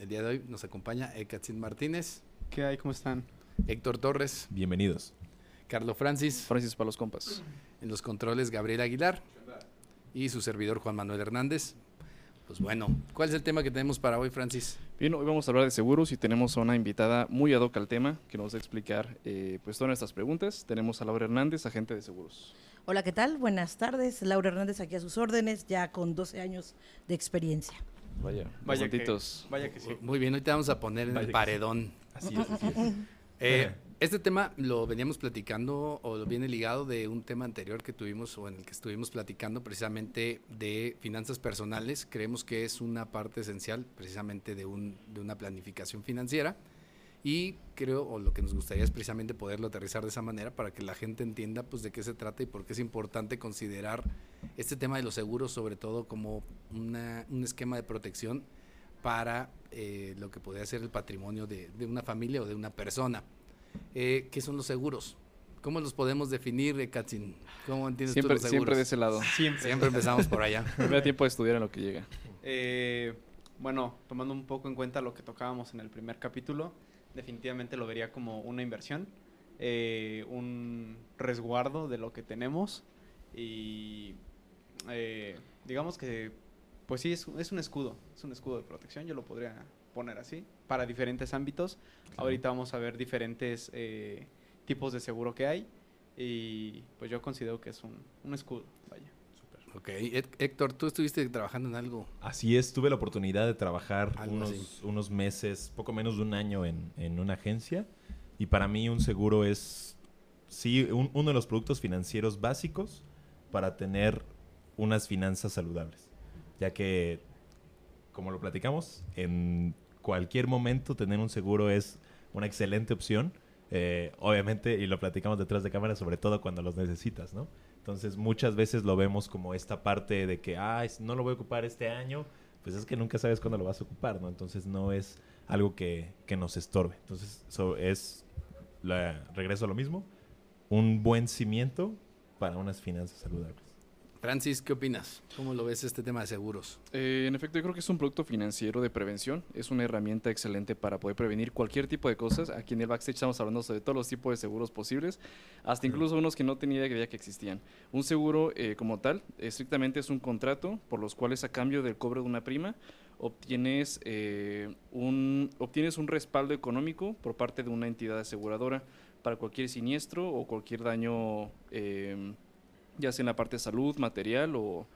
El día de hoy nos acompaña Ekatzin Martínez, ¿Qué hay? ¿Cómo están? Héctor Torres, Bienvenidos. Carlos Francis, Francis para los compas. en los controles Gabriel Aguilar y su servidor Juan Manuel Hernández. Pues bueno, ¿cuál es el tema que tenemos para hoy, Francis? Bien, hoy vamos a hablar de seguros y tenemos a una invitada muy ad hoc al tema que nos va a explicar eh, pues todas nuestras preguntas. Tenemos a Laura Hernández, agente de seguros. Hola, ¿qué tal? Buenas tardes. Laura Hernández aquí a sus órdenes, ya con 12 años de experiencia. Vaya, Vaya que-. Vaya que sí. Muy bien, hoy te vamos a poner en Vaya el sí. paredón. Así es, así es. Eh, este tema lo veníamos platicando o lo viene ligado de un tema anterior que tuvimos o en el que estuvimos platicando precisamente de finanzas personales. Creemos que es una parte esencial precisamente de, un, de una planificación financiera y creo o lo que nos gustaría es precisamente poderlo aterrizar de esa manera para que la gente entienda pues de qué se trata y por qué es importante considerar este tema de los seguros sobre todo como una- un esquema de protección para eh, lo que podría ser el patrimonio de, de una familia o de una persona. Eh, ¿Qué son los seguros? ¿Cómo los podemos definir, eh, Katzin? ¿Cómo entiendes Siempre, tú los seguros? siempre de ese lado. Siempre. Siempre empezamos por allá. Da tiempo de estudiar en lo que llega. Eh, bueno, tomando un poco en cuenta lo que tocábamos en el primer capítulo, definitivamente lo vería como una inversión, eh, un resguardo de lo que tenemos y eh, digamos que, pues sí, es, es un escudo, es un escudo de protección, yo lo podría poner así, para diferentes ámbitos. Ahorita vamos a ver diferentes eh, tipos de seguro que hay y pues yo considero que es un, un escudo, vaya. Ok, Hé- Héctor, tú estuviste trabajando en algo. Así es, tuve la oportunidad de trabajar unos, unos meses, poco menos de un año en, en una agencia. Y para mí un seguro es, sí, un- uno de los productos financieros básicos para tener unas finanzas saludables. Ya que, como lo platicamos, en cualquier momento tener un seguro es una excelente opción. Eh, obviamente, y lo platicamos detrás de cámara, sobre todo cuando los necesitas, ¿no? Entonces, muchas veces lo vemos como esta parte de que, ah, no lo voy a ocupar este año, pues es que nunca sabes cuándo lo vas a ocupar, ¿no? Entonces, no es algo que, que nos estorbe. Entonces, so- es, la- regreso a lo mismo, un buen cimiento para unas finanzas saludables. Francis, ¿qué opinas? ¿Cómo lo ves este tema de seguros? Eh, en efecto, yo creo que es un producto financiero de prevención. Es una herramienta excelente para poder prevenir cualquier tipo de cosas. Aquí en el backstage estamos hablando sobre todos los tipos de seguros posibles, hasta incluso unos que no tenía idea que existían. Un seguro eh, como tal, estrictamente es un contrato por los cuales a cambio del cobro de una prima obtienes, eh, un, obtienes un respaldo económico por parte de una entidad aseguradora para cualquier siniestro o cualquier daño, eh, ya sea en la parte de salud, material o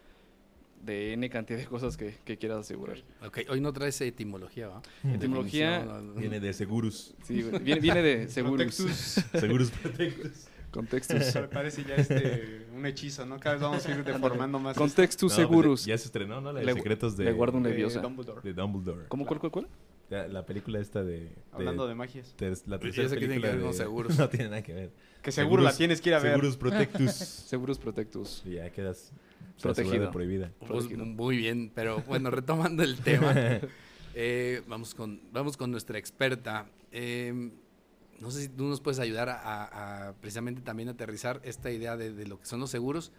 de N cantidad de cosas que, que quieras asegurar. Ok, hoy no traes etimología, ¿va? Etimología, no, no. Viene de seguros. sí, viene, viene de seguros. seguros protectos. Contextos. Parece ya este un hechizo, ¿no? Cada vez vamos a ir deformando más. Contextos No, pues, seguros. ya se estrenó, ¿no? La de Le- secretos de, le guardo una de. Dumbledore. de Dumbledore. ¿Cómo, cuál, cuál, cuál? La, la película esta de... de- Hablando de magias. de- la tercera eso que tiene que película ver con de- seguros. no tiene nada que ver. Que seguro la tienes que ir a ver. Seguros Protectus. Seguros Protectus. y ya quedas Protegido. prohibida. Pues, muy bien, pero bueno, retomando el tema, eh, vamos, con, vamos con nuestra experta. Eh, no sé si tú nos puedes ayudar a, a- a precisamente también aterrizar esta idea de, de lo que son los seguros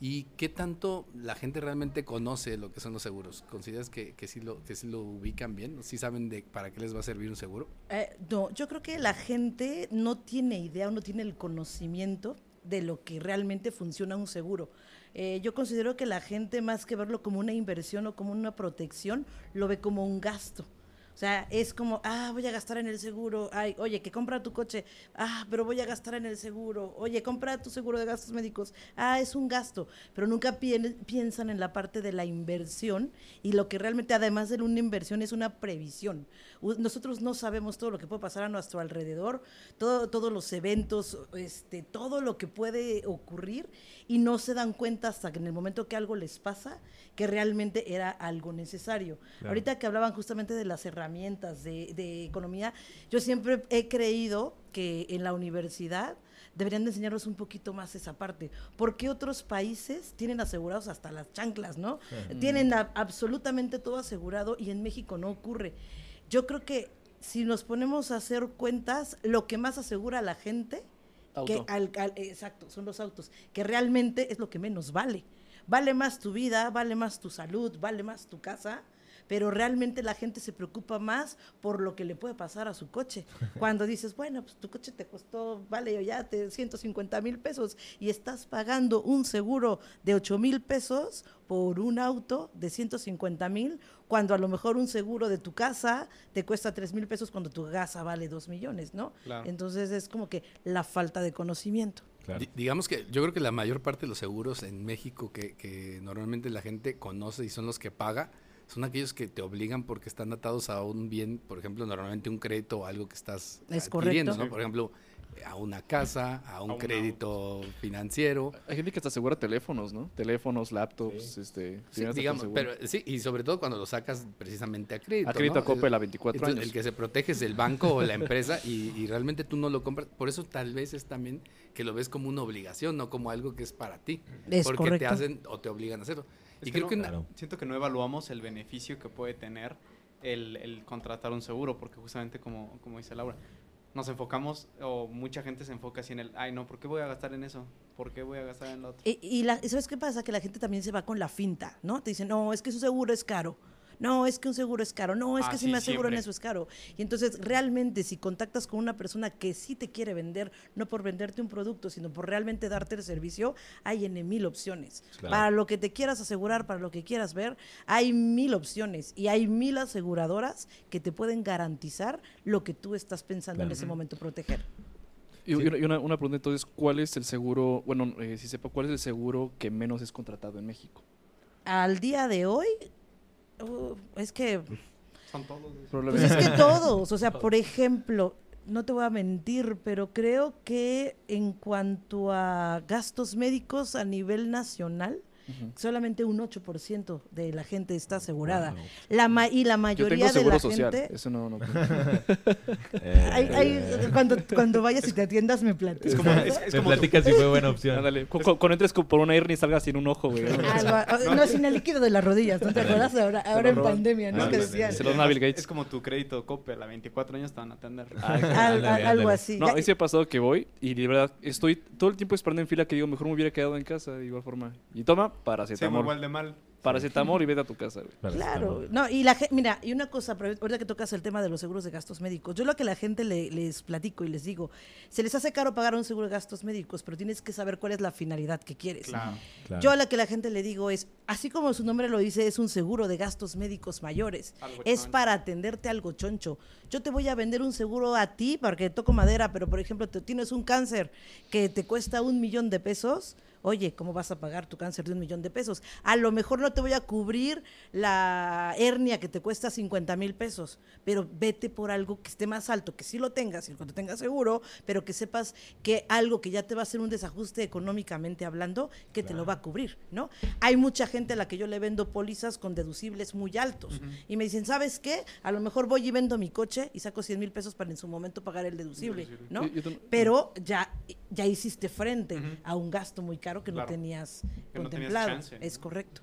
y qué tanto la gente realmente conoce lo que son los seguros. ¿Consideras que, que, sí, lo, que sí lo ubican bien? ¿Sí saben de para qué les va a servir un seguro? Eh, no, yo creo que la gente no tiene idea o no tiene el conocimiento de lo que realmente funciona un seguro. Eh, yo considero que la gente, más que verlo como una inversión o como una protección, lo ve como un gasto. O sea, es como, ah, voy a gastar en el seguro. Ay, oye, que compra tu coche. Ah, pero voy a gastar en el seguro. Oye, compra tu seguro de gastos médicos. Ah, es un gasto. Pero nunca pien- piensan en la parte de la inversión y lo que realmente, además de una inversión, es una previsión. Nosotros no sabemos todo lo que puede pasar a nuestro alrededor, todo, todos los eventos, este, todo lo que puede ocurrir y no se dan cuenta hasta que en el momento que algo les pasa, que realmente era algo necesario. Claro. Ahorita que hablaban justamente de las herramientas, herramientas de, de economía, yo siempre he creído que en la universidad deberían de enseñarnos un poquito más esa parte. ¿Por qué otros países tienen asegurados hasta las chanclas, no? Tienen a- absolutamente todo asegurado y en México no ocurre. Yo creo que si nos ponemos a hacer cuentas, lo que más asegura a la gente, que Auto. al- al- exacto, son los autos, que realmente es lo que menos vale. Vale más tu vida, vale más tu salud, vale más tu casa, pero realmente la gente se preocupa más por lo que le puede pasar a su coche. Cuando dices, bueno, pues tu coche te costó, vale, ya te 150 mil pesos y estás pagando un seguro de 8 mil pesos por un auto de 150 mil, cuando a lo mejor un seguro de tu casa te cuesta 3 mil pesos cuando tu casa vale 2 millones, ¿no? Claro. Entonces es como que la falta de conocimiento. Claro. Digamos que yo creo que la mayor parte de los seguros en México que, que normalmente la gente conoce y son los que paga, son aquellos que te obligan porque están atados a un bien, por ejemplo, normalmente un crédito o algo que estás Es adquiriendo, correcto. ¿no? Por ejemplo, a una casa, a un A crédito financiero. Hay gente que hasta asegura teléfonos, ¿no? Teléfonos, laptops, este... Sí, tienen hasta digamos, pero sí, y sobre todo cuando lo sacas precisamente a crédito. A crédito ¿no? a Coppel El- a 24 entonces, años. El que se protege es el banco o la empresa y, y realmente tú no lo compras. Por eso tal vez es también que lo ves como una obligación, no como algo que es para ti. Es porque correcto. te hacen o te obligan a hacerlo. Es y que creo no- que Claro. Siento que no evaluamos el beneficio que puede tener el, el contratar un seguro, porque justamente como, como dice Laura, nos enfocamos, o mucha gente se enfoca así en el, ay no, ¿por qué voy a gastar en eso? ¿Por qué voy a gastar en lo otro? Y, y la- ¿sabes qué pasa? Que la gente también se va con la finta, ¿no? Te dicen, no, es que su seguro es caro. No, es que un seguro es caro. No, es Ah, que si sí, me aseguran siempre. eso es caro. Y entonces, realmente, si contactas con una persona que sí te quiere vender, no por venderte un producto, sino por realmente darte el servicio, hay en mil opciones. Claro. Para lo que te quieras asegurar, para lo que quieras ver, hay mil opciones. Y hay mil aseguradoras que te pueden garantizar lo que tú estás pensando en ese momento proteger. Y, una pregunta entonces, ¿cuál es el seguro, bueno, eh, si sepa, cuál es el seguro que menos es contratado en México? Al día de hoy, uh, es que Son todos. Pues es que todos, o sea, por ejemplo, no te voy a mentir, pero creo que en cuanto a gastos médicos a nivel nacional, Solamente un 8% de la gente está asegurada. Wow. La ma- y la Yo mayoría tengo de seguro la social, gente... eso no... no Eh, ay, cuando, cuando vayas y te atiendas me platicas. Es como, es, es me como tu- platicas si fue buena opción. Ándale, cu- cu- cuando entres por una hernia y salgas sin un ojo, güey. ¿no? Sin el líquido de las rodillas, ¿no te acuerdas? Ahora, ahora en roban. pandemia, ¿no? Ah, que decían. Se Bill Gates. Es como tu crédito Coppel, a 24 años te van a atender. Al- al- Ándale, algo así. No, ha pasado que voy y de verdad estoy todo el tiempo esperando en fila que digo, mejor me hubiera quedado en casa de igual forma. Y toma, Paracetamol. igual de mal. Paracetamol y vete a tu casa, güey. Claro, no, y la gente, mira, y una cosa, ahorita que tocas el tema de los seguros de gastos médicos, yo lo que la gente le- les platico y les digo, se les hace caro pagar un seguro de gastos médicos, pero tienes que saber cuál es la finalidad que quieres. Claro. Claro. Yo a la que la gente le digo es, así como su nombre lo dice, es un seguro de gastos médicos mayores. Algo Es choncho. para atenderte algo choncho. Yo te voy a vender un seguro a ti porque toco madera, pero por ejemplo, te, tienes un cáncer que te cuesta un millón de pesos. Oye, ¿cómo vas a pagar tu cáncer de un millón de pesos? A lo mejor no te voy a cubrir la hernia que te cuesta 50 mil pesos, pero vete por algo que esté más alto, que sí lo tengas y cuando tengas seguro, pero que sepas que algo que ya te va a hacer un desajuste económicamente hablando, que te lo va a cubrir, ¿no? Hay mucha gente a la que yo le vendo pólizas con deducibles muy altos y me dicen, ¿sabes qué? A lo mejor voy y vendo mi coche y saco 100 mil pesos para en su momento pagar el deducible, ¿no? Pero ya, ya hiciste frente a un gasto muy caro que no Claro. tenías Que no tenías contemplado. chance, ¿no? Es correcto.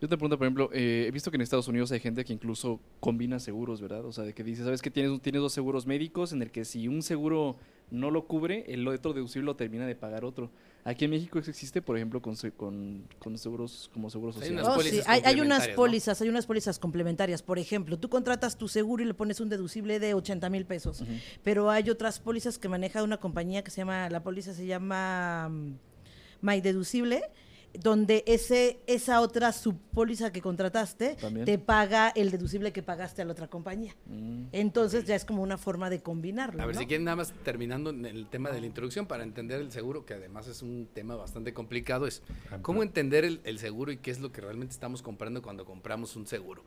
Yo te pregunto, por ejemplo, eh, he visto que en Estados Unidos hay gente que incluso combina seguros, ¿verdad? O sea, de que dice, ¿sabes que tienes, tienes dos seguros médicos en el que si un seguro no lo cubre, el otro deducible lo termina de pagar otro? Aquí en México existe, por ejemplo, con, con, con seguros como seguros Hay sociales. unas Oh, sí, hay, hay unas pólizas, hay unas pólizas complementarias. Por ejemplo, tú contratas tu seguro y le pones un deducible de 80 mil pesos, pero hay otras pólizas que maneja una compañía que se llama, la póliza se llama mm, My Deducible, donde ese, esa otra subpóliza que contrataste También. te paga el deducible que pagaste a la otra compañía. Mm. Entonces ya es como una forma de combinarlo. A ver, ¿no? si quieren nada más terminando en el tema de la introducción para entender el seguro, que además es un tema bastante complicado, es cómo entender el, el seguro y qué es lo que realmente estamos comprando cuando compramos un seguro.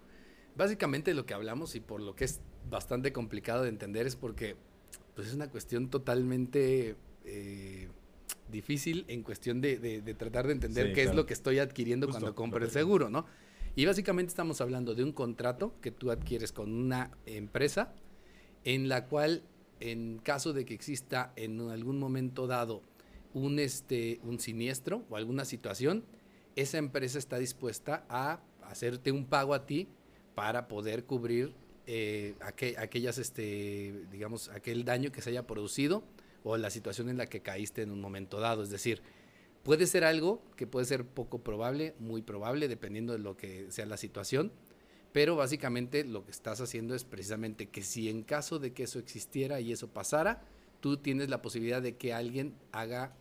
Básicamente lo que hablamos y por lo que es bastante complicado de entender es porque pues es una cuestión totalmente eh, difícil en cuestión de, de- de tratar de entender Sí, qué es lo que estoy adquiriendo Justo, cuando compro el seguro, ¿no? Y básicamente estamos hablando de un contrato que tú adquieres con una empresa en la cual en caso de que exista en algún momento dado un, este, un siniestro o alguna situación, esa empresa está dispuesta a hacerte un pago a ti para poder cubrir eh, aquellas, este, digamos, aquel daño que se haya producido o la situación en la que caíste en un momento dado. Es decir, puede ser algo que puede ser poco probable, muy probable, dependiendo de lo que sea la situación, pero básicamente lo que estás haciendo es precisamente que si en caso de que eso existiera y eso pasara, tú tienes la posibilidad de que alguien haga,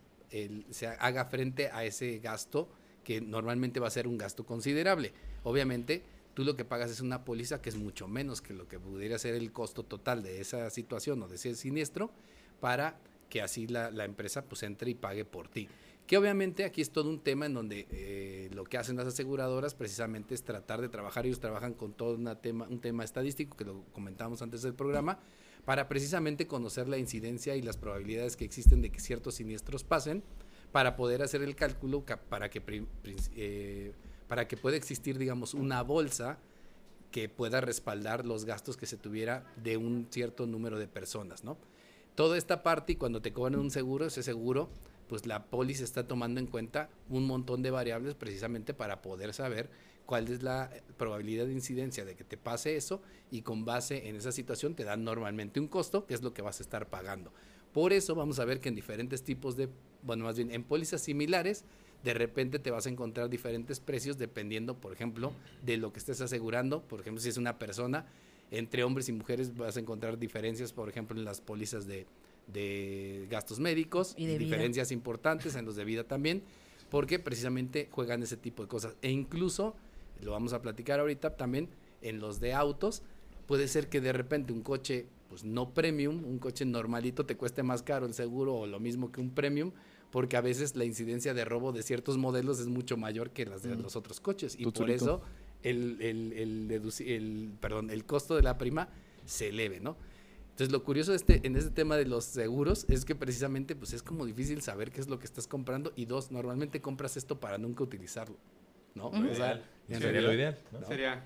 se haga frente a ese gasto que normalmente va a ser un gasto considerable. Obviamente, tú lo que pagas es una póliza que es mucho menos que lo que pudiera ser el costo total de esa situación o de ese siniestro para que así la, la empresa pues entre y pague por ti. Que obviamente aquí es todo un tema en donde eh, lo que hacen las aseguradoras precisamente es tratar de trabajar, ellos trabajan con todo una tema, un tema estadístico que lo comentamos antes del programa, para precisamente conocer la incidencia y las probabilidades que existen de que ciertos siniestros pasen para poder hacer el cálculo para que, eh, para que pueda existir, digamos, una bolsa que pueda respaldar los gastos que se tuviera de un cierto número de personas, ¿no? Toda esta parte y cuando te cobran un seguro, ese seguro, pues la póliza está tomando en cuenta un montón de variables precisamente para poder saber cuál es la probabilidad de incidencia de que te pase eso y con base en esa situación te dan normalmente un costo, que es lo que vas a estar pagando. Por eso vamos a ver que en diferentes tipos de, bueno, más bien en pólizas similares, de repente te vas a encontrar diferentes precios dependiendo, por ejemplo, de lo que estés asegurando. Por ejemplo, si es una persona, entre hombres y mujeres vas a encontrar diferencias, por ejemplo, en las pólizas de, gastos médicos y, diferencias importantes en los de vida también, porque precisamente juegan ese tipo de cosas. E incluso, lo vamos a platicar ahorita también, en los de autos, puede ser que de repente un coche pues no premium, un coche normalito te cueste más caro el seguro o lo mismo que un premium, porque a veces la incidencia de robo de ciertos modelos es mucho mayor que las de mm. los otros coches y por eso el, el, el, el, perdón, el costo de la prima se eleve, ¿no? Entonces lo curioso este, en este tema de los seguros es que precisamente pues es como difícil saber qué es lo que estás comprando y dos, normalmente compras esto para nunca utilizarlo, ¿no? O sea, sería lo ideal. Sería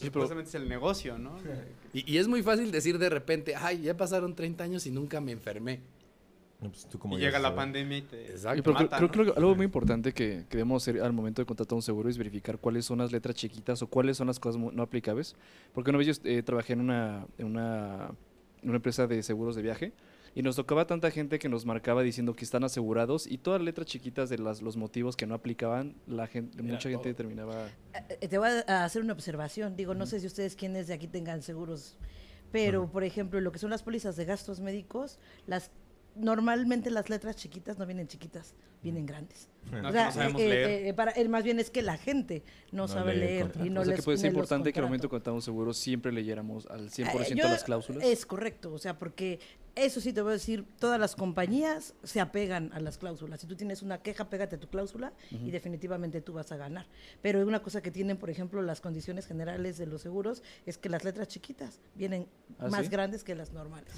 Supuestamente es el negocio, ¿no? Y, es muy fácil decir de repente, ay, ya pasaron 30 años y nunca me enfermé. Pues, y llega la pandemia y te, Exacto. creo, que algo muy importante que, debemos hacer al momento de contratar un seguro es verificar cuáles son las letras chiquitas o cuáles son las cosas no aplicables. Porque una vez yo eh, trabajé en una, en una, en una empresa de seguros de viaje y nos tocaba tanta gente que nos marcaba diciendo que están asegurados y todas las letras chiquitas de las, los motivos que no aplicaban, la gente, mucha gente terminaba... Eh, eh, te voy a hacer una observación, digo, no sé si ustedes quienes de aquí tengan seguros, pero por ejemplo, lo que son las pólizas de gastos médicos, las normalmente las letras chiquitas no vienen chiquitas, vienen grandes. No, o sea, no sabemos eh, leer. Eh, para, el, más bien es que la gente no, sabe leer y no o sea, que puede ser importante que al momento contratar un seguro siempre leyéramos al 100% eh, las cláusulas. Es correcto, o sea, porque eso sí te voy a decir, todas las compañías se apegan a las cláusulas. Si tú tienes una queja, pégate a tu cláusula y definitivamente tú vas a ganar. Pero una cosa que tienen, por ejemplo, las condiciones generales de los seguros es que las letras chiquitas vienen ¿Ah, más grandes que las normales.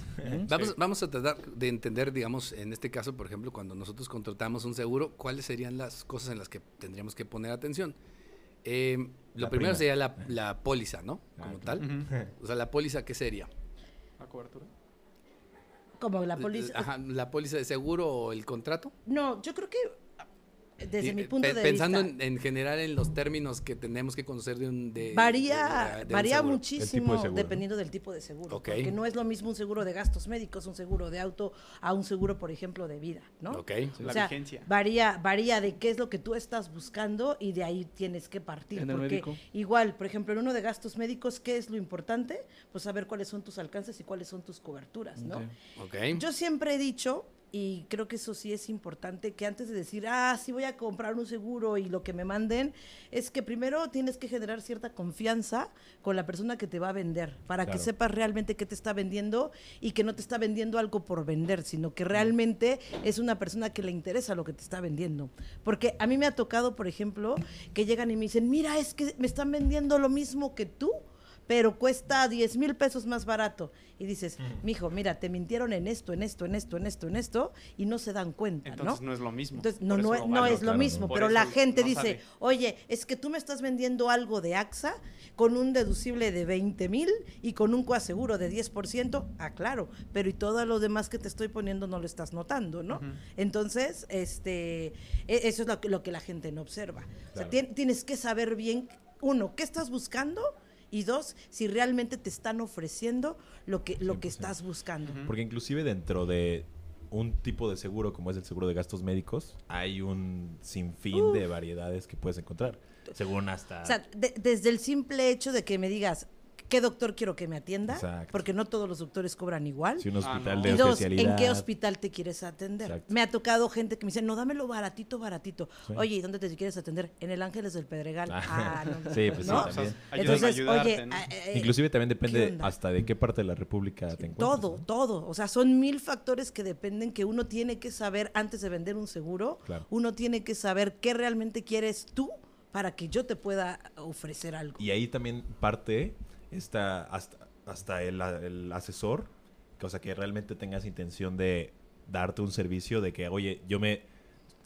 vamos, vamos a tratar de entender, digamos, en este caso, por ejemplo, cuando nosotros contratamos un seguro, cuáles serían las cosas en las que tendríamos que poner atención. Eh, lo primero sería la, póliza, ¿no? Ah, Como tal. O sea, la póliza, ¿qué sería? La cobertura. Como la póliza. Ajá, la póliza de seguro o el contrato. No, yo creo que desde mi punto de pensando vista. Pensando en, general en los términos que tenemos que conocer de un. De, varía varía muchísimo dependiendo del tipo de seguro. Porque no es lo mismo un seguro de gastos médicos, un seguro de auto, a un seguro, por ejemplo, de vida, ¿no? Ok. la vigencia. Varía, varía de qué es lo que tú estás buscando y de ahí tienes que partir. porque igual, por ejemplo, en uno de gastos médicos, ¿qué es lo importante? Pues saber cuáles son tus alcances y cuáles son tus coberturas, ¿no? Okay. Yo siempre he dicho y creo que eso sí es importante, que antes de decir, ah, sí voy a comprar un seguro y lo que me manden, es que primero tienes que generar cierta confianza con la persona que te va a vender, para que sepas realmente qué te está vendiendo y que no te está vendiendo algo por vender, sino que realmente es una persona que le interesa lo que te está vendiendo. Porque a mí me ha tocado, por ejemplo, que llegan y me dicen, mira, es que me están vendiendo lo mismo que tú pero cuesta 10 mil pesos más barato. Y dices, mijo, mira, te mintieron en esto, en esto, en esto, en esto, en esto, y no se dan cuenta, Entonces ¿no? no es lo mismo. Entonces, no, no, es lo mismo, pero la gente dice, sabe. oye, es que tú me estás vendiendo algo de AXA con un deducible de 20 mil y con un coaseguro de 10%, ah, claro, pero y todo lo demás que te estoy poniendo no lo estás notando, ¿no? Entonces, este, e- eso es lo que, lo que la gente no observa. O sea, tienes que saber bien, uno, qué estás buscando y dos, si realmente te están ofreciendo lo que, lo que 100%. estás buscando. Porque inclusive dentro de un tipo de seguro como es el seguro de gastos médicos, hay un sinfín de variedades que puedes encontrar. Según hasta... O sea, de- desde el simple hecho de que me digas qué doctor quiero que me atienda, Exacto. porque no todos los doctores cobran igual. si un Ah, hospital no. de Y dos, especialidad. ¿en qué hospital te quieres atender? Exacto. Me ha tocado gente que me dice, no, dámelo baratito, baratito. Sí. Oye, ¿y dónde te quieres atender? En el Ángeles del Pedregal. Ah, no. Sí, pues sí, ¿No? también. Entonces, ayudarte, oye, ¿no? ah, eh, Inclusive también ¿qué depende hasta de qué parte de la república te encuentras. todo, ¿no? todo. O sea, son mil factores que dependen que uno tiene que saber antes de vender un seguro. Claro. Uno tiene que saber qué realmente quieres tú para que yo te pueda ofrecer algo. Y ahí también parte está hasta, hasta el, el asesor, que, o sea, que realmente tengas intención de darte un servicio de que, oye, yo me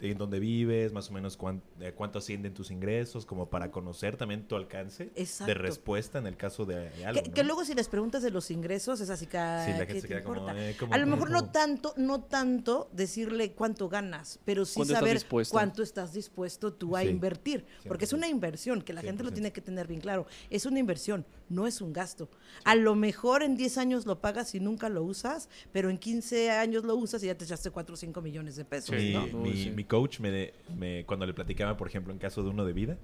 en dónde vives, más o menos cuán- de cuánto ascienden tus ingresos, como para conocer también tu alcance Exacto. de respuesta en el caso de, de algo. Que, ¿no? que luego si les preguntas de los ingresos es así que, Sí, la gente ¿qué se queda como, eh, ¿cómo- a lo cómo- mejor cómo? no tanto, no tanto decirle cuánto ganas, pero sí ¿Cuánto estás saber cuánto estás dispuesto tú a Sí, invertir, porque es 100%. una inversión que la gente lo 100%. tiene que tener bien claro. Es una inversión, no es un gasto. A lo mejor en 10 años lo pagas y nunca lo usas, pero en 15 años lo usas y ya te echaste 4 o 5 millones de pesos, ¿no? mi- Sí. mi coach me, me- cuando le platicaba, por ejemplo, en caso de uno de vida,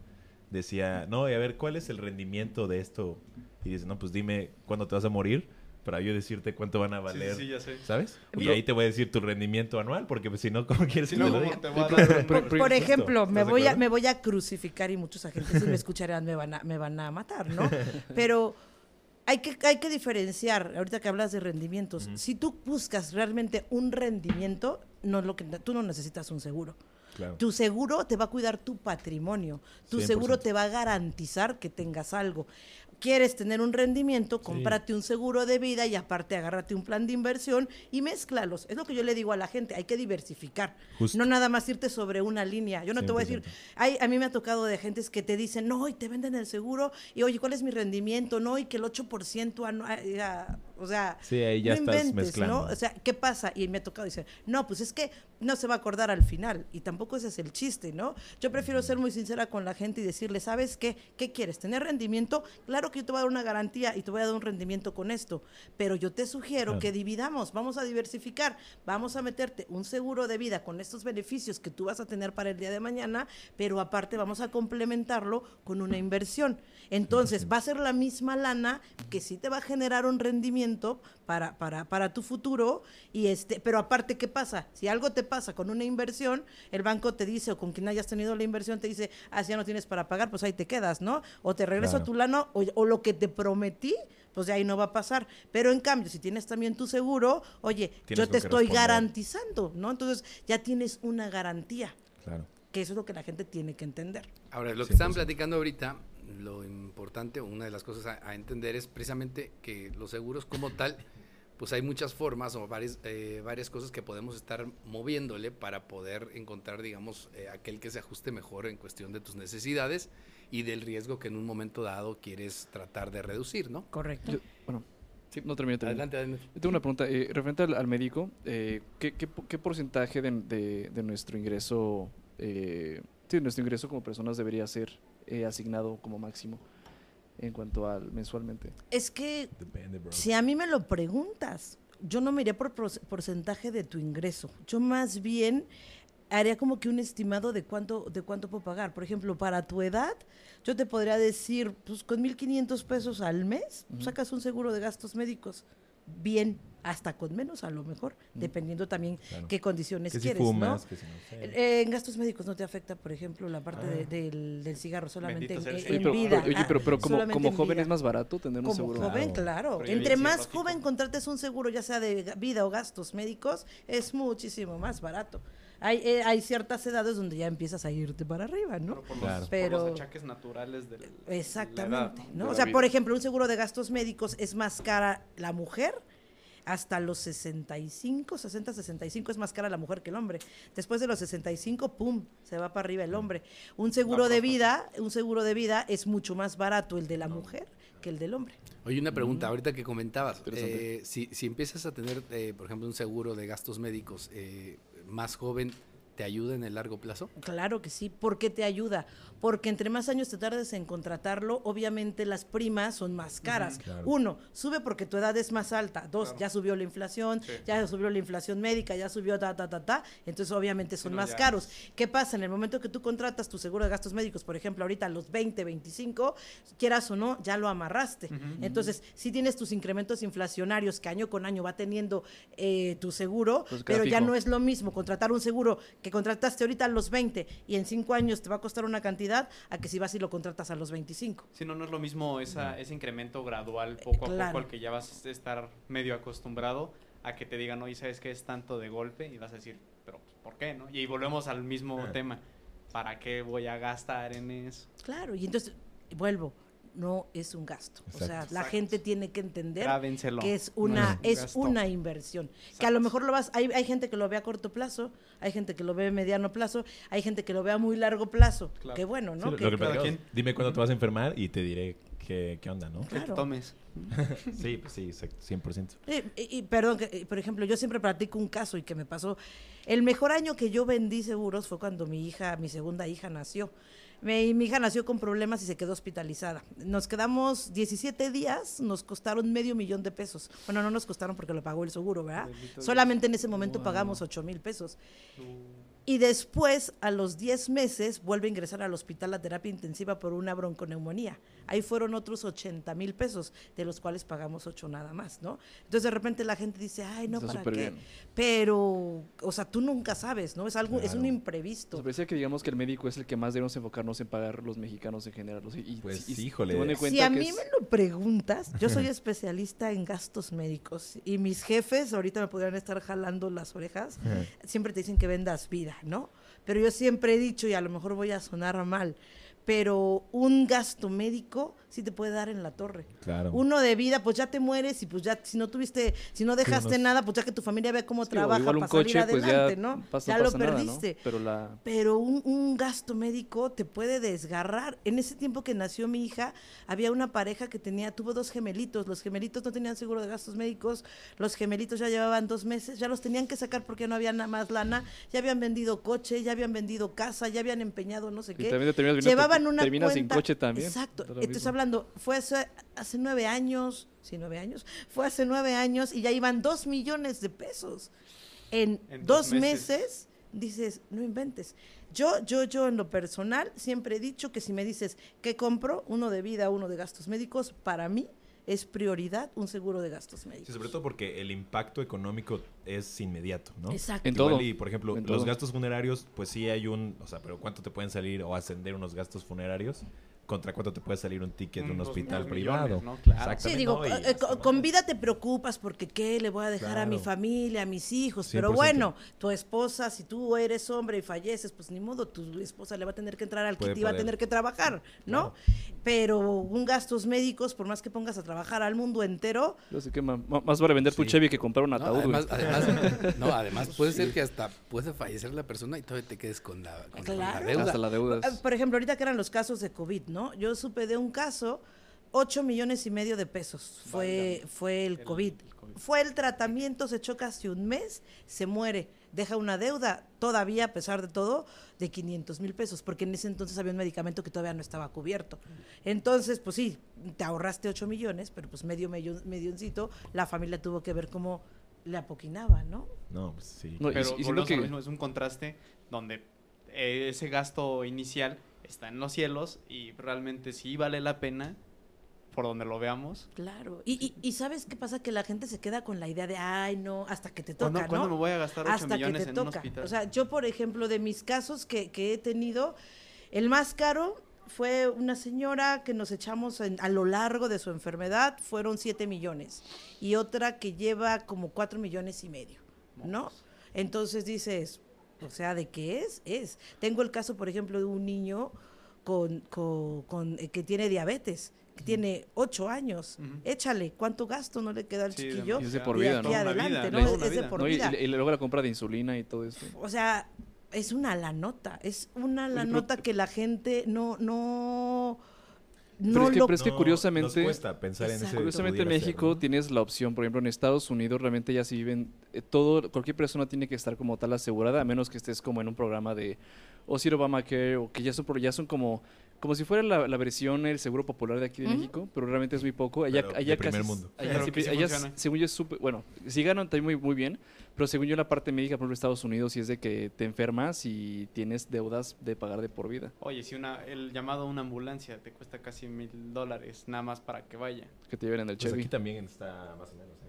decía, no, y a ver, ¿cuál es el rendimiento de esto? Y dice, no, pues dime cuándo te vas a morir para yo decirte cuánto van a valer, Sí, sí, ya sé. ¿sabes? Y ahí te voy a decir tu rendimiento anual, porque pues, si no, ¿cómo quieres Si que no, te lo te voy a dar Por, por justo, ejemplo, ¿estás me voy, a, me voy a crucificar y muchos agentes si me escucharán me van a, me van a matar, ¿no? Pero hay que, hay que diferenciar, ahorita que hablas de rendimientos, si tú buscas realmente un rendimiento, no lo que, tú no necesitas un seguro. Claro. Tu seguro te va a cuidar tu patrimonio. Tu 100%. seguro te va a garantizar que tengas algo. Quieres tener un rendimiento, cómprate un seguro de vida y aparte agárrate un plan de inversión y mézclalos. Es lo que yo le digo a la gente, hay que diversificar. Justo. No nada más irte sobre una línea. Yo no te voy a decir, 100%. hay, a mí me ha tocado de gentes que te dicen, no, y te venden el seguro, y oye, ¿cuál es mi rendimiento? No, y que el 8% anual, o sea, Sí, ahí ya no estás inventes, mezclando. ¿no? O sea, ¿qué pasa? Y me ha tocado, dice, no, pues es que no se va a acordar al final, y tampoco ese es el chiste, ¿no? Yo prefiero ser muy sincera con la gente y decirle, ¿sabes qué? ¿Qué quieres? ¿Tener rendimiento? Claro que yo te voy a dar una garantía y te voy a dar un rendimiento con esto, pero yo te sugiero Claro. que dividamos, vamos a diversificar, vamos a meterte un seguro de vida con estos beneficios que tú vas a tener para el día de mañana, pero aparte vamos a complementarlo con una inversión. Entonces, va a ser la misma lana que sí te va a generar un rendimiento para, para, para tu futuro, y este, pero aparte, ¿qué pasa? Si algo te pasa con una inversión, el banco te dice, o con quien hayas tenido la inversión, te dice, ah, si ya no tienes para pagar, pues ahí te quedas, ¿no? O te regreso Claro. tu lana, o, o lo que te prometí, pues de ahí no va a pasar. Pero en cambio, si tienes también tu seguro, oye, Tienes yo te estoy responder. garantizando, ¿no? Entonces ya tienes una garantía, Claro. que eso es lo que la gente tiene que entender. Ahora, lo que 100%. estaban platicando ahorita, lo importante, o una de las cosas a, a entender es precisamente que los seguros como tal, pues hay muchas formas o varias, eh, varias cosas que podemos estar moviéndole para poder encontrar, digamos, eh, aquel que se ajuste mejor en cuestión de tus necesidades y del riesgo que en un momento dado quieres tratar de reducir, ¿no? Correcto. Yo- bueno, no termino. termino. Adelante, adelante. Yo tengo una pregunta. eh, referente al, al médico, eh, ¿qué, qué, qué porcentaje de, de- de nuestro ingreso, eh, sí, nuestro ingreso como personas debería ser eh, asignado como máximo en cuanto al mensualmente? Es que Depende, si a mí me lo preguntas, yo no me iría por porcentaje de tu ingreso. Yo más bien haría como que un estimado de cuánto, de cuánto puedo pagar. Por ejemplo, para tu edad, yo te podría decir, pues con 1.500 pesos al mes, sacas un seguro de gastos médicos. Bien, hasta con menos a lo mejor, dependiendo también Claro. qué condiciones que si quieres, fumas, ¿no? que si no sé. Eh, en gastos médicos no te afecta, por ejemplo, la parte de- Ah. del, del cigarro, solamente en, pero, vida. pero- oye, pero, pero como, como en joven vida. es más barato tener un Como seguro. joven, Claro. claro. Entre más joven contrates un seguro, ya sea de vida o gastos médicos, es muchísimo más barato. Hay, eh, hay ciertas edades donde ya empiezas a irte para arriba, ¿no? Pero por, Claro. los, por Pero- los achaques naturales del, de la edad, Exactamente, ¿no? ¿no? De O sea, vida. por ejemplo, un seguro de gastos médicos es más cara la mujer hasta los 65, 60, 65 es más cara la mujer que el hombre. Después de los 65, pum, se va para arriba el hombre. Un seguro de vida, un seguro de vida es mucho más barato el de la mujer que el del hombre. Oye, una pregunta, ahorita que comentabas, eh, si, si empiezas a tener, eh, por ejemplo, un seguro de gastos médicos eh, más joven, ¿te ayuda en el largo plazo? Claro que sí, porque te ayuda. Porque entre más años te tardes en contratarlo, obviamente las primas son más caras. claro. Uno, sube porque tu edad es más alta. Dos, ya subió la inflación, Sí. ya subió la inflación médica, ya subió ta, ta, ta, ta. Entonces, obviamente son más ya caros. ¿Qué pasa? En el momento que tú contratas tu seguro de gastos médicos, por ejemplo, ahorita a los 20, 25, quieras o no, ya lo amarraste. Entonces, si tienes tus incrementos inflacionarios que año con año va teniendo eh, tu seguro, Pues pero ya no es lo mismo contratar un seguro que contrataste ahorita a los 20 y en 5 años te va a costar una cantidad a que si vas y lo contratas a los 25. Si no, no es lo mismo esa, ese incremento gradual poco a Claro. poco al que ya vas a estar medio acostumbrado a que te digan, oye, ¿sabes qué es tanto de golpe? Y vas a decir, pero ¿por qué? no? Y ahí volvemos al mismo Ah. tema. ¿Para qué voy a gastar en eso? Claro, y entonces, vuelvo, no es un gasto. O sea, Exacto. la gente tiene que entender Grábenselo. que es No una, un es una inversión. Que a lo mejor lo vas, hay, hay gente que lo ve a corto plazo, hay gente que lo ve a mediano plazo, hay gente que lo ve a muy largo plazo. Claro. Qué bueno, Sí, ¿no? lo Que- que que- platicamos. quien- Dime cuándo te vas a enfermar y te diré qué, qué onda, ¿no? Que te Claro. tomes. Sí, pues sí, exacto, 100%. Eh, y, y perdón, que, eh, por ejemplo, yo siempre platico un caso y que me pasó. El mejor año que yo vendí seguros fue cuando mi hija, mi segunda hija nació. Mi hija nació con problemas y se quedó hospitalizada. Nos quedamos 17 días, nos costaron medio millón de pesos. Bueno, no nos costaron porque lo pagó el seguro, ¿verdad? Solamente en ese momento pagamos 8 mil pesos. Y después, a los 10 meses, vuelve a ingresar al hospital a terapia intensiva por una bronconeumonía. Ahí fueron otros 80 mil pesos, de los cuales pagamos 8 nada más, ¿no? Entonces, de repente la gente dice, ay, no, Está ¿para qué? bien. Pero, o sea, tú nunca sabes, ¿no? Es algo, es un imprevisto. Nos parecía que digamos que el médico es el que más debemos enfocarnos en pagar los mexicanos en general. y, Pues, y- híjole. Si a que mí es- me lo preguntas, yo soy especialista en gastos médicos y mis jefes ahorita me podrían estar jalando las orejas, siempre te dicen que vendas vida, ¿no? Pero yo siempre he dicho, y a lo mejor voy a sonar mal, pero un gasto médico sí te puede dar en la torre. Claro. Uno de vida, pues ya te mueres y pues ya si no tuviste, si no dejaste unos- nada, pues ya que tu familia vea cómo Sí, trabaja un para salir coche, pues adelante, ya, ¿no? pasa- ya lo pasa nada, ¿no? perdiste. Pero la... Pero un, un gasto médico te puede desgarrar. En ese tiempo que nació mi hija, había una pareja que tenía, tuvo dos gemelitos. Los gemelitos no tenían seguro de gastos médicos. Los gemelitos ya llevaban dos meses, ya los tenían que sacar porque no había nada más lana. Ya habían vendido coche, ya habían vendido casa, ya habían empeñado no sé Y qué. también te terminas viendo Llevaban una terminas sin cuenta- coche también. Exacto. Entonces mismo. Hablando, fue hace, hace nueve años, sí, nueve años, fue hace nueve años y ya iban dos millones de pesos. En, En dos dos meses. meses. dices, no inventes. Yo, yo, yo en lo personal siempre he dicho que si me dices qué compro, uno de vida, uno de gastos médicos, para mí es prioridad un seguro de gastos médicos. Sí, sobre todo porque el impacto económico es inmediato, ¿no? Exacto. En Igual todo. Y, por ejemplo, En los todo. gastos funerarios, pues sí hay un... O sea, pero ¿cuánto te pueden salir o ascender unos gastos funerarios? ¿Contra cuánto te puede salir un ticket de un Unos hospital dos privado? millones, ¿no? Claro. Sí, Exactamente. digo, ¿no? Y eh, hasta con, más. con vida te preocupas porque qué le voy a dejar a mi familia, a mis hijos, pero 100%. bueno, tu esposa, si tú eres hombre y falleces, pues ni modo, tu esposa le va a tener que entrar al Puede kit y va a tener que trabajar, ¿no? Pero un gastos médicos, por más que pongas a trabajar al mundo entero, Yo sé que ma- más vale vender tu. Chevy que comprar un ataúd. además, además, no, además puede ser que hasta puede fallecer la persona y todavía te quedes con la, con- con la Claro. deuda. Hasta la deuda. Eh, Por ejemplo, ahorita que eran los casos de COVID, ¿no? Yo supe de un caso, 8 millones y medio de pesos fue, fue el, El- COVID. el COVID. Fue el tratamiento, se echó casi un mes, se muere, deja una deuda todavía, a pesar de todo, de 500 mil pesos, porque en ese entonces había un medicamento que todavía no estaba cubierto. Entonces, pues sí, te ahorraste 8 millones, pero pues medio medio medioncito, la familia tuvo que ver cómo le apoquinaba, ¿no? No, pues sí. No, Pero y que- mismo, es un contraste donde eh, ese gasto inicial está en los cielos y realmente sí vale la pena, por donde lo veamos. Claro. Y, y, y ¿sabes qué pasa? Que la gente se queda con la idea de, ay, no, hasta que te toca, ¿Cuándo, ¿no? cuándo me voy a gastar 8 hasta que millones te en un toca. hospital? O sea, yo, por ejemplo, de mis casos que, que he tenido, el más caro fue una señora que nos echamos en- a lo largo de su enfermedad, fueron 7 millones. Y otra que lleva como 4 millones y medio, ¿no? Entonces dices, O sea, de qué es, es. Tengo el caso, por ejemplo, de un niño con, con- con- eh, que tiene diabetes, que tiene ocho años. Ujú. Échale, ¿cuánto gasto no le queda al Sí. Y es de por vida, aquí ¿no? Una adelante, vida, ¿no? Es, una es de por vida. y- y luego la compra de insulina y todo esto. O sea, es una la nota, es una la nota que la gente no, no, Pero no es que, lo pero es que No, curiosamente... Nos cuesta pensar en ese. Curiosamente en México ¿no? tienes la opción, por ejemplo en Estados Unidos realmente ya se viven, eh, todo, cualquier persona tiene que estar como tal asegurada, a menos que estés como en un programa de o si Obamacare o que ya son, ya son como, como si fuera la, la versión el seguro popular de aquí de Ujú. México, pero realmente es muy poco. Allá, Pero allá de primer casi- mundo. allá Pero sí- sí allá según yo es súper, bueno, sí ganan también muy, muy bien, pero según yo la parte médica, por ejemplo, Estados Unidos, sí es de que te enfermas y tienes deudas de pagar de por vida, Oye, si una, el llamado a una ambulancia te cuesta casi mil dólares nada más para que vaya. que te lleven en el Pues Chevy. aquí también está más o menos. ¿eh?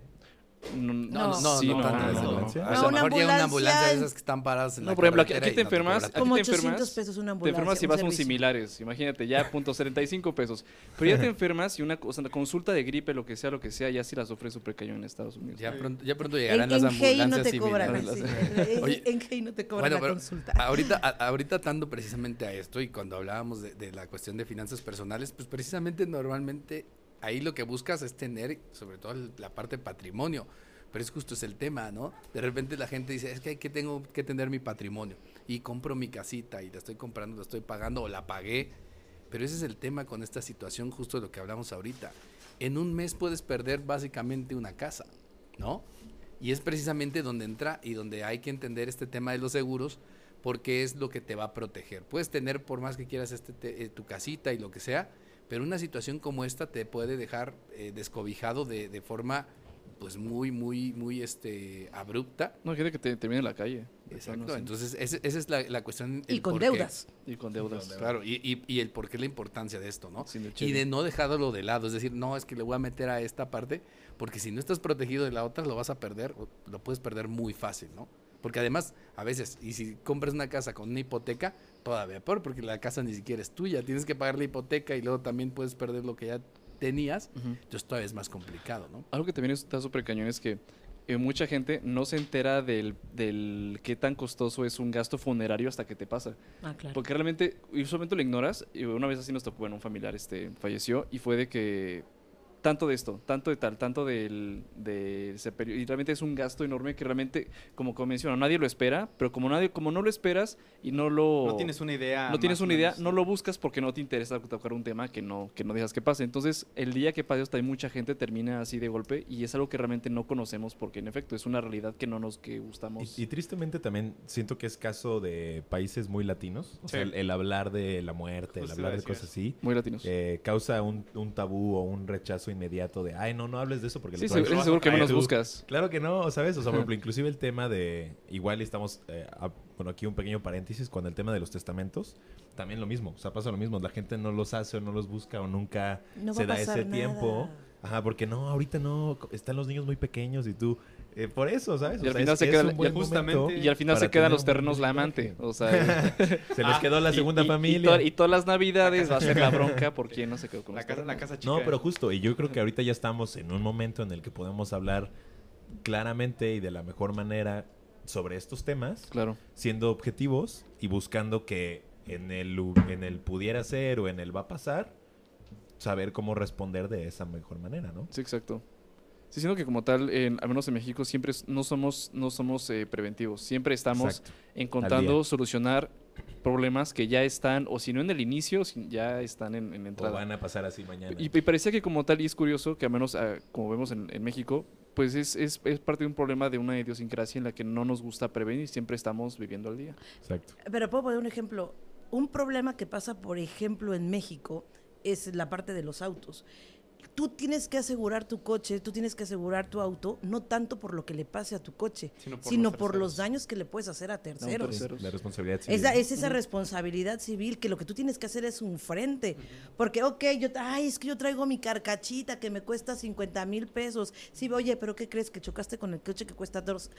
No, No, No, sí, no, no, no, no? A lo una mejor llega una ambulancia de esas que están paradas en No, la por ejemplo, aquí- te enfermas, cobran. aquí Como te 800 enfermas, pesos una Te ambulancia. enfermas y un vas con servicio. similares, imagínate, ya punto 75 pesos. Pero ya te enfermas y una, consulta de gripe, lo que sea, lo que sea, ya sí la sufre súper cañón en Estados Unidos. Ya pronto, ya pronto En, llegarán las en Hey ambulancias no te cobran. similares. sí. En- Oye, en Hey no te cobran Bueno, la pero consulta. ahorita, a- ahorita atando precisamente a esto y cuando hablábamos de, de la cuestión de finanzas personales, pues precisamente normalmente ahí lo que buscas es tener, sobre todo la parte patrimonio. Pero es justo es el tema, ¿no? De repente la gente dice, es que hay que tengo que tener mi patrimonio y compro mi casita y la estoy comprando, la estoy pagando o la pagué. Pero ese es el tema con esta situación, justo de lo que hablamos ahorita. En un mes puedes perder básicamente una casa, ¿no? Y es precisamente donde entra y donde hay que entender este tema de los seguros, porque es lo que te va a proteger. Puedes tener por más que quieras este te- eh, tu casita y lo que sea, pero una situación como esta te puede dejar eh, descobijado de, de forma pues muy, muy, muy este abrupta. No, gente que te termina en la calle. Exacto. Entonces, ese- esa es la, la cuestión. Y con qué. deudas. Y con deudas. Claro, y, y, y el por qué la importancia de esto, ¿no? Y de no dejarlo de lado, es decir, no, es que le voy a meter a esta parte, porque si no estás protegido de la otra, lo vas a perder, lo puedes perder muy fácil, ¿no? Porque además, a veces, y si compras una casa con una hipoteca, todavía peor, porque la casa ni siquiera es tuya, tienes que pagar la hipoteca y luego también puedes perder lo que ya tenías, entonces todavía es más complicado, ¿no? Algo que también está súper cañón es que eh, mucha gente no se entera del, del qué tan costoso es un gasto funerario hasta que te pasa. Ah, claro. Porque realmente, usualmente lo ignoras. Y una vez así nos tocó, bueno, un familiar este, falleció y fue de que tanto de esto, tanto de tal, tanto del, de ese periodo. Y realmente es un gasto enorme que realmente, como, como menciono, nadie lo espera, pero como, nadie, como no lo esperas y no lo... No tienes una idea. no tienes una idea, no lo buscas porque no te interesa tocar un tema que no, que no dejas que pase. Entonces, el día que pase hasta hay mucha gente termina así de golpe y es algo que realmente no conocemos porque en efecto es una realidad que no nos que gustamos. Y, y tristemente también siento que es caso de países muy latinos. O sea, el, el hablar de la muerte, el Justo hablar de cosas así, muy latinos. eh, causa un, un tabú o un rechazo inmediato de, ay, no, no hables de eso porque sí, seguro, traes". ese seguro que tú. buscas. Claro que no, ¿sabes? O sea, por ejemplo, inclusive el tema de, igual estamos, eh, a- bueno, aquí un pequeño paréntesis, con el tema de los testamentos, también lo mismo, o sea, pasa lo mismo, la gente no los hace o no los busca o nunca No se da ese tiempo. Ajá, porque no, ahorita no, están los niños muy pequeños y tú, eh, por eso, ¿sabes? Y al final se para quedan los terrenos la amante. O sea, Se les quedó la y- segunda y- y familia. to- Y, todas las navidades va a ser la bronca por quién no se quedó con La casa, la casa chica. No, pero justo, y yo creo que ahorita ya estamos en un momento en el que podemos hablar claramente y de la mejor manera sobre estos temas, Claro. siendo objetivos y buscando que en el, en el pudiera ser o en el va a pasar, saber cómo responder de esa mejor manera, ¿no? Sí, exacto. Sí, siento que como tal, en- al menos en México, siempre no somos, no somos eh, preventivos. Siempre estamos Exacto. encontrando solucionar problemas que ya están, o si no en el inicio, ya están en, en O entrada. van a pasar así mañana. Y, y parecía que como tal, y es curioso, que al menos ah, como vemos en, en México, pues es, es, es parte de un problema de una idiosincrasia en la que no nos gusta prevenir, siempre estamos viviendo al día. Exacto. Pero puedo poner un ejemplo. Un problema que pasa, por ejemplo, en México es la parte de los autos. Tú tienes que asegurar tu coche, tú tienes que asegurar tu auto, no tanto por lo que le pase a tu coche, Sino sino por por, los daños que le puedes hacer a terceros. terceros. La responsabilidad civil. Esa, es esa responsabilidad civil que lo que tú tienes que hacer es un frente. Porque, ok, yo, ay, es que yo traigo mi carcachita que me cuesta 50 mil pesos. Sí, oye, pero ¿qué crees? Que chocaste con el coche que cuesta 2,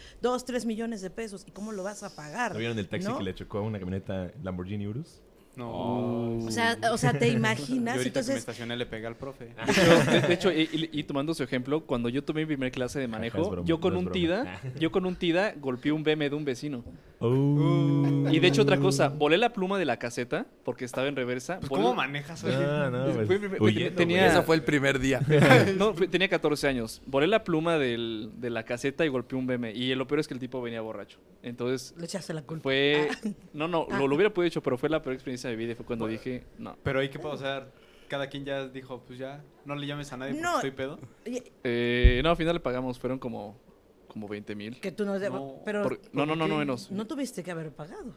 3 millones de pesos. ¿Y cómo lo vas a pagar? ¿No vieron el taxi ¿No? que le chocó a una camioneta Lamborghini Urus? No. O sea, o sea, te Yo imaginas, ahorita que me entonces, estacioné le pegué al profe. De hecho, de, de hecho, y, y- y tomando su ejemplo, cuando yo tomé mi primer clase de manejo, broma, yo con no un broma. TIDA, yo con un TIDA golpeé un BM de un vecino. Oh. Y de hecho otra cosa, volé la pluma de la caseta porque estaba en reversa. Pues, volé- ¿Cómo manejas hoy? No, no, pues, Fue- fue- huyendo, tenía- güey. Eso fue el primer día. no, fue- tenía 14 años. Volé la pluma del- de la caseta y golpeé un BM. Y lo peor es que el tipo venía borracho. Entonces le echaste la culpa. fue... Ah. No, no, lo, lo hubiera podido hecho, pero fue la peor experiencia de mi vida. y Fue cuando dije, no. Pero ahí qué puedo hacer. Cada quien ya dijo, pues ya, no le llames a nadie porque No. estoy pedo. Eh, no, al final le pagamos, fueron como, como 20 mil. que tú no, No, pero Por- No, no, no, no, menos. no tuviste que haber pagado.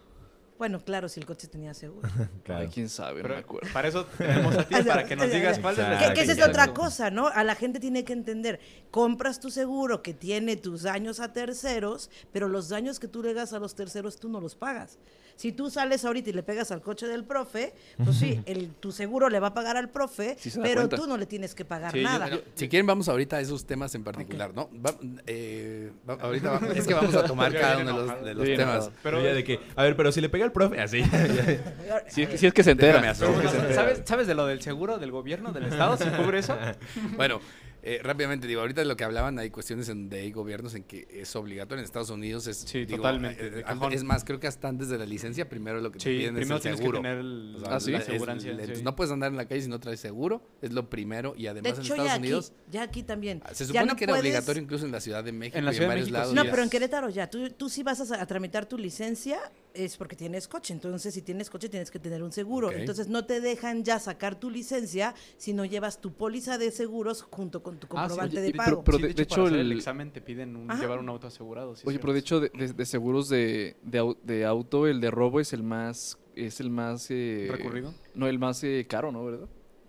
Bueno, claro, si el coche tenía seguro. Claro. Ay, quién sabe, no Pero me acuerdo. para eso tenemos a ti, para que nos digas cuál es la. Que, esa es otra cosa, ¿no? A la gente tiene que entender, compras tu seguro que tiene tus daños a terceros, pero los daños que tú le das a los terceros tú no los pagas. Si tú sales ahorita y le pegas al coche del profe, pues sí, el, tu seguro le va a pagar al profe, Sí pero cuenta. tú no le tienes que pagar Sí, yo- nada. Si quieren, vamos ahorita a esos temas en particular, ¿no? Va- eh, va- ahorita va- es que vamos a tomar cada uno de los, de temas. enojado. Pero ya de que, a ver, pero si le pega al profe, así. Si es, que- si es que se entera. Déjame se. ¿Sabes, ¿Sabes de lo del seguro del gobierno, del Estado? ¿Se cubre eso? Bueno, eh, rápidamente digo, ahorita de lo que hablaban, hay cuestiones en donde hay gobiernos en que es obligatorio. En Estados Unidos es. Sí, digo, totalmente, eh, de eh, cajón. es más, creo que hasta antes de la licencia, primero lo que te Sí, piden primero es el tienes seguro. que tener el, O sea, Ah, ¿sí? la es- asegurancia. sí. no puedes andar en la calle si no traes seguro, es lo primero. Y De además en Estados ya aquí, Unidos, ya aquí también. se Ya supone no que era puedes- obligatorio incluso en la Ciudad de México En la y en Ciudad de varios México, lados. No, pero en Querétaro ya. Tú, tú sí vas a, a tramitar tu licencia es porque tienes coche. Entonces, si tienes coche, tienes que tener un seguro. Entonces, no te dejan ya sacar tu licencia si no llevas tu póliza de seguros junto con tu Ah, sí, comprobante oye, de pago. pero Sí, de- de, de hecho, para el el- examen te piden un- Ajá. llevar un auto asegurado. sí, Oye, pero de hecho, de, de- de seguros de, de, au- de auto, el de robo es el más... Es el más... eh, ¿Recurrido? No, el más eh, caro, ¿no? ¿Verdad?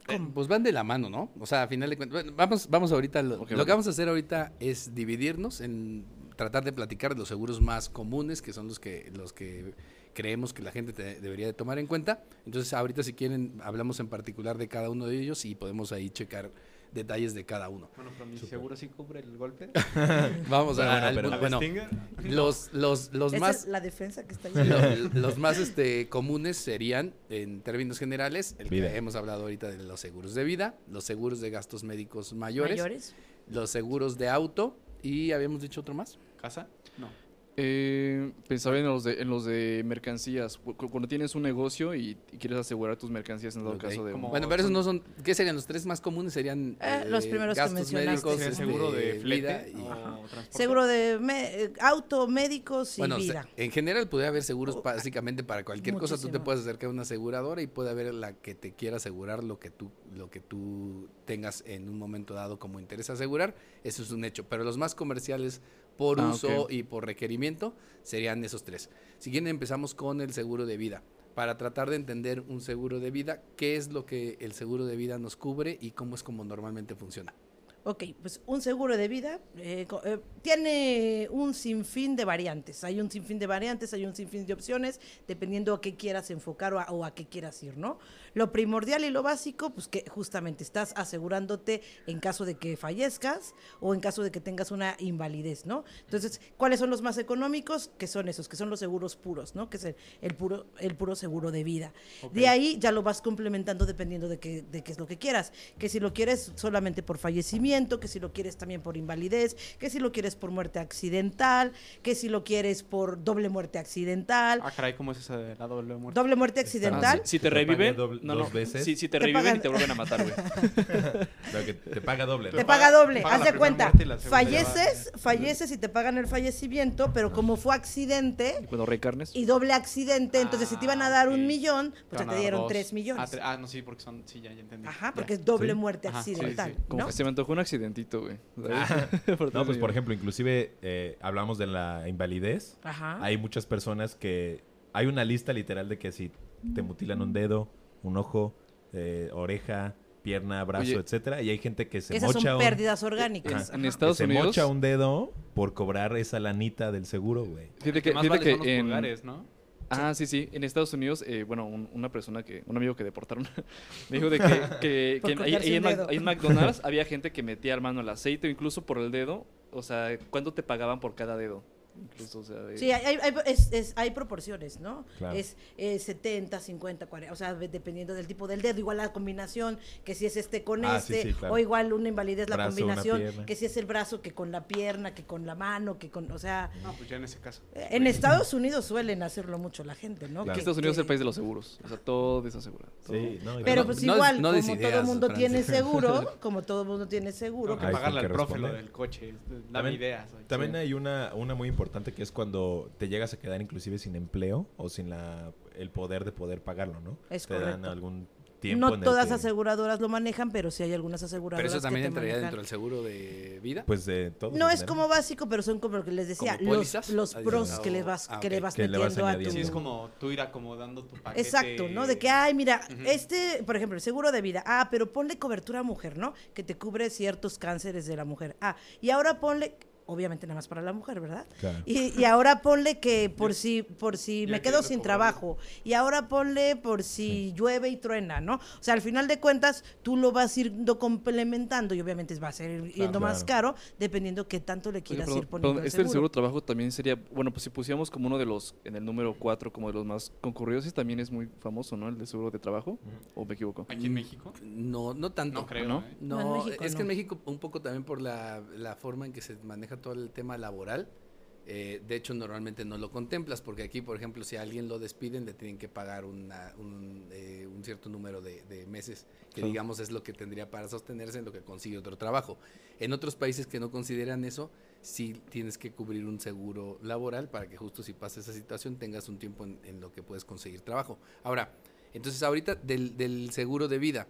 Eh, Pues van de la mano, ¿no? O sea, a final de cuentas, bueno, vamos, vamos ahorita, lo, que vamos a hacer ahorita es dividirnos en tratar de platicar de los seguros más comunes, que son los que, los que creemos que la gente te- debería de tomar en cuenta. Entonces, ahorita si quieren, hablamos en particular de cada uno de ellos y podemos ahí checar detalles de cada uno. Bueno, pero mi seguro sí cubre el golpe. Vamos a, Bueno, punto- bueno, Stinger. los, los, los más... es la defensa que está los más este, comunes serían, en términos generales, el Vida. que hemos hablado ahorita de los seguros de vida, los seguros de gastos médicos mayores, mayores. los seguros de auto y habíamos dicho otro más. ¿Casa? No. Eh, pensaba en los de, en los de mercancías. Cu- cu- Cuando tienes un negocio y, y quieres asegurar tus mercancías en dado Ok. caso de... Como- Bueno, pero esos no son, ¿qué serían los tres más comunes? Serían Eh, los primeros que mencionaste. médicos, ¿Sí, este, seguro de vida flete y- o? Seguro de me- eh, auto, médicos y Bueno, se- vida. en general puede haber seguros Oh, básicamente para cualquier cosa. Tú te puedes acercar a una aseguradora y puede haber la que te quiera asegurar lo que tú lo que tú tengas en un momento dado como interés asegurar. Eso es un hecho. Pero los más comerciales por Ah, uso y por requerimiento serían esos tres. Si quieren empezamos con el seguro de vida. Para tratar de entender un seguro de vida, qué es lo que el seguro de vida nos cubre y cómo es como normalmente funciona. Ok, pues un seguro de vida eh, eh, tiene un sinfín de variantes. Hay un sinfín de variantes, hay un sinfín de opciones, dependiendo a qué quieras enfocar o a, o a qué quieras ir, ¿no? Lo primordial y lo básico, pues que justamente estás asegurándote en caso de que fallezcas o en caso de que tengas una invalidez, ¿no? Entonces, ¿cuáles son los más económicos? Que son esos, que son los seguros puros, ¿no? Que es el, el puro, el puro seguro de vida. De ahí ya lo vas complementando dependiendo de qué, de qué es lo que quieras. Que si lo quieres solamente por fallecimiento, que si lo quieres también por invalidez, que si lo quieres por muerte accidental, que si lo quieres por doble muerte accidental. Ah, caray, ¿cómo es esa de la doble muerte? Doble muerte accidental. Ah, si, si te Te reviven... doble- no, dos no, veces. Si, si te, Te reviven pagan- y te vuelven a matar, güey. Que te paga doble. ¿no? Te paga doble, paga haz de cuenta. va. Falleces, falleces y te pagan el fallecimiento, pero como fue accidente Y cuando reencarnes... y doble accidente, entonces si te iban a dar Ah, un millón, pues ya te dieron dos. tres millones. Ah, tre- Ah, no, sí, porque son. Sí, ya, ya entendí. Ajá, Ya. porque es doble Sí. muerte accidental. Como que se me antojó un accidentito, güey. Ah. No, pues por ejemplo, inclusive eh, hablamos de la invalidez. Ajá. Hay muchas personas que... Hay una lista literal de que si te mutilan un dedo, un ojo, eh, oreja, pierna, brazo, Oye. etcétera, y hay gente que se Esas son mocha un, pérdidas En, orgánicas. en Ajá. Estados que se Unidos... mocha un dedo por cobrar esa lanita del seguro, güey. Fíjate que, Más fíjate vale que son los en... pulgares, ¿no? Ah, sí, sí. En Estados Unidos, eh, bueno, un- una persona que, un amigo que deportaron, me dijo de que, que, que ahí, cortarse ahí en, ahí en McDonald's había gente que metía mano al aceite o incluso por el dedo. O sea, ¿cuánto te pagaban por cada dedo? Incluso, o sea, de- Sí, hay, hay, es- es- hay proporciones, ¿no? Claro. Es eh, 70, 50, 40, o sea, de- dependiendo del tipo del dedo, igual la combinación, que si es este con Ah, sí, este, sí, claro. o igual una invalidez la Brazo, combinación, que si es el brazo, que con la pierna, que con la mano, que con, o sea, No, pues ya en ese caso. eh, en Estados Unidos suelen hacerlo mucho la gente, ¿no? Claro. que Estados Unidos es que- el país de los seguros. O sea, todo es asegurado. todo. Sí, no, Pero No, pues no igual, como todo ideas, el mundo tiene seguro, como todo el mundo tiene seguro, que pagarle hay al que profe lo del coche. Dame También- ideas. oye. También Sí. hay una, una muy importante que es cuando te llegas a quedar inclusive sin empleo o sin la, el poder de poder pagarlo, ¿no? Es te dan correcto. algún tiempo no en el todas que, aseguradoras lo manejan, pero sí hay algunas Pero aseguradoras eso que también te entraría manejan. dentro del seguro de vida. Pues de todo. No es como básico, pero son como lo que les decía, ¿Como los, los Ah, pros que le ah, vas, ah, que le vas Que le vas metiendo a tu... Sí, es como tú ir acomodando tu paquete. Exacto, ¿no? De que, ay, mira, este, por ejemplo, el seguro de vida, ah, pero ponle cobertura a mujer, ¿no? Que te cubre ciertos cánceres de la mujer. Ah, y ahora ponle, obviamente nada más para la mujer, ¿verdad? Claro. Y, y ahora ponle que por si, por si Ya me que quedo sin trabajo. Y ahora ponle por si llueve y truena, ¿no? O sea, al final de cuentas, tú lo vas yendo complementando y obviamente va a ser yendo más caro, dependiendo qué tanto le Oye, quieras perdón, ir poniendo perdón, este del seguro. seguro de trabajo también sería, bueno, pues si pusiéramos como uno de los, en el número 4, como de los más concurridos, ese también es muy famoso, ¿no? El de seguro de trabajo, ¿o me equivoco? Aquí en México. No, no tanto. No creo. ¿no? ¿eh? No, No, en México es que en. México un poco también por la, la forma en que se maneja todo el tema laboral. eh, de hecho, normalmente no lo contemplas porque aquí, por ejemplo, si a alguien lo despiden, le tienen que pagar una- un, eh, un cierto número de, de meses, que digamos es lo que tendría para sostenerse en lo que consigue otro trabajo. En otros países que no consideran eso, sí tienes que cubrir un seguro laboral para que justo si pasa esa situación tengas un tiempo en, en lo que puedes conseguir trabajo. Ahora, entonces ahorita del, del seguro de vida,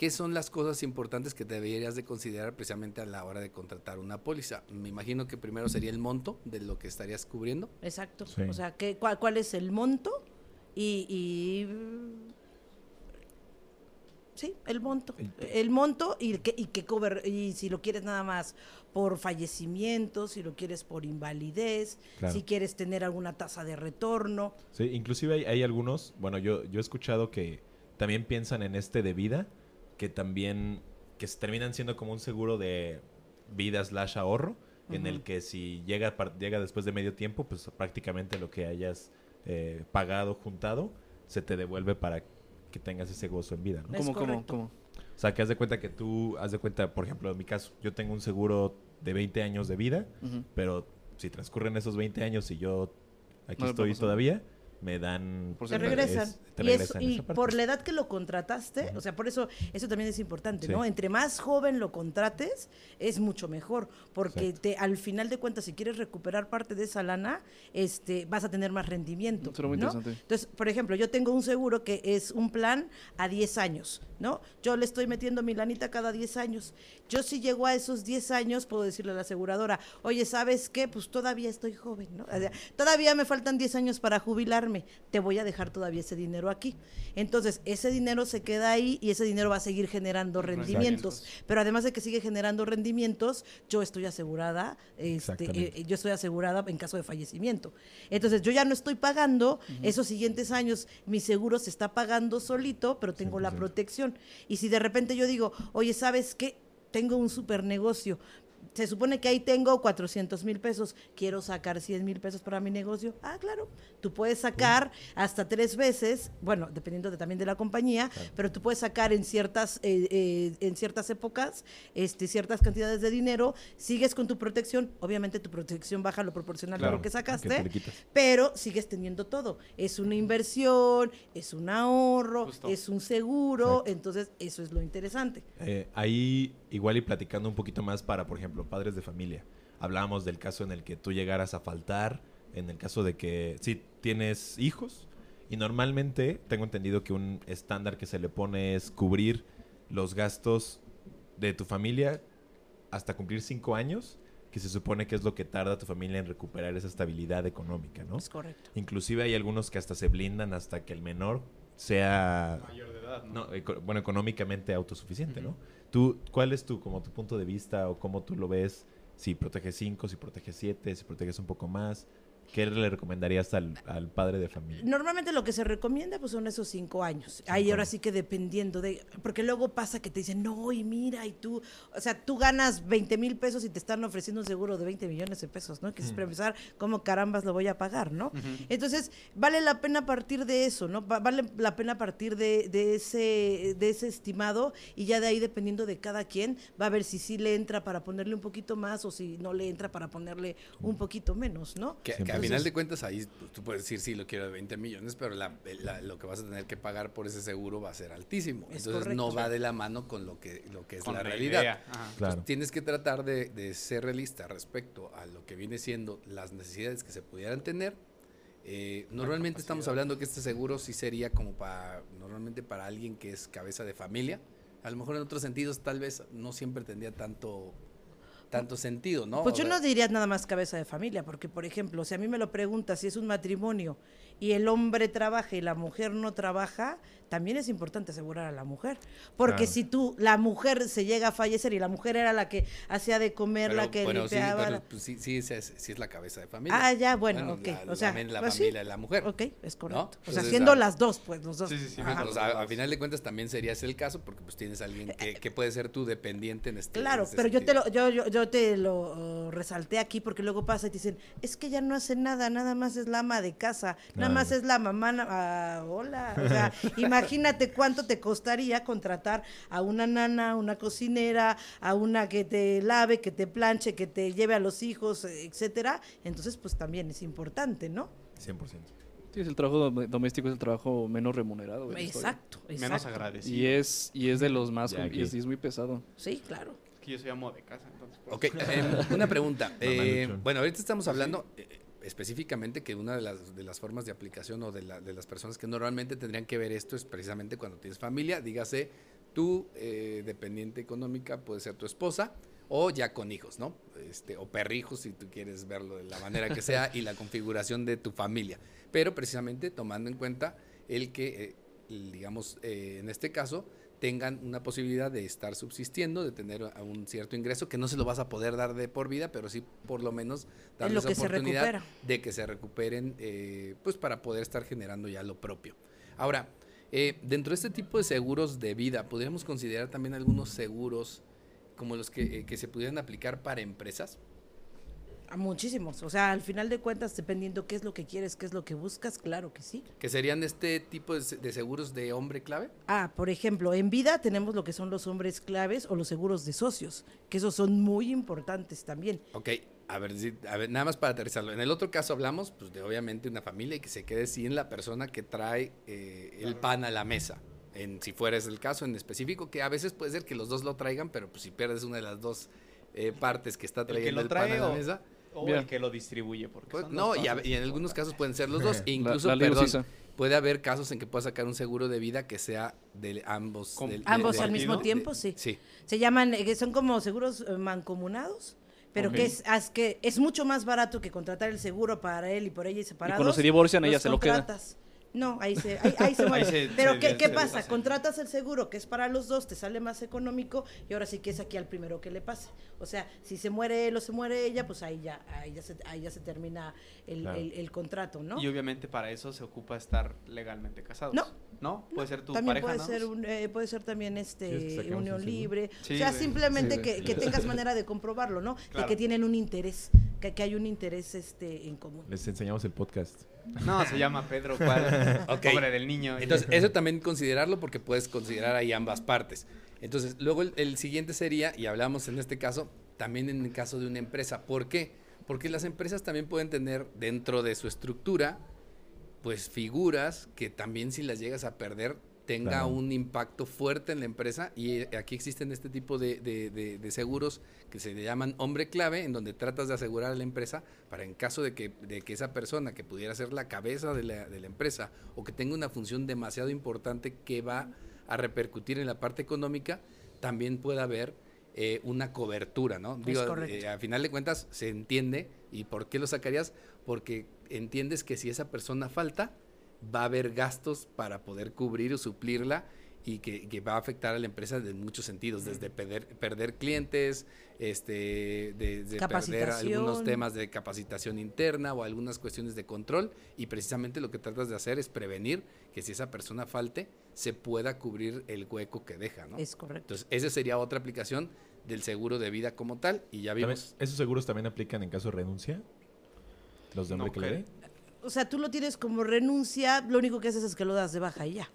¿Qué son las cosas importantes que deberías de considerar precisamente a la hora de contratar una póliza? Me imagino que primero sería el monto de lo que estarías cubriendo. Exacto. Sí. O sea, ¿qué, cuál, cuál es el monto? Y, y, sí, el monto. El monto y que, y que cover, y si lo quieres nada más por fallecimiento, si lo quieres por invalidez, Claro. si quieres tener alguna tasa de retorno. Sí, inclusive hay, hay algunos, bueno, yo, yo he escuchado que también piensan en este de vida, que también, que se terminan siendo como un seguro de vida slash ahorro, en el que si llega, llega después de medio tiempo, pues prácticamente lo que hayas eh, pagado, juntado, se te devuelve para que tengas ese gozo en vida, ¿no? ¿Cómo, cómo? O sea, que haz de cuenta que tú, haz de cuenta, por ejemplo, en mi caso, yo tengo un seguro de 20 años de vida, pero si transcurren esos 20 años y yo aquí No estoy todavía, me dan... Por Te regresan. es- te y regresan eso, y por la edad que lo contrataste, o sea, por eso, eso también es importante, Sí. ¿no? Entre más joven lo contrates, es mucho mejor, porque Exacto. te, al final de cuentas, si quieres recuperar parte de esa lana, este, vas a tener más rendimiento. Muy ¿no? interesante. Entonces, por ejemplo, yo tengo un seguro que es un plan a 10 años, ¿no? Yo le estoy metiendo mi lanita cada 10 años. Yo si llego a esos 10 años, puedo decirle a la aseguradora, oye, ¿sabes qué? Pues todavía estoy joven, ¿no? O sea, todavía me faltan 10 años para jubilarme, te voy a dejar todavía ese dinero aquí. Entonces, ese dinero se queda ahí y ese dinero va a seguir generando rendimientos. Pero además de que sigue generando rendimientos, yo estoy asegurada, este, eh, yo estoy asegurada en caso de fallecimiento. Entonces, yo ya no estoy pagando esos siguientes años, mi seguro se está pagando solito, pero tengo la 100%. protección. Y si de repente yo digo, oye, ¿sabes qué? Tengo un super negocio. Se supone que ahí tengo 400 mil pesos. Quiero sacar 100 mil pesos para mi negocio. Ah, claro. Tú puedes sacar hasta tres veces, bueno, dependiendo de, también de la compañía, pero tú puedes sacar en ciertas, eh, eh, en ciertas épocas este, ciertas cantidades de dinero. Sigues con tu protección. Obviamente tu protección baja lo proporcional a lo que sacaste pero sigues teniendo todo. Es una inversión, es un ahorro, Justo. es un seguro, Exacto. entonces eso es lo interesante. Eh, ahí, igual y platicando un poquito más para, por ejemplo, padres de familia. Hablábamos del caso en el que tú llegaras a faltar, en el caso de que si tienes hijos, y normalmente tengo entendido que un estándar que se le pone es cubrir los gastos de tu familia hasta cumplir cinco años, que se supone que es lo que tarda tu familia en recuperar esa estabilidad económica, ¿no? Es correcto. Inclusive hay algunos que hasta se blindan hasta que el menor sea Mayor de edad, ¿no? no, eco- bueno, económicamente autosuficiente, ¿no? ¿Tú, ¿Cuál es tu, como tu punto de vista o cómo tú lo ves? Si proteges 5, si proteges 7, si proteges un poco más. ¿Qué le recomendarías al, al padre de familia? Normalmente lo que se recomienda pues son esos cinco años. Ahí ahora años. sí que dependiendo de, porque luego pasa que te dicen, no, y mira, y tú, o sea, tú ganas 20 mil pesos y te están ofreciendo un seguro de 20 millones de pesos, ¿no? Que es para empezar, ¿cómo carambas lo voy a pagar, no? Entonces, vale la pena partir de eso, ¿no? Va- vale la pena partir de, de ese, de ese estimado y ya de ahí, dependiendo de cada quien, va a ver si sí le entra para ponerle un poquito más o si no le entra para ponerle un poquito menos, ¿no? Que, que Siempre. A final Entonces- de cuentas ahí pues, tú puedes decir sí lo quiero de 20 millones, pero la- la- lo que vas a tener que pagar por ese seguro va a ser altísimo. Es Entonces no va de la mano con lo que, lo que es Con la la realidad. idea. Entonces, Claro. tienes que tratar de, de ser realista respecto a lo que viene siendo las necesidades que se pudieran tener. Eh, normalmente estamos hablando que este seguro sí sería como para, normalmente para alguien que es cabeza de familia. A lo mejor en otros sentidos tal vez no siempre tendría tanto, tanto sentido, ¿no? Pues yo no diría nada más cabeza de familia, porque por ejemplo, si a mí me lo preguntas si es un matrimonio y el hombre trabaja y la mujer no trabaja, también es importante asegurar a la mujer. Porque Claro. si tú, la mujer se llega a fallecer y la mujer era la que hacía de comer, Pero, la que bueno, sí, limpiaba. pero, pues, sí, sí, sí es, sí es la cabeza de familia. Ah, ya, bueno, ok. la- o sea, también la pues familia de la mujer. Ok, es correcto. O sea, siendo las dos, pues los dos. Sí, sí, sí, Ajá. A final de cuentas también sería ese el caso porque pues tienes a alguien que, que puede ser tu dependiente en este Eh, Claro, en este pero yo te, lo, yo, yo, yo te lo uh, resalté aquí porque luego pasa y te dicen, es que ya no hace nada, nada más es la ama de casa, nada más es la mamá, na- ah, hola, o sea, imagínate cuánto te costaría contratar a una nana, a una cocinera, a una que te lave, que te planche, que te lleve a los hijos, etcétera, entonces pues también es importante, ¿no? 100%. Sí, es el trabajo dom- doméstico es el trabajo menos remunerado. historia. Exacto, Menos exacto. agradecido. Y es, y es de los más, y es, y es muy pesado. Sí, claro. Que yo soy amo de casa, entonces. pues, Ok, em, una pregunta. eh, bueno, ahorita estamos hablando eh, específicamente que una de las, formas de aplicación o de, la- de las personas que normalmente tendrían que ver esto es precisamente cuando tienes familia, dígase tu eh, dependiente económica, puede ser tu esposa o ya con hijos, ¿no? Este, o perrijos si tú quieres verlo de la manera que sea y la configuración de tu familia. Pero precisamente tomando en cuenta el que, eh, digamos, eh, en este caso, tengan una posibilidad de estar subsistiendo, de tener a- un cierto ingreso que no se lo vas a poder dar de por vida, pero sí por lo menos darles la oportunidad de que se recuperen, eh, pues para poder estar generando ya lo propio. Ahora, eh, dentro de este tipo de seguros de vida, podríamos considerar también algunos seguros como los que, eh, que se pudieran aplicar para empresas. A muchísimos. O sea, al final de cuentas, dependiendo qué es lo que quieres, qué es lo que buscas, claro que sí. que serían este tipo de, se- de seguros de hombre clave. Ah, por ejemplo, en vida tenemos lo que son los hombres claves o los seguros de socios, que esos son muy importantes también. Ok, a ver, si- a ver, nada más para aterrizarlo. En el otro caso hablamos, pues, de obviamente una familia y que se quede sin la persona que trae eh, el pan a la mesa. En, si fuera ese el caso en específico, que a veces puede ser que los dos lo traigan, pero pues si pierdes una de las dos eh, partes que está El que trayendo lo el, pan trae a la o- mesa, O Mira. el que lo distribuye, porque pues, son no, y, a- y en algunos casos pueden ser los dos. La- Incluso, la perdón, puede haber casos en que puedas sacar un seguro de vida que sea de ambos. Com- del- de- Ambos de- al mismo de- tiempo, sí. Sí. Se llaman, eh, que son como seguros eh, mancomunados, pero que es, haz que es mucho más barato que contratar el seguro para él y por ella y separados. cuando se divorcian, ella se lo queda. No, ahí se, ahí, ahí se muere. se- Pero se- ¿qué, se qué deshace. pasa? Contratas el seguro que es para los dos, te sale más económico y ahora sí que es aquí al primero que le pase. O sea, si se muere él o se muere ella, pues ahí ya, ahí ya, se, ahí ya se termina el, Claro. el- el contrato, ¿no? Y obviamente para eso se ocupa estar legalmente casados. No. ¿No? Puede ser tu también pareja, puede ¿no? ser un, eh, puede ser también este unión libre Sí, o sea simplemente Sí, que, tengas manera de comprobarlo no Claro. de que tienen un interés que, que hay un interés este en común Les enseñamos el podcast. No, se llama Pedro, ¿cuál? Ok. Pobre del niño. Entonces, eso también considerarlo porque puedes considerar ahí ambas partes. Entonces, luego el, el siguiente sería, y hablamos en este caso, también en el caso de una empresa. ¿Por qué? Porque las empresas también pueden tener dentro de su estructura, pues figuras que también si las llegas a perder tenga Claro. un impacto fuerte en la empresa y eh, aquí existen este tipo de, de- de- de seguros que se le llaman hombre clave en donde tratas de asegurar a la empresa para en caso de que, de que esa persona que pudiera ser la cabeza de la, de la empresa o que tenga una función demasiado importante que va a repercutir en la parte económica, también pueda haber eh, una cobertura, ¿no? Digo, correcto. eh, a final de cuentas se entiende y ¿por qué lo sacarías? Porque entiendes que si esa persona falta, va a haber gastos para poder cubrir o suplirla y que, que va a afectar a la empresa en muchos sentidos, desde perder, perder clientes, este, de, de perder algunos temas de capacitación interna o algunas cuestiones de control y precisamente lo que tratas de hacer es prevenir que si esa persona falte se pueda cubrir el hueco que deja, ¿no? Es correcto. Entonces, esa sería otra aplicación del seguro de vida como tal y ya vimos ¿Esos seguros también aplican en caso de renuncia? ¿Los de hombre No? O sea, tú lo tienes como renuncia, lo único que haces es que lo das de baja y ya.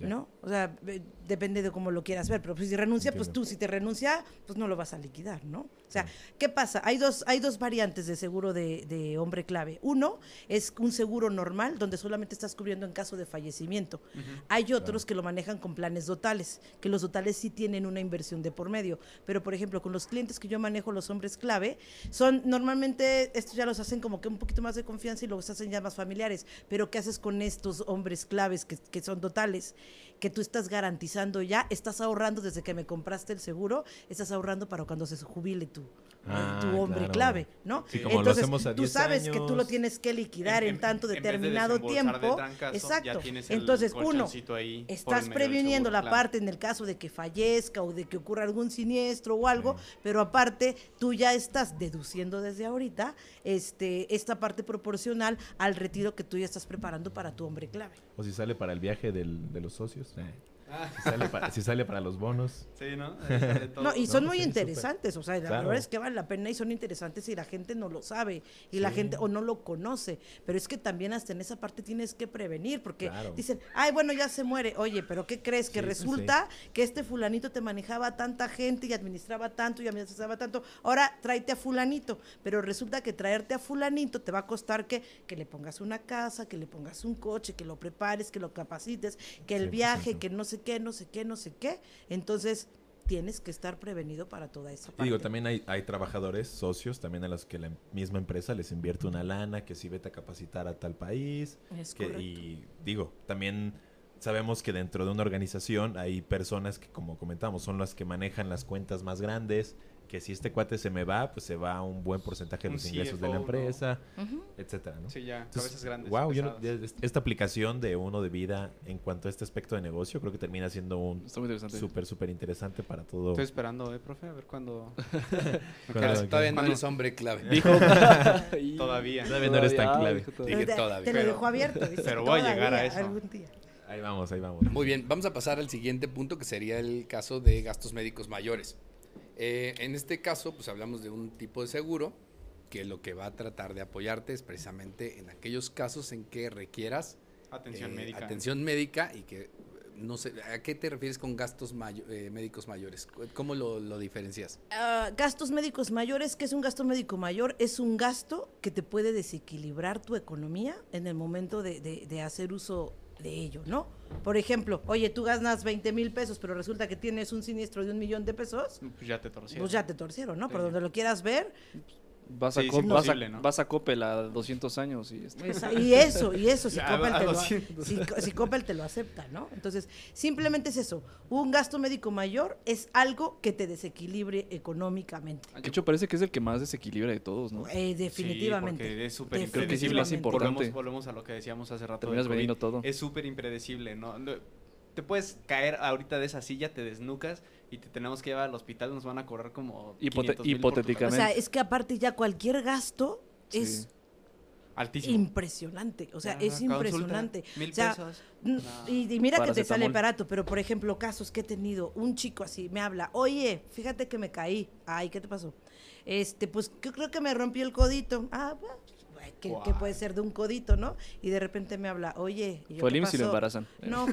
¿No? O sea, eh, depende de cómo lo quieras ver, pero pues, si renuncia, pues tú si te renuncia, pues no lo vas a liquidar, ¿no? O sea, ¿qué pasa? Hay dos, hay dos variantes de seguro de, de hombre clave. Uno es un seguro normal, donde solamente estás cubriendo en caso de fallecimiento. Hay otros que lo manejan con planes dotales, que los dotales sí tienen una inversión de por medio. Pero, por ejemplo, con los clientes que yo manejo, los hombres clave, son normalmente, estos ya los hacen como que un poquito más de confianza y los hacen ya más familiares. Pero, ¿qué haces con estos hombres claves que, que son totales? Que tú estás garantizando ya, estás ahorrando desde que me compraste el seguro, estás ahorrando para cuando se jubile tu, Ah, tu hombre claro. clave, ¿no? Sí, como lo Entonces, hacemos a tú 10 sabes que tú lo tienes que liquidar en, tanto en vez de determinado de tiempo. trancazo, Exacto. tienes el Entonces, uno, estás previniendo seguro, la claro. parte en el caso de que fallezca o de que ocurra algún siniestro o algo, pero aparte tú ya estás deduciendo desde ahorita este esta parte proporcional al retiro que tú ya estás preparando para tu hombre clave. O si sale para el viaje del- de los socios. eh. Ah, Si, sale para, si sale para los bonos. sí, ¿no? Todo. No, y son muy sí, interesantes, o sea, la Claro. verdad es que vale la pena y son interesantes y la gente no lo sabe y la gente o no lo conoce, pero es que también hasta en esa parte tienes que prevenir porque Claro. dicen, ay, bueno, ya se muere, oye, pero ¿qué crees? Que Sí, sí. resulta que este fulanito te manejaba tanta gente y administraba tanto y administraba tanto, ahora tráete a fulanito, pero resulta que traerte a fulanito te va a costar que, que le pongas una casa, que le pongas un coche, que lo prepares, que lo capacites, que el 100%. viaje, que no sé qué, no sé qué, no sé qué, entonces tienes que estar prevenido para toda esa parte. Y digo, también hay, hay trabajadores, socios, también a los que la misma empresa les invierte una lana, que si vete a capacitar a tal país. Es que- correcto. y digo, también sabemos que dentro de una organización hay personas que, como comentamos, son las que manejan las cuentas más grandes, que si este cuate se me va, pues se va un buen porcentaje de los ingresos de la ¿no? empresa, Ujú. etcétera, ¿no? Sí, ya, Entonces, cabezas grandes. Wow, yo no- esta aplicación de uno de vida en cuanto a este aspecto de negocio, creo que termina siendo un súper, súper interesante para todo. Estoy esperando, ¿eh, profe? A ver cuándo... Cuando- todavía no eres hombre clave. Dijo. Todavía. Todavía no eres tan clave. todavía. Dije todavía. Te lo Pero- dejo abierto. dice, pero voy a llegar a todavía, eso. algún día. Ahí vamos, ahí vamos. Muy bien, vamos a pasar al siguiente punto que sería el caso de gastos médicos mayores. Eh, en este caso, pues hablamos de un tipo de seguro que lo que va a tratar de apoyarte es precisamente en aquellos casos en que requieras Atención eh, médica. atención médica y que no sé, ¿a qué te refieres con gastos mayo- eh, médicos mayores? ¿Cómo lo, lo diferencias? Ah, gastos médicos mayores, ¿qué es un gasto médico mayor? Es un gasto que te puede desequilibrar tu economía en el momento de, de- de hacer uso de ello, ¿no? Por ejemplo, oye, tú ganas 20 mil pesos, pero resulta que tienes un siniestro de un millón de pesos, Pues ya te torcieron. pues ya te torcieron, ¿no? Por donde lo quieras ver. Vas a, Sí, es vas, a, ¿no? vas a Coppel a 200 años y Esa- y eso, y eso, si Ya, Coppel, te lo, 200. si, si Coppel te lo acepta, ¿no? Entonces, simplemente es eso. Un gasto médico mayor es algo que te desequilibre económicamente. De hecho, parece que es el que más desequilibra de todos, ¿no? Eh, definitivamente. Sí, porque es súper Creo que sí, impredecible. más importante. Volvemos, volvemos a lo que decíamos hace rato. Todo. Es súper impredecible. No- Te puedes caer ahorita de esa silla, te desnucas y te tenemos que llevar al hospital, nos van a cobrar como Hipote- 500,000 por tu O hipotéticamente. sea, es que aparte ya cualquier gasto Sí. es. Altísimo. impresionante, o sea, Ya, es impresionante. Mil o sea, pesos. No. y, y mira que te sale barato, pero por ejemplo, casos que he tenido, un chico así me habla, oye, fíjate que me caí, ay, ¿qué te pasó? Este, pues yo creo que me rompí el codito. Ah, bueno, que, puede ser de un codito, ¿no? Y de repente me habla, oye, ¿y yo Fue el IMSS y lo embarazan. No,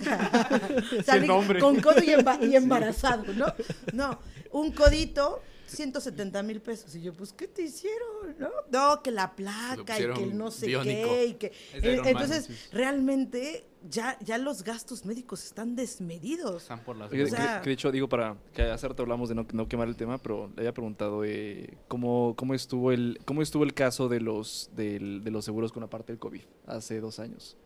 salí con codo y, emba- y embarazado, ¿no? No, un codito, 170 mil pesos. Y yo, pues, ¿qué te hicieron? No, no que la placa y que el no sé biónico. qué. Y que, Eh, Man, entonces, sí, realmente, ya, ya los gastos médicos están desmedidos. Están por las O que- sea- que de hecho, digo, para que hace rato hablamos de no, no quemar el tema, pero le había preguntado eh, cómo, cómo, estuvo el, cómo estuvo el caso de los, del- de los seguros con la parte del COVID hace dos años.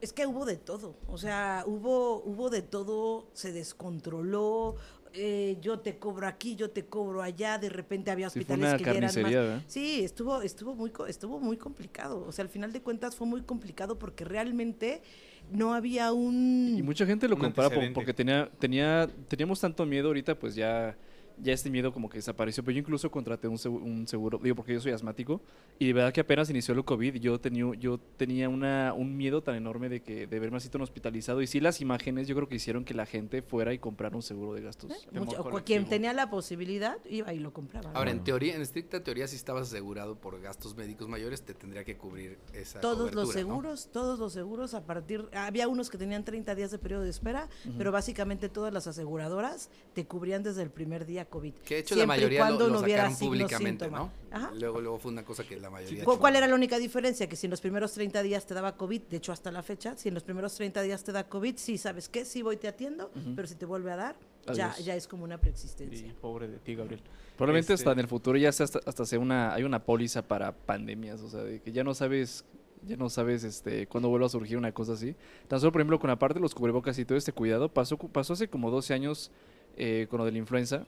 Es que hubo de todo, o sea, hubo, hubo de todo, se descontroló. Eh, yo te cobro aquí, yo te cobro allá, de repente había Sí, fue hospitales una que ya eran más. Sí, estuvo, estuvo muy, co- estuvo muy complicado. O sea, al final de cuentas fue muy complicado porque realmente no había un. Y mucha gente lo compara porque tenía, tenía, teníamos tanto miedo ahorita, pues ya, ya este miedo como que desapareció. Pero yo incluso contraté un seguro, un seguro, digo, porque yo soy asmático, y de verdad que apenas inició el COVID, yo tenía, yo tenía una, un miedo tan enorme de que de verme así tan hospitalizado. Y sí, las imágenes yo creo que hicieron que la gente fuera y comprara un seguro de gastos. ¿eh? Mucho- quien tenía la posibilidad iba y lo compraba. ¿no? Ahora, en teoría, en estricta teoría, si estabas asegurado por gastos médicos mayores, te tendría que cubrir esa todos los cobertura, ¿no? seguros, todos los seguros a partir, había unos que tenían 30 días de periodo de espera, pero básicamente todas las aseguradoras te cubrían desde el primer día COVID. Que de hecho la siempre mayoría lo, cuando lo no hubiera sacaron signos, públicamente, síntoma. ¿no? Ajá. Luego, luego fue una cosa que la mayoría... ¿Cu- ¿Cuál era la única diferencia? Que si en los primeros 30 días te daba COVID, de hecho hasta la fecha, si en los primeros 30 días te da COVID, sí, ¿sabes qué? Sí voy, te atiendo, pero si te vuelve a dar, ya, ya es como una preexistencia. Sí, pobre de ti, Gabriel. Probablemente Este- hasta en el futuro ya sea hasta, hasta sea una, hay una póliza para pandemias, o sea, de que ya no sabes, ya no sabes este cuándo vuelva a surgir una cosa así. Tan solo, por ejemplo, con aparte de los cubrebocas y todo este cuidado, pasó, pasó hace como 12 años eh, con lo de la influenza,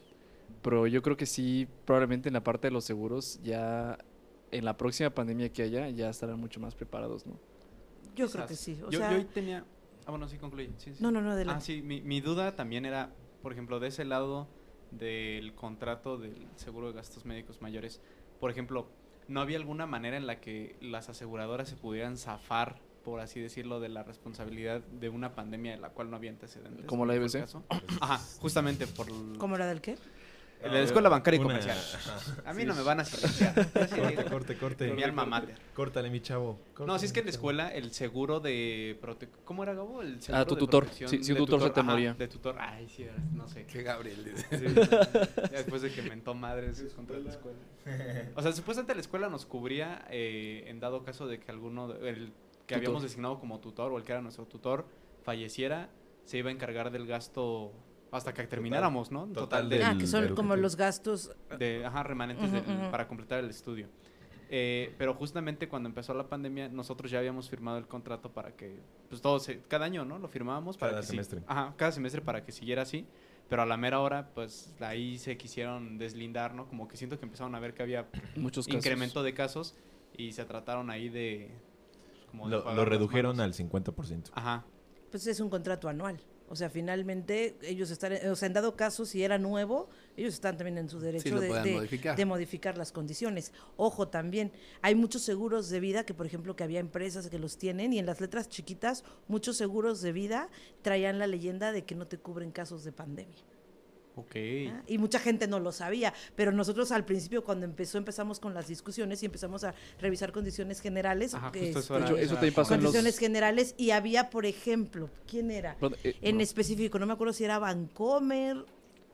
pero yo creo que sí, probablemente en la parte de los seguros, ya en la próxima pandemia que haya, ya estarán mucho más preparados, ¿no? Yo creo que sí. O yo, sea, yo tenía... Ah, bueno, sí, concluye. Sí, sí. no, no, no, Ah, adelante. sí, mi, mi duda también era, por ejemplo, de ese lado del contrato del seguro de gastos médicos mayores, por ejemplo, ¿no había alguna manera en la que las aseguradoras se pudieran zafar, por así decirlo, de la responsabilidad de una pandemia de la cual no había antecedentes? ¿Como la ¿no fue el IBC? caso? Ajá, justamente por... el- ¿Cómo era del qué? De la escuela bancaria y Una- comercial. A mí Sí. no me van a silenciar. Corte, corte, corte. Mi alma mater. Córtale, mi chavo. No, si es que en la escuela el seguro de prote- ¿Cómo era Gabo? El seguro Ah, tu de tutor. protección Sí, sí, un tutor se te moría. De tutor. Ay, sí, no sé. Que Gabriel después de que mentó madres contra la escuela. O sea, supuestamente la escuela nos cubría eh, en dado caso de que alguno, de- el que habíamos designado como tutor o el que era nuestro tutor falleciera, se iba a encargar del gasto hasta que termináramos, ¿no? total de, del- Ah, que son como los gastos. de, ajá, remanentes para completar el estudio. Eh, pero justamente cuando empezó la pandemia, nosotros ya habíamos firmado el contrato para que, pues todo, se- cada año, ¿no? Lo firmábamos para Cada que sí- semestre. ajá, cada semestre para que siguiera así. Pero a la mera hora, pues ahí se quisieron deslindar, ¿no? Como que siento que empezaron a ver que había Muchos casos. incremento de casos y se trataron ahí de... como de Lo, redujeron al 50%. Ajá. Pues es un contrato anual. O sea, finalmente ellos están, o sea, en dado caso, si era nuevo, ellos están también en su derecho de- modificar. de modificar las condiciones. Ojo también, hay muchos seguros de vida que, por ejemplo, que había empresas que los tienen y en las letras chiquitas, muchos seguros de vida traían la leyenda de que no te cubren casos de pandemia. Ok. ¿ah? Y mucha gente no lo sabía, pero nosotros al principio cuando empezó empezamos con las discusiones y empezamos a revisar condiciones generales. Ajá, que justo eso este, era- De hecho, eso también pasó en los- condiciones generales y había, por ejemplo, ¿quién era? Eh, En específico, no me acuerdo si era Vancomer,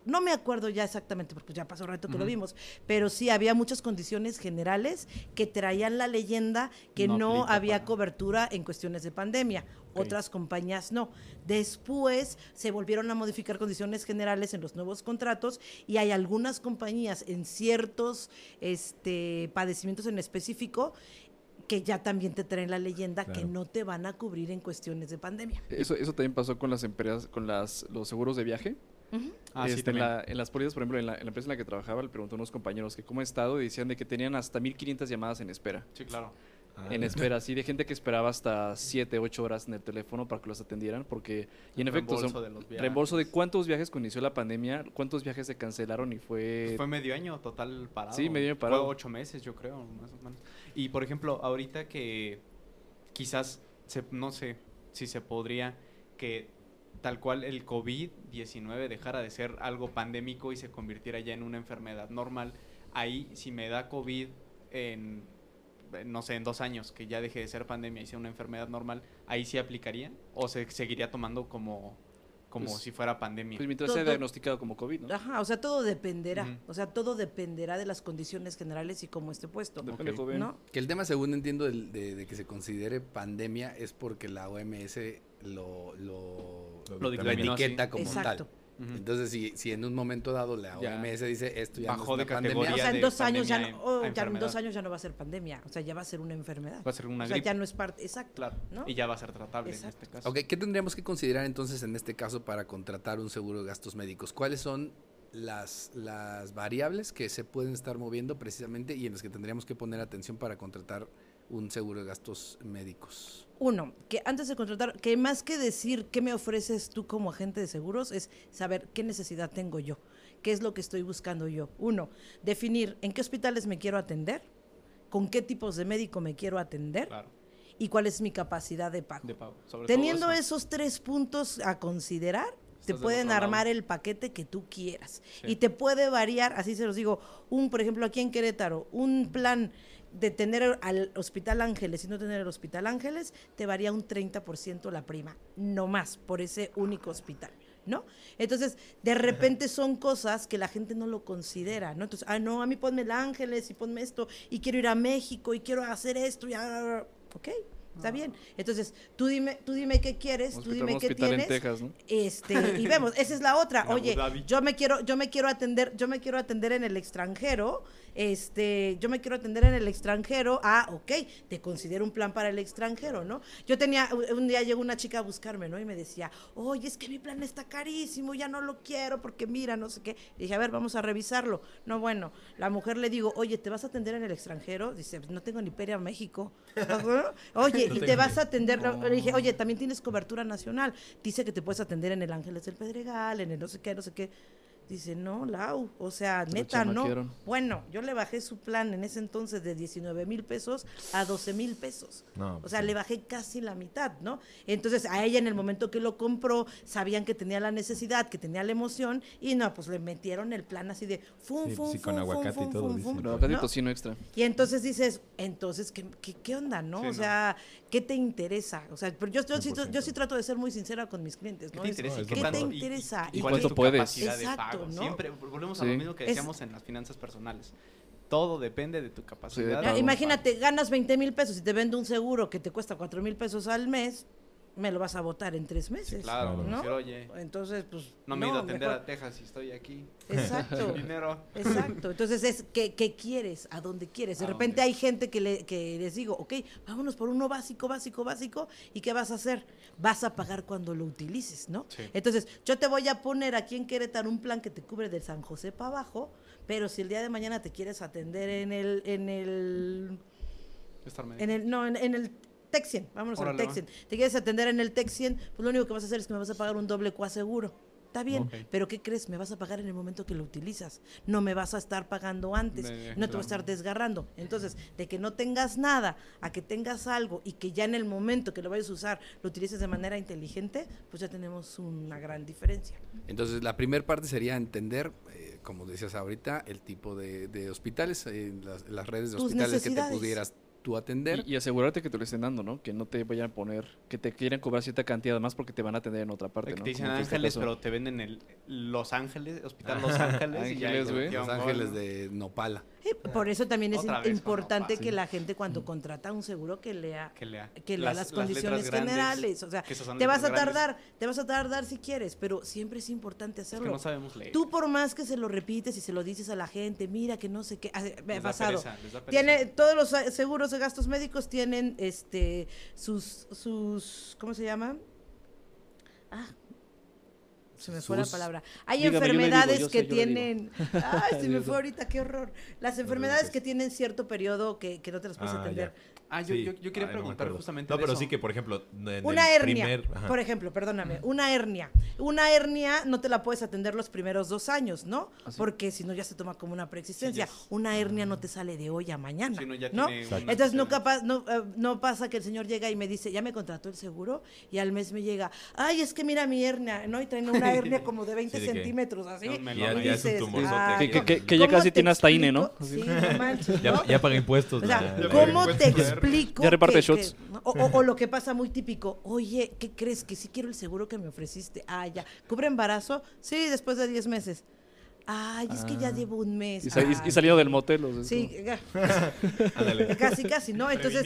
no me acuerdo ya exactamente porque ya pasó rato que lo vimos, pero sí había muchas condiciones generales que traían la leyenda que No había para- cobertura en cuestiones de pandemia. Otras compañías no. Después se volvieron a modificar condiciones generales en los nuevos contratos y hay algunas compañías en ciertos este, padecimientos en específico que ya también te traen la leyenda que no te van a cubrir en cuestiones de pandemia. Eso, eso también pasó con las empresas, con las, los seguros de viaje. Ah, sí, Este, en, la- en las pólizas, por ejemplo, en la, en la empresa en la que trabajaba, le preguntó a unos compañeros que cómo he estado y decían de que tenían hasta 1500 llamadas en espera. Sí, claro. Ah, En espera, así de gente que esperaba hasta 7, 8 horas en el teléfono para que los atendieran, porque, y en efecto, son- Reembolso de los viajes. reembolso de cuántos viajes cuando inició la pandemia, cuántos viajes se cancelaron y fue... Pues fue medio año total parado. Sí, medio año parado. Fue ocho meses, yo creo, más o menos. Y por ejemplo, ahorita que quizás, se, no sé si se podría que tal cual el COVID-19 dejara de ser algo pandémico y se convirtiera ya en una enfermedad normal, ahí si me da COVID en, no sé, en dos años, que ya deje de ser pandemia y sea una enfermedad normal, ahí sí aplicaría o se seguiría tomando como, como Pues- si fuera pandemia. Pues mientras sea Todo- diagnosticado como COVID, ¿no? Ajá, o sea, todo dependerá. O sea, todo dependerá de las condiciones generales y cómo esté puesto. Depende, Ok. joven. ¿No? Que el tema, según entiendo, de que se considere pandemia es porque la OMS lo, lo, Lo lo dictaminó así. etiqueta como Exacto. tal. Entonces, si, si en un momento dado la Ya. OMS dice esto ya Bajó no de es una pandemia, categoría. O sea, en de dos años ya pandemia no, oh, ya en dos años ya no va a ser pandemia, o sea, ya va a ser una enfermedad. Va a ser una o sea, gripe. ya no es parte, exacto. Claro. ¿no? Y ya va a ser tratable Exacto. en este caso. Ok, ¿qué tendríamos que considerar entonces en este caso para contratar un seguro de gastos médicos? ¿Cuáles son las, las variables que se pueden estar moviendo precisamente y en las que tendríamos que poner atención para contratar un seguro de gastos médicos? Uno, que antes de contratar, que más que decir qué me ofreces tú como agente de seguros, es saber qué necesidad tengo yo, qué es lo que estoy buscando yo. Uno, definir en qué hospitales me quiero atender, con qué tipos de médico me quiero atender Claro. y cuál es mi capacidad de pago. De pago. Sobre todo Teniendo eso. esos tres puntos a considerar, te Estás pueden armar el paquete que tú quieras. Sí. Y te puede variar, así se los digo, un, por ejemplo, aquí en Querétaro, un plan de tener al Hospital Ángeles y no tener el Hospital Ángeles, te varía un 30% la prima, no más, por ese único hospital. ¿No? Entonces, de repente son cosas que la gente no lo considera, ¿no? Entonces, ah, no, a mí ponme el Ángeles y ponme esto, y quiero ir a México y quiero hacer esto, y ah, ok, está bien. Entonces, tú dime, tú dime qué quieres, tú dime qué en tienes. Texas, ¿no? Este, y vemos, esa es la otra. Oye, yo me quiero, yo me quiero atender, yo me quiero atender en el extranjero. Este, yo me quiero atender en el extranjero. Ah, ok, te considero un plan para el extranjero, ¿no? Yo tenía, un día llegó una chica a buscarme, ¿no? Y me decía, oye, es que mi plan está carísimo, ya no lo quiero porque mira, no sé qué. Y dije, a ver, vamos a revisarlo. No, bueno, la mujer le digo, oye, ¿te vas a atender en el extranjero? Dice, no tengo ni peria a México. Oye, No y te vas a atender, le dije, oye, también tienes cobertura nacional. Dice que te puedes atender en el Ángeles del Pedregal, en el no sé qué, no sé qué. Dice, no, Lau, o sea, neta, no. Bueno, yo le bajé su plan en ese entonces de 19 mil pesos a 12 mil pesos. No, O pues sea, sí. le bajé casi la mitad, ¿no? Entonces, a ella en el momento que lo compró, sabían que tenía la necesidad, que tenía la emoción, y no, pues le metieron el plan así de fum, Sí, fum, sí, con fum, fum, aguacate y todo, fum, fum, ¿no? extra. Y entonces dices, entonces, ¿qué, qué, qué onda, no? Sí, o no. sea, ¿qué te interesa? O sea, pero yo, yo, sí, 100%. yo sí trato de ser muy sincera con mis clientes, ¿Qué ¿no? te Es- interesa? no, ¿Y es qué ¿Qué te interesa? ¿Y, ¿Y cuál es cuánto puedes? Exacto, Siempre volvemos a Sí. lo mismo que Es- decíamos en las finanzas personales. Todo depende de tu capacidad. Pago. imagínate, ganas 20 mil pesos y te vendo un seguro que te cuesta 4 mil pesos al mes, me lo vas a votar en tres meses. Claro, Claro. ¿no? decir, oye, Entonces, pues. no me he ido a atender mejor- a Texas y estoy aquí. Exacto. Dinero. Exacto. Entonces es ¿qué, qué quieres? ¿A dónde quieres? De ¿A repente dónde? hay gente que, le, que les digo, ok, vámonos por uno básico, básico, básico. ¿Y qué vas a hacer? Vas a pagar cuando lo utilices, ¿no? Sí. Entonces, yo te voy a poner aquí en Querétaro un plan que te cubre de San José para abajo, pero si el día de mañana te quieres atender en el, en el en el, no, en, en el Texien, vámonos al va. Texien. Te quieres atender en el Texien, pues lo único que vas a hacer es que me vas a pagar un doble coaseguro. Está bien, pero ¿qué crees? Me vas a pagar en el momento que lo utilizas. No me vas a estar pagando antes. De- no te voy a estar desgarrando. Entonces, de que no tengas nada a que tengas algo y que ya en el momento que lo vayas a usar lo utilices de manera inteligente, pues ya tenemos una gran diferencia. Entonces, la primera parte sería entender, eh, como decías ahorita, el tipo de, de hospitales, eh, las, las redes de Tus hospitales que te pudieras tú atender. Y, y asegurarte que te lo estén dando, ¿no? Que no te vayan a poner, que te quieran cobrar cierta cantidad más porque te van a atender en otra parte, Que ¿no? te dicen este Ángeles, pero te venden el Los Ángeles, Hospital Los Ángeles. y ya Los Ángeles de Nopala. Por eso también es importante que la gente cuando contrata un seguro que lea Que lea. que lea las, condiciones grandes, generales. O sea, te vas a grandes. tardar, te vas a tardar si quieres, pero siempre es importante Es que hacerlo. no sabemos leer. Tú por más que se lo repites y se lo dices a la gente, mira que no sé qué, me ha Les da pasado. pereza, les da pereza. Tiene todos los eh, seguros de gastos médicos tienen este sus sus ¿cómo se llama? Ah, se me fue la palabra. Hay Dígame, digo, enfermedades que sé, tienen. Ay, se me fue ahorita, qué horror. Las enfermedades que tienen cierto periodo que, que no te las puedes Ah, atender. Ah, yo, Sí. yo, yo quería Ay, preguntar justamente No, de pero eso. sí que, por ejemplo, en Una el hernia, primer- por ejemplo, perdóname, una hernia. Una hernia no te la puedes atender los primeros dos años, ¿no? ¿Ah, sí? Porque si no ya se toma como una preexistencia. Sí, Una hernia no te sale de hoy a mañana, Si no, ya ¿no? tiene una Entonces no, capaz, no, eh, no pasa que el señor llega y me dice, ya me contrató el seguro, y al mes me llega, ay, es que mira mi hernia, ¿no? Y traen una hernia como de 20 Sí, de que- centímetros, así. Ya un y melón, ya- ya es un dices, tumorzote "Ay, Que- ¿cómo- que- que ya casi tiene hasta INE, ¿no? explico?" Sí, no manches, Ya, ¿no? ya paga impuestos. O sea, ¿cómo te. Explico? Ya reparte que- shots. que- o, o- o lo que pasa muy típico, oye, ¿qué crees? Que sí quiero el seguro que me ofreciste. Ah, ya. ¿Cubre embarazo? Sí, después de 10 meses. Ay, es que ya Ah. llevo un mes. Y, sa- y- saliendo del motel. o sea, Sí, como- casi, casi, ¿no? Entonces,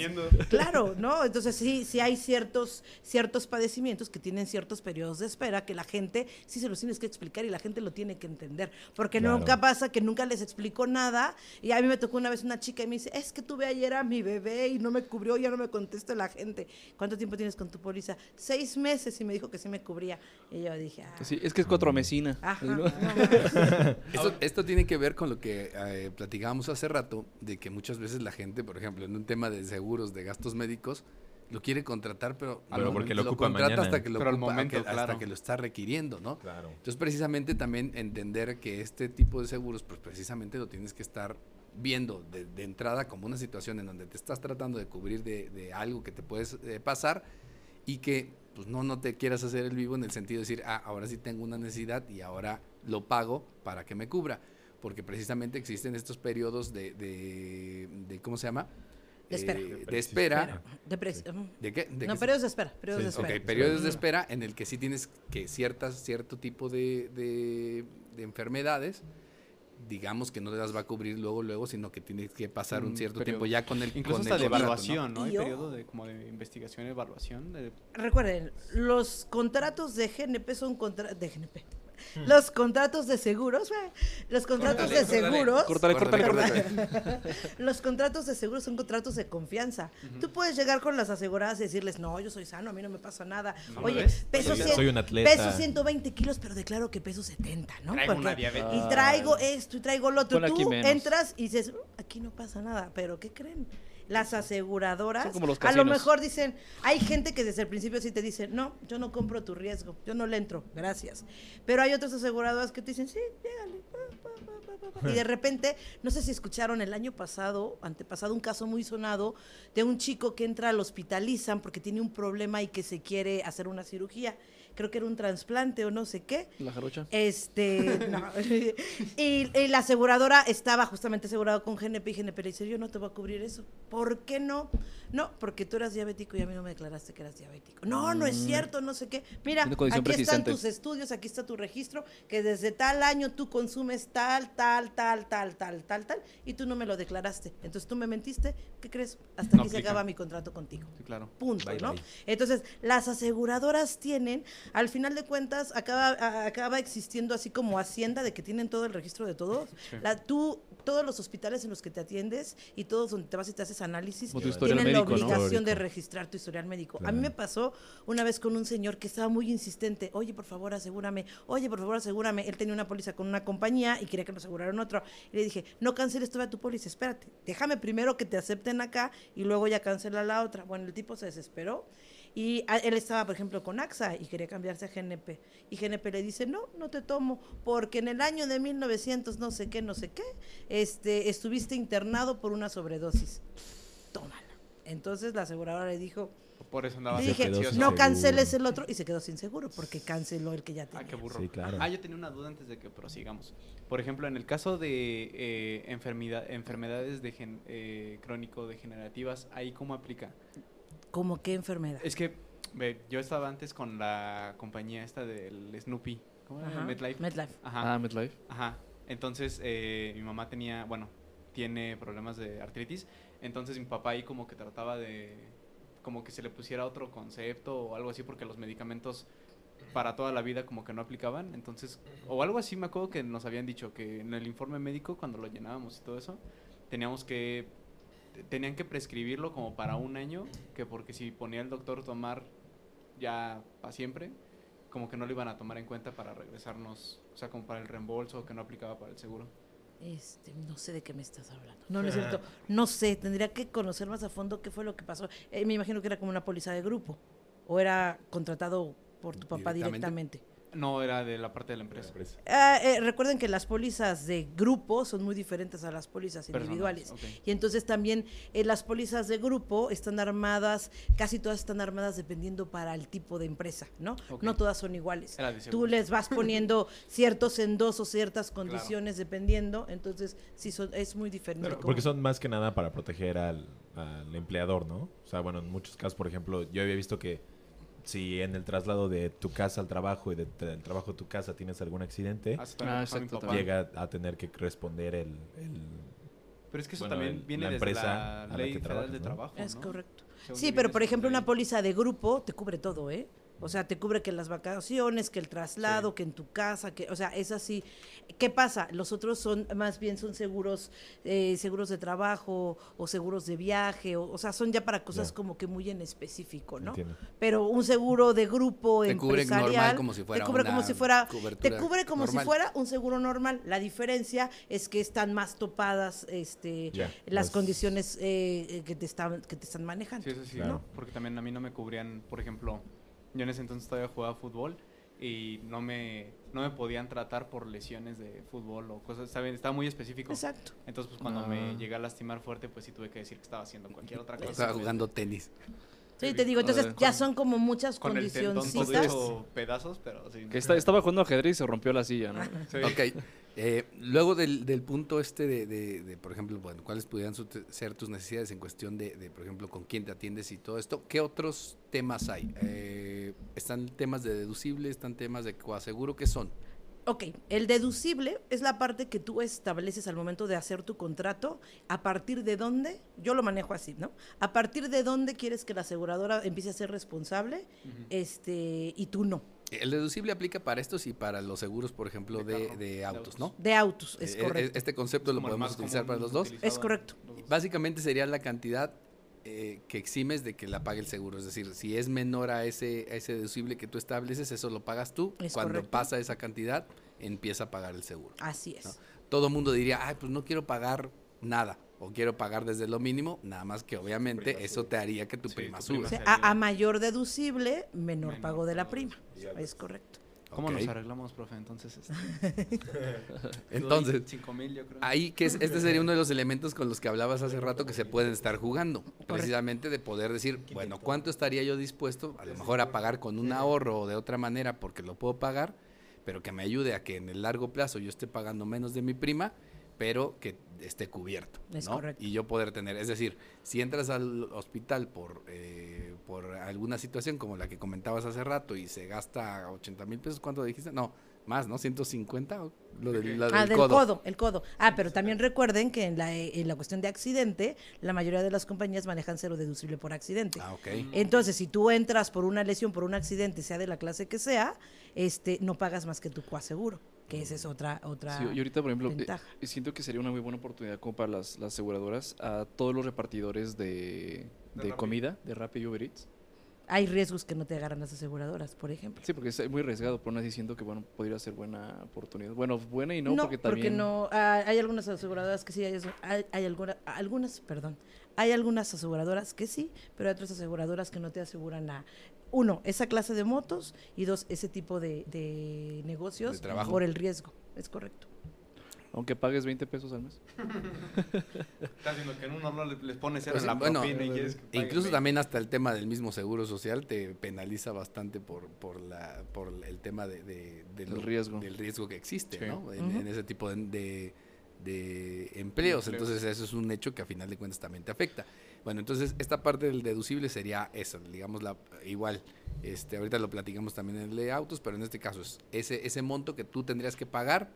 claro, ¿no? Entonces sí, sí hay ciertos, ciertos padecimientos que tienen ciertos periodos de espera que la gente sí se los tienes que explicar y la gente lo tiene que entender. Porque Claro. nunca pasa que nunca les explicó nada. Y a mí me tocó una vez una chica y me dice, es que tuve ayer a mi bebé y no me cubrió, ya no me contesta la gente. ¿Cuánto tiempo tienes con tu póliza? Seis meses y me dijo que sí me cubría. Y yo dije, ah, Sí, es que es cuatro mesina. ajá, ¿no? no mames". Esto, esto tiene que ver con lo que eh, platicábamos hace rato, de que muchas veces la gente, por ejemplo, en un tema de seguros, de gastos médicos, lo quiere contratar, pero, Pero no- porque lo ocupa contrata mañana. hasta que lo ocupa, momento, que- hasta claro. que lo está requiriendo, ¿no? Claro. Entonces, precisamente también entender que este tipo de seguros, pues precisamente lo tienes que estar viendo de, de entrada como una situación en donde te estás tratando de cubrir de, de algo que te puedes eh, pasar y que pues no, no te quieras hacer el vivo en el sentido de decir, ah, ahora sí tengo una necesidad y ahora lo pago para que me cubra. Porque precisamente existen estos periodos de, de, de- ¿cómo se llama? De espera. Eh, de espera. De pres- ujú. ¿De qué? ¿De no, qué periodos de espera, periodos Sí, de espera. periodos de espera en el que sí tienes que ciertas, cierto tipo de, de- de enfermedades, digamos que no te las va a cubrir luego, luego, sino que tienes que pasar un Un cierto periodo. tiempo ya con el Incluso con hasta el de contrato, ¿no? evaluación, ¿no? Hay periodo de, como de investigación y evaluación. de- Recuerden, los contratos de GNP son contratos de GNP. Los contratos de seguros, eh, los contratos Córtale, de seguros, Córtale, córtale, Córtale, córtale. los contratos de seguros son contratos de confianza. Tú puedes llegar con las aseguradas y decirles, no, yo soy sano, a mí no me pasa nada. ¿No Oye, peso, Soy- cien- soy un atleta. peso 120 kilos, pero declaro que peso 70, ¿no? Traigo una Porque- diabetes. y traigo esto y traigo lo otro. Tú entras y dices, "Uh, aquí no pasa nada, pero ¿qué creen? Las aseguradoras, Son como los a lo mejor dicen, hay gente que desde el principio sí te dice, no, yo no compro tu riesgo, yo no le entro, gracias. Pero hay otras aseguradoras que te dicen, sí, llégale. pa, pa, pa, pa, pa, pa". Y de repente, no sé si escucharon el año pasado, antepasado, un caso muy sonado de un chico que entra al hospitalizan porque tiene un problema y que se quiere hacer una cirugía. Creo que era un trasplante o no sé qué. La jarocha. Este, no. y, y la aseguradora estaba justamente asegurado con GNP y GNP le dice, yo no te voy a cubrir eso. ¿Por qué no? No, porque tú eras diabético y a mí no me declaraste que eras diabético. No, no es cierto, no sé qué. Mira, aquí están tus estudios, aquí está tu registro, que desde tal año tú consumes tal, tal, tal, tal, tal, tal, tal, y tú no me lo declaraste. Entonces tú me mentiste, ¿qué crees? Hasta No aquí se acaba mi contrato contigo. Sí, claro. Punto, Bye, ¿no? bye. Entonces, las aseguradoras tienen, al final de cuentas, acaba, a- acaba existiendo así como Hacienda de que tienen todo el registro de todos. Sí. La, tú, todos los hospitales en los que te atiendes y todos donde te vas y te haces análisis, tienen médico, la ¿no? obligación de registrar tu historial médico. A mí me pasó una vez con un señor que estaba muy insistente, oye, por favor, asegúrame, oye, por favor, asegúrame. Él tenía una póliza con una compañía y quería que lo aseguraran otro. Y le dije, no canceles toda tu póliza, espérate, déjame primero que te acepten acá y luego ya cancela la otra. Bueno, el tipo se desesperó y a- él estaba, por ejemplo, con AXA y quería cambiarse a GNP. Y GNP le dice, no, no te tomo, porque en el año de 1900 no sé qué, no sé qué, este, estuviste internado por una sobredosis. Tómala. Entonces la aseguradora le dijo, Por eso andaba dije, no canceles el otro y se quedó sin seguro porque canceló el que ya Ah, tenía. qué burro. Sí, claro. Ah, yo tenía una duda antes de que prosigamos. Por ejemplo, en el caso de eh, enfermedad, enfermedades de gen- eh, crónico-degenerativas, ¿ahí cómo aplica? ¿Cómo qué enfermedad? Es que ve, yo estaba antes con la compañía esta del Snoopy. ¿Cómo era? Ajá, MetLife. MetLife. Ajá. Ah, MetLife. Ajá. Entonces, eh, mi mamá tenía, bueno, tiene problemas de artritis. Entonces, mi papá ahí como que trataba de, como que se le pusiera otro concepto o algo así, porque los medicamentos para toda la vida como que no aplicaban. Entonces, o algo así me acuerdo que nos habían dicho que en el informe médico, cuando lo llenábamos y todo eso, teníamos que, tenían que prescribirlo como para un año, que porque si ponía el doctor tomar ya para siempre, como que no lo iban a tomar en cuenta para regresarnos, o sea, como para el reembolso que no aplicaba para el seguro. Este, no sé de qué me estás hablando. No, no es cierto. No sé, tendría que conocer más a fondo qué fue lo que pasó. Eh, me imagino que era como una póliza de grupo o era contratado por tu papá Directamente. directamente. No, era de la parte de la empresa. Ah, eh, recuerden que las pólizas de grupo son muy diferentes a las pólizas individuales. Y entonces también eh, las pólizas de grupo están armadas, casi todas están armadas dependiendo para el tipo de empresa, ¿no? No todas son iguales. Tú les vas poniendo ciertos endosos, ciertas condiciones dependiendo, entonces sí son, es muy diferente. Pero- porque son más que nada para proteger al, al empleador, ¿no? O sea, bueno, en muchos casos, por ejemplo, yo había visto que si en el traslado de tu casa al trabajo y de- del trabajo a tu casa tienes algún accidente, Ah, Ah, exacto, llega a tener que responder el... el- Pero es que eso bueno, también el- viene la desde empresa la a la ley que federal trabajas, de ¿no? trabajo, Es ¿no? correcto. Según Sí, pero por desde ejemplo, una póliza de grupo te cubre todo, ¿eh? O sea, te cubre que las vacaciones, que el traslado, Sí. que en tu casa, que, o sea, es así. ¿Qué pasa? Los otros son, más bien son seguros, eh, seguros de trabajo o seguros de viaje, o, o sea, son ya para cosas como que muy en específico, ¿no? Entiendo. Pero un seguro de grupo Te cubre empresarial normal como si fuera te cubre una como si fuera te cubre como normal. si fuera un seguro normal. La diferencia es que están más topadas este las las- condiciones eh, eh, que te están que te están manejando. Sí, eso sí, Claro. ¿no? Porque también a mí no me cubrían, por ejemplo, yo en ese entonces todavía jugaba fútbol y no me, no me podían tratar por lesiones de fútbol o cosas, ¿saben? Estaba muy específico. Exacto. Entonces, pues cuando Ah. me llegué a lastimar fuerte, pues sí tuve que decir que estaba haciendo cualquier otra cosa. Estaba jugando tenis. Sí, te digo, entonces ya son como muchas Con el tendón condicioncitas. hecho pedazos, pero sí. Que está- estaba jugando ajedrez y se rompió la silla, ¿no? Sí. Ok. Eh, luego del, del punto este de, de- de, por ejemplo, bueno, cuáles pudieran ser tus necesidades en cuestión de, de, por ejemplo, con quién te atiendes y todo esto, ¿qué otros temas hay? Eh, ¿Están temas de deducible? ¿Están temas de coaseguro? ¿Qué son? Ok, el deducible es la parte que tú estableces al momento de hacer tu contrato, a partir de dónde, yo lo manejo así, ¿no? A partir de dónde quieres que la aseguradora empiece a ser responsable, este, y tú no. El deducible aplica para estos y para los seguros, por ejemplo, De de, carro, de de autos. ¿no? De autos, es Eh, correcto. Este concepto Es lo podemos utilizar para los dos. Es correcto. Básicamente sería la cantidad eh, que eximes de que la pague el seguro. Es decir, si es menor a ese, a ese deducible que tú estableces, eso lo pagas tú. Es Cuando correcto. pasa esa cantidad, empieza a pagar el seguro. Así es. ¿no? Todo mundo diría, ay, pues no quiero pagar nada. O quiero pagar desde lo mínimo, nada más que obviamente eso te haría que tu Sí, prima tu suba. O sea, sería- a, a mayor deducible, menor, Menor pago de la prima. Es correcto. ¿Cómo Ok. nos arreglamos, profe? Entonces, este, Entonces, 5 mil, yo creo. Ahí que es- este sería uno de los elementos con los que hablabas hace rato que se pueden estar jugando, precisamente de poder decir, bueno, ¿cuánto estaría yo dispuesto a lo mejor a pagar con un ahorro o de otra manera porque lo puedo pagar, pero que me ayude a que en el largo plazo yo esté pagando menos de mi prima, pero que esté cubierto, Es ¿no? correcto. Y yo poder tener, es decir, si entras al hospital por eh, por alguna situación como la que comentabas hace rato y se gasta 80 mil pesos, ¿cuánto dijiste? No, más, ¿no? 150, o lo del, la Ah, del del codo. codo. el codo. Ah, pero también recuerden que en la, en la cuestión de accidente, la mayoría de las compañías manejan cero deducible por accidente. Ah, ok. Entonces, si tú entras por una lesión, por un accidente, sea de la clase que sea, este, no pagas más que tu coaseguro, que esa es otra, otra Sí, y ahorita, por ejemplo, eh, ventaja. eh, siento que sería una muy buena oportunidad como para las, las aseguradoras a todos los repartidores de, comida, de Rappi y Uber Eats. Hay riesgos que no te agarran las aseguradoras, por ejemplo. Sí, porque es muy arriesgado, pero así siento que bueno, podría ser buena oportunidad. Bueno, buena y no, porque también... no. ah, hay algunas aseguradoras que sí, hay, hay, hay alguna- algunas, perdón, hay algunas aseguradoras que sí, pero hay otras aseguradoras que no te aseguran a uno, esa clase de motos y dos, ese tipo de, de negocios De por el riesgo. Es correcto. Aunque pagues 20 pesos al mes. Estás viendo que en uno no le- les pones Pues, la bueno, propina y que Incluso 20. también hasta el tema del mismo seguro social te penaliza bastante por, por, la, por el tema de, de- de El riesgo. del riesgo que existe Sí. ¿no? en, ese tipo de, de- de empleos. Empleos. Entonces eso es un hecho que a final de cuentas también te afecta. Bueno, entonces esta parte del deducible sería esa, digamos, la, igual. Este, ahorita lo platicamos también en el de autos, pero en este caso es ese, ese monto que tú tendrías que pagar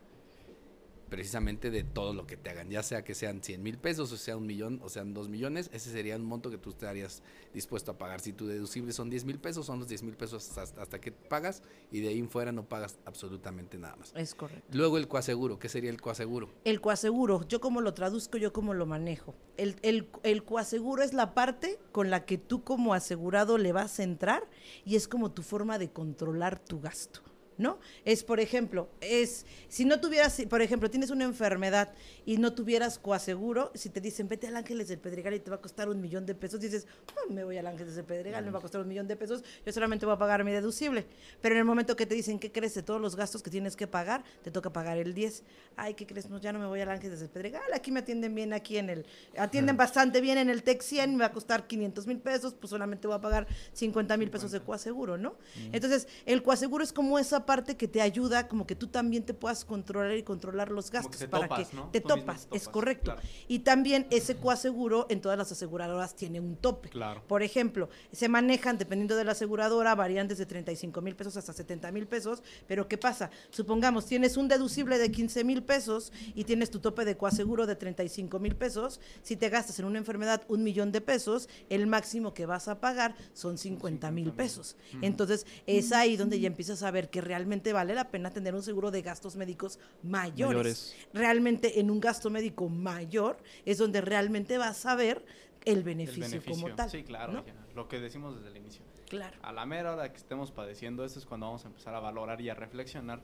precisamente de todo lo que te hagan, ya sea que sean 100 mil pesos, o sea un millón, o sean dos millones, ese sería un monto que tú estarías dispuesto a pagar. Si tu deducible son 10 mil pesos, son los 10 mil pesos hasta, hasta que pagas y de ahí en fuera no pagas absolutamente nada más. Es correcto. Luego el coaseguro, ¿qué sería el coaseguro? El coaseguro, yo como lo traduzco, yo como lo manejo. El, el, el coaseguro es la parte con la que tú como asegurado le vas a entrar y es como tu forma de controlar tu gasto. ¿No? Es, por ejemplo, es, si no tuvieras, por ejemplo, tienes una enfermedad y no tuvieras coaseguro, si te dicen, vete al Ángeles del Pedregal y te va a costar un millón de pesos, dices, "Ah, me voy al Ángeles del Pedregal, me va a costar un millón de pesos, yo solamente voy a pagar mi deducible. Pero en el momento que te dicen, ¿qué crees de todos los gastos que tienes que pagar? Te toca pagar el 10. Ay, ¿qué crees? No, ya no me voy al Ángeles del Pedregal, aquí me atienden bien, aquí en el, atienden bastante bien en el TEC 100, me va a costar 500 mil pesos, pues solamente voy a pagar 50 mil pesos de coaseguro, ¿no? Entonces, el coaseguro es como esa parte que te ayuda como que tú también te puedas controlar y controlar los que gastos para topas, que ¿no? te topas, es correcto. claro. Y también ese coaseguro en todas las aseguradoras tiene un tope. Claro. Por ejemplo, se manejan, dependiendo de la aseguradora, varían desde 35 mil pesos hasta 70 mil pesos. Pero ¿qué pasa? Supongamos, tienes un deducible de 15 mil pesos y tienes tu tope de coaseguro de 35 mil pesos. Si te gastas en una enfermedad un millón de pesos, el máximo que vas a pagar son 50 mil pesos. Entonces, es ahí donde ya empiezas a ver que realmente vale la pena tener un seguro de gastos médicos mayores. Mayores. Realmente en un gasto médico mayor es donde realmente vas a ver el El beneficio, como tal. Sí, claro. ¿no? ya, Lo que decimos desde el inicio. Claro. A la mera hora que estemos padeciendo esto es cuando vamos a empezar a valorar y a reflexionar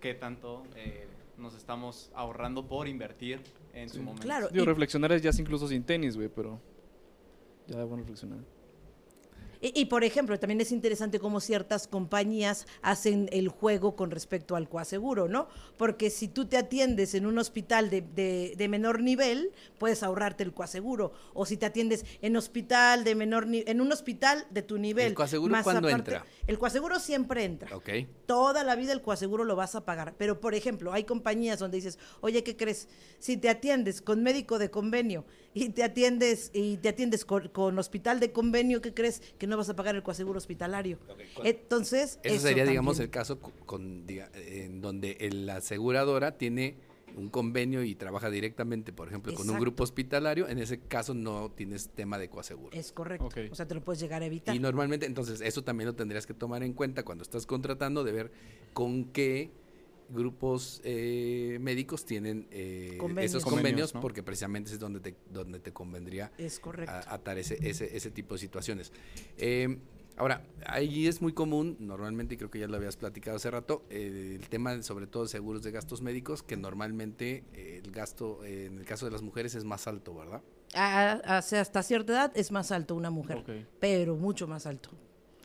qué tanto eh, nos estamos ahorrando por invertir en su momento. Claro. Digo, y- reflexionar es ya incluso sin tenis, güey, pero ya bueno reflexionar. Y, y, por ejemplo, también es interesante cómo ciertas compañías hacen el juego con respecto al coaseguro, ¿no? Porque si tú te atiendes en un hospital de, de- de menor nivel, puedes ahorrarte el coaseguro. O si te atiendes en hospital de menor ni- en un hospital de tu nivel. ¿El coaseguro más cuándo aparte- entra? El coaseguro siempre entra. Ok. Toda la vida el coaseguro lo vas a pagar. Pero, por ejemplo, hay compañías donde dices, oye, ¿qué crees? Si te atiendes con médico de convenio y te atiendes y te atiendes con, con hospital de convenio, ¿qué crees? Que no vas a pagar el coaseguro hospitalario. Entonces, Eso, eso sería, digamos, el caso co- con, diga- en donde la aseguradora tiene un convenio y trabaja directamente, por ejemplo, con un grupo hospitalario. En ese caso no tienes tema de coaseguro. Es correcto. O sea, te lo puedes llegar a evitar. Y normalmente, entonces, eso también lo tendrías que tomar en cuenta cuando estás contratando, de ver con qué grupos eh, médicos tienen eh, Convenios. esos Convenios, convenios, ¿no? porque precisamente es donde te, donde te convendría Es correcto. a- atar ese, ese, ese tipo de situaciones. Eh, ahora, ahí es muy común, normalmente, y creo que ya lo habías platicado hace rato, eh, el tema de, sobre todo de seguros de gastos médicos, que normalmente eh, el gasto, eh, en el caso de las mujeres, es más alto, ¿verdad? A- hasta cierta edad es más alto una mujer, pero mucho más alto.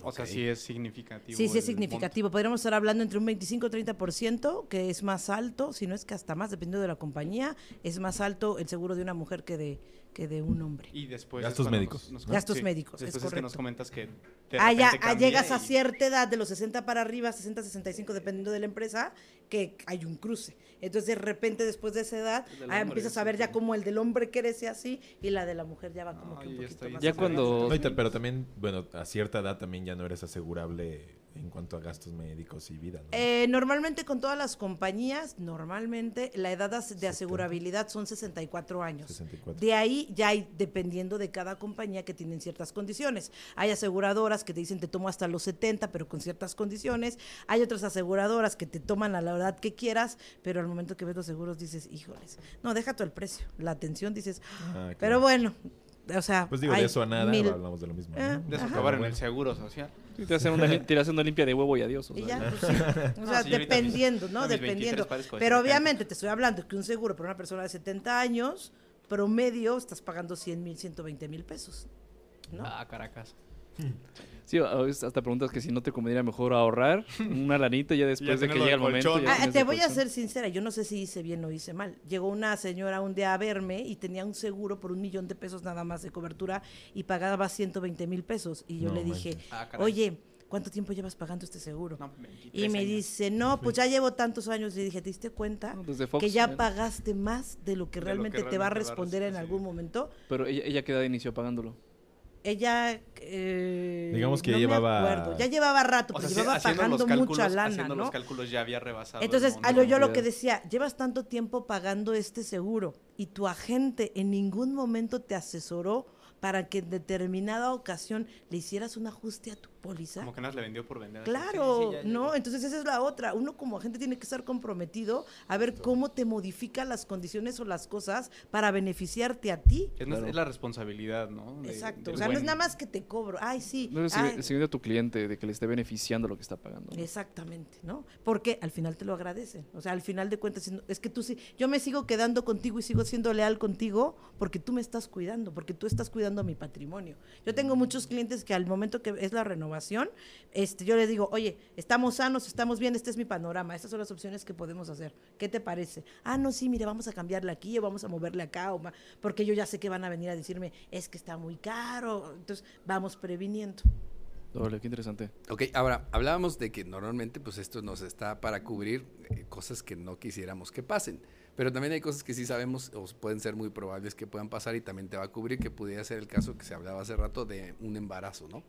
O sea, sí es significativo. Sí, sí es significativo. Podríamos estar hablando entre un 25 o 30%, que es más alto, si no es que hasta más, dependiendo de la compañía, es más alto el seguro de una mujer que de, que de un hombre. monto. Y después. Gastos médicos, nos- ¿no? Gastos médicos, es Después es, que nos correcto. comentas que. de Ah, ah, llegas a y- cierta edad, de los 60 para arriba, 60, 65, dependiendo de la empresa, que hay un cruce. Entonces, de repente, después de esa edad, ah, empiezas a ver ya como el del hombre crece así y la de la mujer ya va como que un poquito estoy- más Ya cuando-. No, pero también, bueno, a cierta edad también ya no eres asegurable en cuanto a gastos médicos y vida, ¿no? Eh, normalmente con todas las compañías, normalmente la edad de asegurabilidad son 64 años. 64. De ahí ya hay, dependiendo de cada compañía, que tienen ciertas condiciones. Hay aseguradoras que te dicen te tomo hasta los 70, pero con ciertas condiciones. Hay otras aseguradoras que te toman a la edad que quieras, pero al momento que ves los seguros dices, híjoles, no, deja todo el precio. La atención dices, Ah, claro. pero bueno, o sea, Pues digo, hay de eso a nada mil- hablamos de lo mismo. ¿no? De eso Ajá. acabar en el seguro social. Sí, te hacen una, lim- te hacen una limpia de huevo y adiós. o Y ya, pues sí. O sea, dependiendo, mis- ¿no? a mis 23 Dependiendo. Pero 70. obviamente te estoy hablando que un seguro para una persona de 70 años, promedio, estás pagando 100 mil, 120 mil pesos. ¿no? Ah, Caracas. Sí, a veces hasta preguntas que si no te convendría mejor ahorrar una lanita ya después de que llega de el momento. colchón. Ah, te voy a ser sincera, yo no sé si hice bien o hice mal. Llegó una señora un día a verme y tenía un seguro por un millón de pesos nada más de cobertura y pagaba 120 mil pesos. Y yo No le dije. Ah, oye, ¿cuánto tiempo llevas pagando este seguro? No, 23 y me años. dice, no, pues ya llevo tantos años. Le dije, ¿te diste cuenta? No, desde Fox, que ya ¿eh? pagaste más de lo que De lo que realmente te va a realmente va a responder en algún momento. Pero ella, ella queda inició pagándolo. Ella, eh, Digamos que no ya me llevaba- acuerdo, ya llevaba rato, O pero sea, sí, llevaba pagando los cálculos, mucha lana, haciendo ¿no? los cálculos ya había rebasado. Entonces, a lo, yo lo que decía, llevas tanto tiempo pagando este seguro y tu agente en ningún momento te asesoró para que en determinada ocasión le hicieras un ajuste a tu póliza. Como que nada le vendió por vender. Claro, sí, sí, ya, ya. ¿no? Entonces esa es la otra. Uno como agente tiene que estar comprometido a ver cómo te modifica las condiciones o las cosas para beneficiarte a ti. Es, la responsabilidad, ¿no? De- Exacto. O sea, no es nada más que te cobro. Ay, sí. No es ay, el seguimiento a tu cliente de que le esté beneficiando lo que está pagando. ¿no? Exactamente, ¿no? Porque al final te lo agradecen. O sea, al final de cuentas, es que tú sí, yo me sigo quedando contigo y sigo siendo leal contigo porque tú me estás cuidando, porque tú estás cuidando mi patrimonio. Yo tengo muchos clientes que al momento que es la renovación, este, yo les digo, oye, estamos sanos, estamos bien, este es mi panorama, estas son las opciones que podemos hacer. ¿Qué te parece? Ah, no, sí, mire, vamos a cambiarle aquí o vamos a moverle acá, o porque yo ya sé que van a venir a decirme, es que está muy caro, entonces vamos previniendo. Doble, qué interesante. Ok, ahora, hablábamos de que normalmente pues esto nos está para cubrir eh, cosas que no quisiéramos que pasen. Pero también hay cosas que sí sabemos o pueden ser muy probables que puedan pasar y también te va a cubrir, que pudiera ser el caso que se hablaba hace rato de un embarazo, ¿no?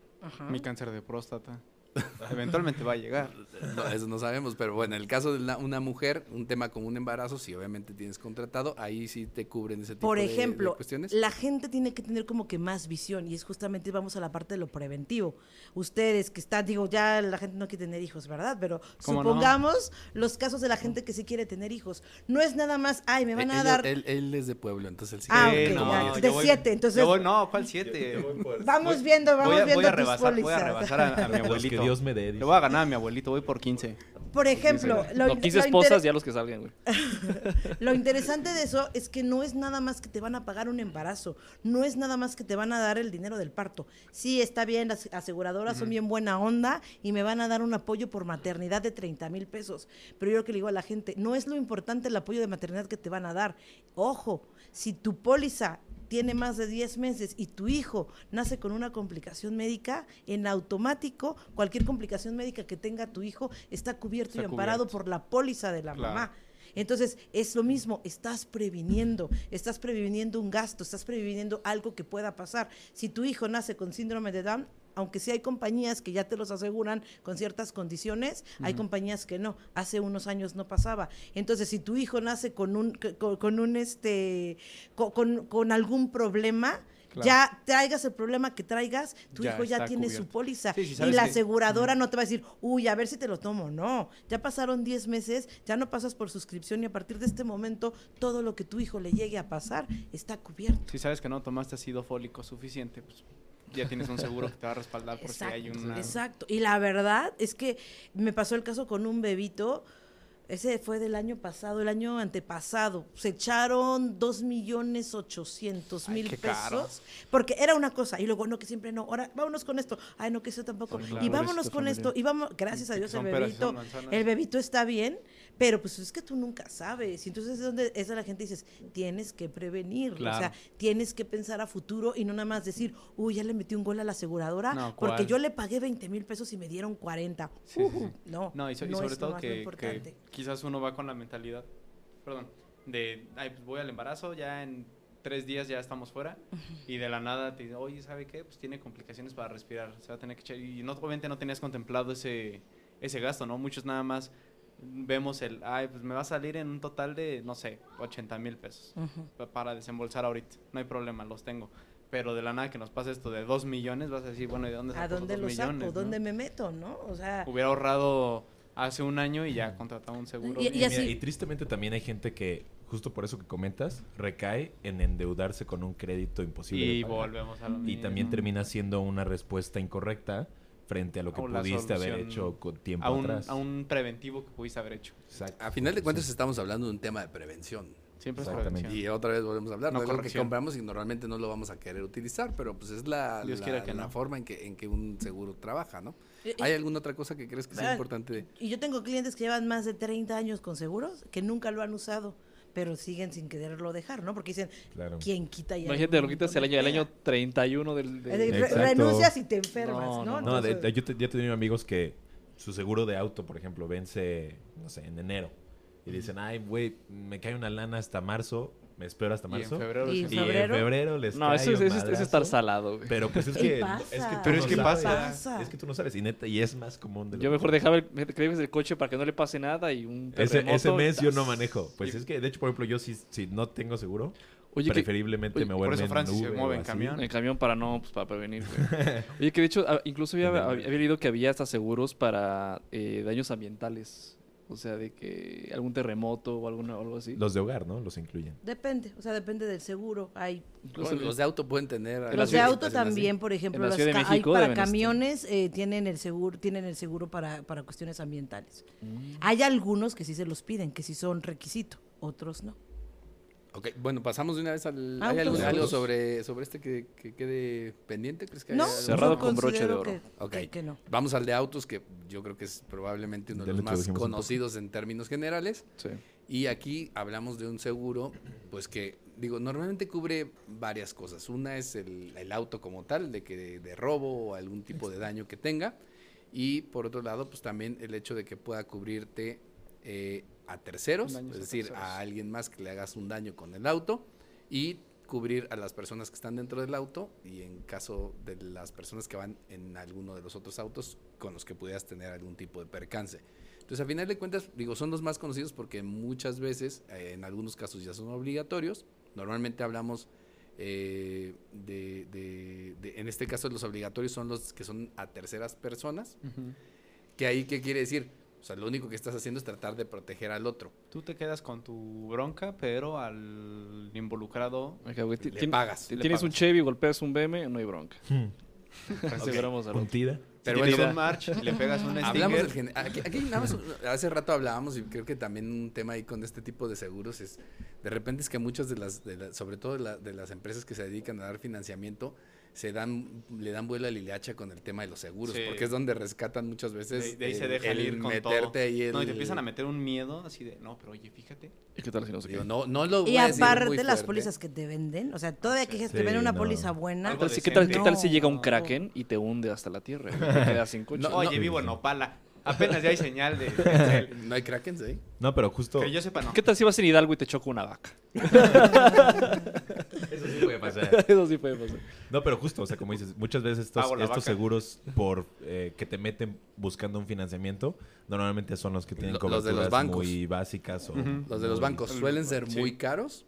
Mi cáncer de próstata. Eventualmente va a llegar. No, eso no sabemos, pero bueno, en el caso de la- una mujer, un tema como un embarazo, si obviamente tienes contratado, ahí sí te cubren ese tipo Por de- de ejemplo, cuestiones. la gente tiene que tener como que más visión y es justamente vamos a la parte de lo preventivo. Ustedes que están, digo, ya la gente no quiere tener hijos, ¿verdad? Pero ¿Cómo no? supongamos los casos de la gente que sí quiere tener hijos. No es nada más, ay, me van Eh, a ella- dar... él, él es de pueblo, entonces él sí Ah, quiere ok, como ya. diez. De yo voy- siete, entonces- yo voy- no, ¿cuál siete? Vamos Voy- viendo, vamos voy a, viendo voy a tus voy a rebasar a, a mi abuelito. Dios me dé. Le voy a ganar a mi abuelito, voy por 15. Por ejemplo, lo, No, 15 lo esposas, ya los que salgan, güey. Lo interesante de eso es que no es nada más que te van a pagar un embarazo, no es nada más que te van a dar el dinero del parto. Sí, está bien, las aseguradoras son bien buena onda y me van a dar un apoyo por maternidad de 30 mil pesos. Pero yo lo que le digo a la gente, no es lo importante el apoyo de maternidad que te van a dar. Ojo, si tu póliza tiene más de 10 meses y tu hijo nace con una complicación médica, en automático cualquier complicación médica que tenga tu hijo está cubierto Está y amparado cubierto. por la póliza de la Claro. mamá. Entonces, es lo mismo, estás previniendo, estás previniendo un gasto, estás previniendo algo que pueda pasar. Si tu hijo nace con síndrome de Down, aunque sí hay compañías que ya te los aseguran con ciertas condiciones, hay compañías que no. Hace unos años no pasaba. Entonces, si tu hijo nace con un, con, con un este, co- con, con algún problema, Claro. ya traigas el problema que traigas, tu Ya hijo ya tiene cubierto. su póliza. Sí, sí, y la que- aseguradora no te va a decir, uy, a ver si te lo tomo. No, ya pasaron 10 meses, ya no pasas por suscripción y a partir de este momento todo lo que tu hijo le llegue a pasar está cubierto. Si sabes que no tomaste ácido fólico suficiente, pues ya tienes un seguro que te va a respaldar por si hay una... exacto. Y la verdad es que me pasó el caso con un bebito. Ese fue del año pasado, el año antepasado. Se echaron dos millones ochocientos mil caro. pesos. Porque era una cosa. Y luego, no, que siempre no. Ahora, vámonos con esto. Ay, no, que eso tampoco. Y vámonos con esto. Y vamos, gracias a Dios, el bebito, el bebito está bien. Pero pues es que tú nunca sabes. Y entonces es donde es la gente dices, tienes que prevenir. O sea, tienes que pensar a futuro y no nada más decir, uy, ya le metí un gol a la aseguradora No, porque yo le pagué 20 mil pesos y me dieron 40. Sí, sí, Ujú, sí. No, No, y, so- y no sobre todo lo que, importante. Quizás uno va con la mentalidad, perdón, de, ay, pues voy al embarazo, ya en tres días ya estamos fuera, y de la nada te dice, oye, ¿sabe qué? Pues tiene complicaciones para respirar, se va a tener que echar, y no, obviamente no tenías contemplado ese, ese gasto, ¿no? Muchos nada más vemos el, ay, pues me va a salir en un total de, no sé, 80 mil pesos para desembolsar ahorita, no hay problema, los tengo. Pero de la nada que nos pasa esto de 2 millones, vas a decir, bueno, ¿y de dónde ¿A saco dónde los lo dos saco? millones, no? ¿Dónde me meto? ¿No? O sea, Hubiera ahorrado hace un año y ya contrataba un seguro. Y- y así- Mira, y tristemente también hay gente que, justo por eso que comentas, recae en endeudarse con un crédito imposible. de Y pagar. volvemos a lo Y mismo. también termina siendo una respuesta incorrecta frente a lo que O pudiste haber hecho con tiempo a un, atrás. a un preventivo que pudiste haber hecho. Exacto. A final de cuentas Sí. estamos hablando de un tema de prevención. Siempre es. Y otra vez volvemos a hablar, No no, es algo que compramos y normalmente no lo vamos a querer utilizar, pero pues es la, Dios la- quiera que la no. forma en que, en que un seguro trabaja, ¿no? Eh, ¿Hay eh, alguna otra cosa que crees que sea Ah, importante? Y yo tengo clientes que llevan más de 30 años con seguros que nunca lo han usado, pero siguen sin quererlo dejar, ¿no? Porque dicen, Claro. ¿quién quita ya? Imagínate, lo quitas el año, el año pega? 31 del... Eh, de- re- Exacto. renuncias y te enfermas, No, ¿no? no, No, de- Entonces- de- yo te- ya he tenido amigos que su seguro de auto, por ejemplo, vence, no sé, en enero. Y dicen, ay, güey, me cae una lana hasta marzo, me espero hasta Y en marzo. febrero Y en Y en febrero. febrero les No, eso es, un eso es- eso es estar salado, güey. Pero pues es que, pasa. es que tú Pero no es que sabes. pasa. Es que tú no sabes. Y neta, y es más común de lo Yo que mejor dejaba el, crees el coche para que no le pase nada y un Ese, terremoto, ese mes yo no manejo. Pues Y- es que, de hecho, por ejemplo, yo si, si no tengo seguro, Oye, que, preferiblemente oye, me por vuelvo eso en Francis se mueve en camión. en el camión para no, pues para prevenir, güey. Oye, que de hecho, ah, incluso había había leído que había hasta seguros para eh, daños ambientales. O sea, de que algún terremoto o alguna, algo así. Los de hogar, ¿no? Los incluyen. Depende, o sea, depende del seguro. Hay los de auto pueden tener... los de auto también, por ejemplo, los ca- hay para camiones eh, tienen el seguro, tienen el seguro para, para cuestiones ambientales. Mm. Hay algunos que sí se los piden, que sí son requisito, otros no. Ok, bueno, pasamos de una vez al... Autos. ¿Hay algo, algo sobre, sobre este que, que quede pendiente? ¿Crees que No? Cerrado con broche de oro. que- Ok. que- que no. Vamos al de autos, que yo creo que es probablemente uno de los lo más conocidos en términos generales. Sí. Y aquí hablamos de un seguro, pues que digo, normalmente cubre varias cosas. Una es el, el auto como tal, de que de, de robo o algún tipo de daño que tenga. Y por otro lado, pues también el hecho de que pueda cubrirte eh, a terceros, es a decir, terceros. a alguien más que le hagas un daño con el auto y cubrir a las personas que están dentro del auto y en caso de las personas que van en alguno de los otros autos con los que pudieras tener algún tipo de percance. Entonces, a final de cuentas, digo, son los más conocidos porque muchas veces, eh, en algunos casos ya son obligatorios. Normalmente hablamos eh, de, de- de- en este caso los obligatorios son los que son a terceras personas, que ahí, ¿qué quiere decir? O sea, lo único que estás haciendo es tratar de proteger al otro. Tú te quedas con tu bronca, pero al involucrado Le pagas, le Tienes un. Chevy, golpeas un BM, no hay bronca. Hmm. Otro. Puntida. Pero bueno, un March le pegas un Hablamos del sticker. gen- aquí, aquí nada más, hace rato hablábamos y creo que también un tema ahí con este tipo de seguros es de repente es que muchas de las, de la- sobre todo de, la- de las empresas que se dedican a dar financiamiento se dan le dan vuelo a la hilacha con el tema de los seguros Sí. porque es donde rescatan muchas veces De, de ahí se el- el ir con meterte todo. ahí No, y el- te empiezan a meter un miedo así de, no, pero oye, fíjate. ¿Y qué tal si no qué? no no lo voy Y a decir aparte muy las pólizas que te venden, o sea, todavía que te Sí, venden una no. póliza buena. ¿Qué tal, qué tal si llega un Kraken y te hunde hasta la tierra? güey? Te quedas sin coche. No, Oye, vivo en Opala. Apenas ya hay señal de... no hay krakens ahí No, pero justo. que yo sepa, no. ¿Qué tal si vas en Hidalgo y te choca una vaca? Eso sí puede pasar. Eso sí puede pasar. No, pero justo, o sea, como dices, muchas veces estos, vaca. seguros por eh, que te meten buscando un financiamiento, normalmente son los que tienen los de los coberturas bancos. muy básicas o los de los muy- bancos suelen ser Sí. muy caros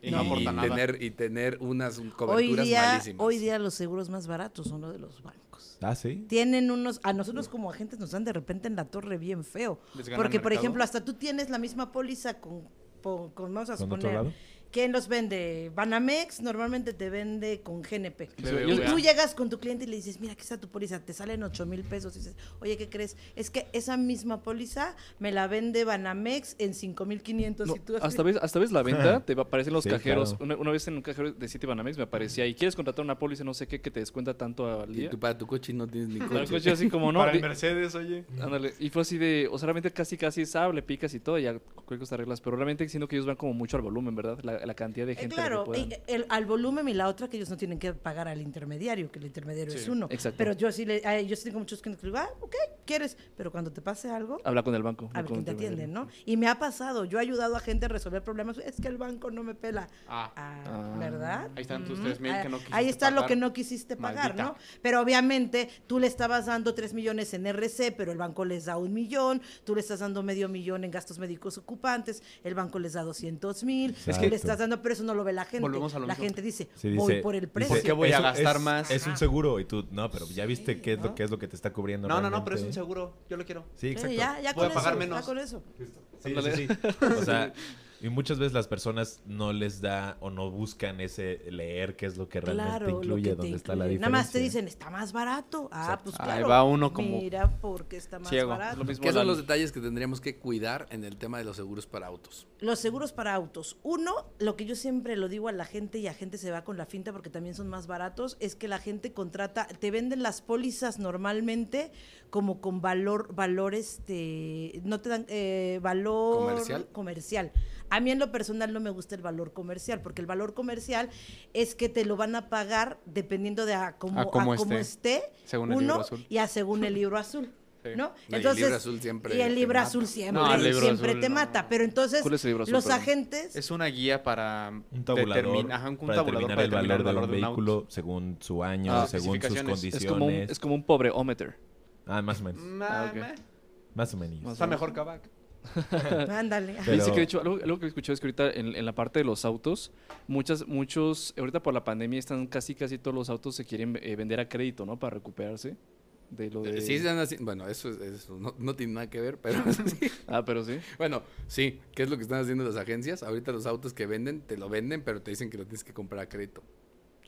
Y no aporta nada. tener y tener unas Hoy coberturas día, malísimas hoy día los seguros más baratos son los de los bancos. Ah, sí. Tienen unos, a nosotros como agentes nos dan de repente en la torre bien feo. Porque, por ejemplo, hasta tú tienes la misma póliza con, con vamos a ¿Con otro suponer, lado? ¿Quién los vende? Banamex normalmente te vende con GNP. Y tú llegas con tu cliente y le dices, mira, aquí está tu póliza, te salen 8 mil pesos. Y dices, oye, ¿qué crees? Es que esa misma póliza me la vende Banamex en 5 mil 500. No, y tú hasta, ves, hasta ves la venta, te aparecen los Sí, cajeros. claro. Una, una vez en un cajero de Citibanamex me aparecía, y quieres contratar una póliza, no sé qué, que te descuenta tanto al y día. tú para tu coche no tienes ni coche coche así como no. Para el Mercedes, oye. ándale, y fue así de, o sea, realmente casi casi sabe, le picas y todo, y ya cualquier cosa arreglas, pero realmente siento que ellos van como mucho al volumen, ¿verdad? La, la cantidad de Eh, gente. que claro, puedan. y el- al volumen y la otra que ellos no tienen que pagar al intermediario, que el intermediario es uno. exacto. Pero yo sí, le, a- yo sí tengo muchos clientes que digo, ah, ok, ¿quieres? Pero cuando te pase algo, Habla con el banco. a ver quién te atiende. ¿no? Y me ha pasado, yo he ayudado a gente a resolver problemas, es que el banco no me pela. Ah, Ah, Ah. ¿Verdad? Ahí están tus Ujú. 3,000 que no quisiste Ahí está lo que no quisiste pagar, Maldita. ¿no? Pero obviamente tú le estabas dando 3 millones en RC, pero el banco les da un millón, tú le estás dando medio millón en gastos médicos ocupantes, el banco les da 200 mil, que Exacto. le estás dando, pero eso no lo ve la gente. Volvemos a lo la mismo. gente dice, Sí, voy por el precio. ¿Por qué voy a "Eso gastar es- más?" Es un seguro y tú, no, pero ya viste qué es ¿no? lo que es lo que te está cubriendo. no, no, no, pero es un seguro. Yo lo quiero. Sí, exacto. ya, ya Voy a con pagar eso, menos. ya con eso. Sí, sí, sí. O sea, y muchas veces las personas no les da o no buscan ese leer qué es lo que realmente Claro, incluye, que dónde está la diferencia. Nada más te dicen, está más barato. Ah, Exacto. pues Ahí claro. va uno como Mira, porque está más ciego. barato. Lo mismo ¿Qué son los detalles que tendríamos que cuidar en el tema de los seguros para autos? Los seguros para autos. Uno, lo que yo siempre lo digo a la gente y la gente se va con la finta porque también son más baratos, es que la gente contrata, te venden las pólizas normalmente como con valor, valor este, no te dan eh, valor ¿Comercial? comercial. A mí en lo personal no me gusta el valor comercial, porque el valor comercial es que te lo van a pagar dependiendo de a cómo, A cómo a cómo esté, esté, según el uno, libro azul. y a según el libro azul. Sí. ¿No? No, y el libro azul siempre y el te libro mata. azul siempre, No, el libro siempre azul te no. mata. Pero entonces ¿Cuál es el libro azul, los perdón? agentes Es una guía para un tabulador determin- ajá, un para tabulador determinar para el valor de un un auto. vehículo según su año, Ah, según sus condiciones. Es como, un, es como un pobre ómeter. Ah, más o menos. Ah, ok. Más o menos. Está mejor que Bac. Ándale. Pero- Dice que de hecho, algo, algo que he escuchado es que ahorita en, en la parte de los autos, muchas, muchos, ahorita por la pandemia están casi, casi todos los autos se quieren eh, vender a crédito, ¿no? Para recuperarse de lo de... Sí, están haciendo- bueno, eso, es- eso no, no tiene nada que ver, pero sí. Ah, pero sí. Bueno, sí, ¿qué es lo que están haciendo las agencias? Ahorita los autos que venden, te lo venden, pero te dicen que lo tienes que comprar a crédito.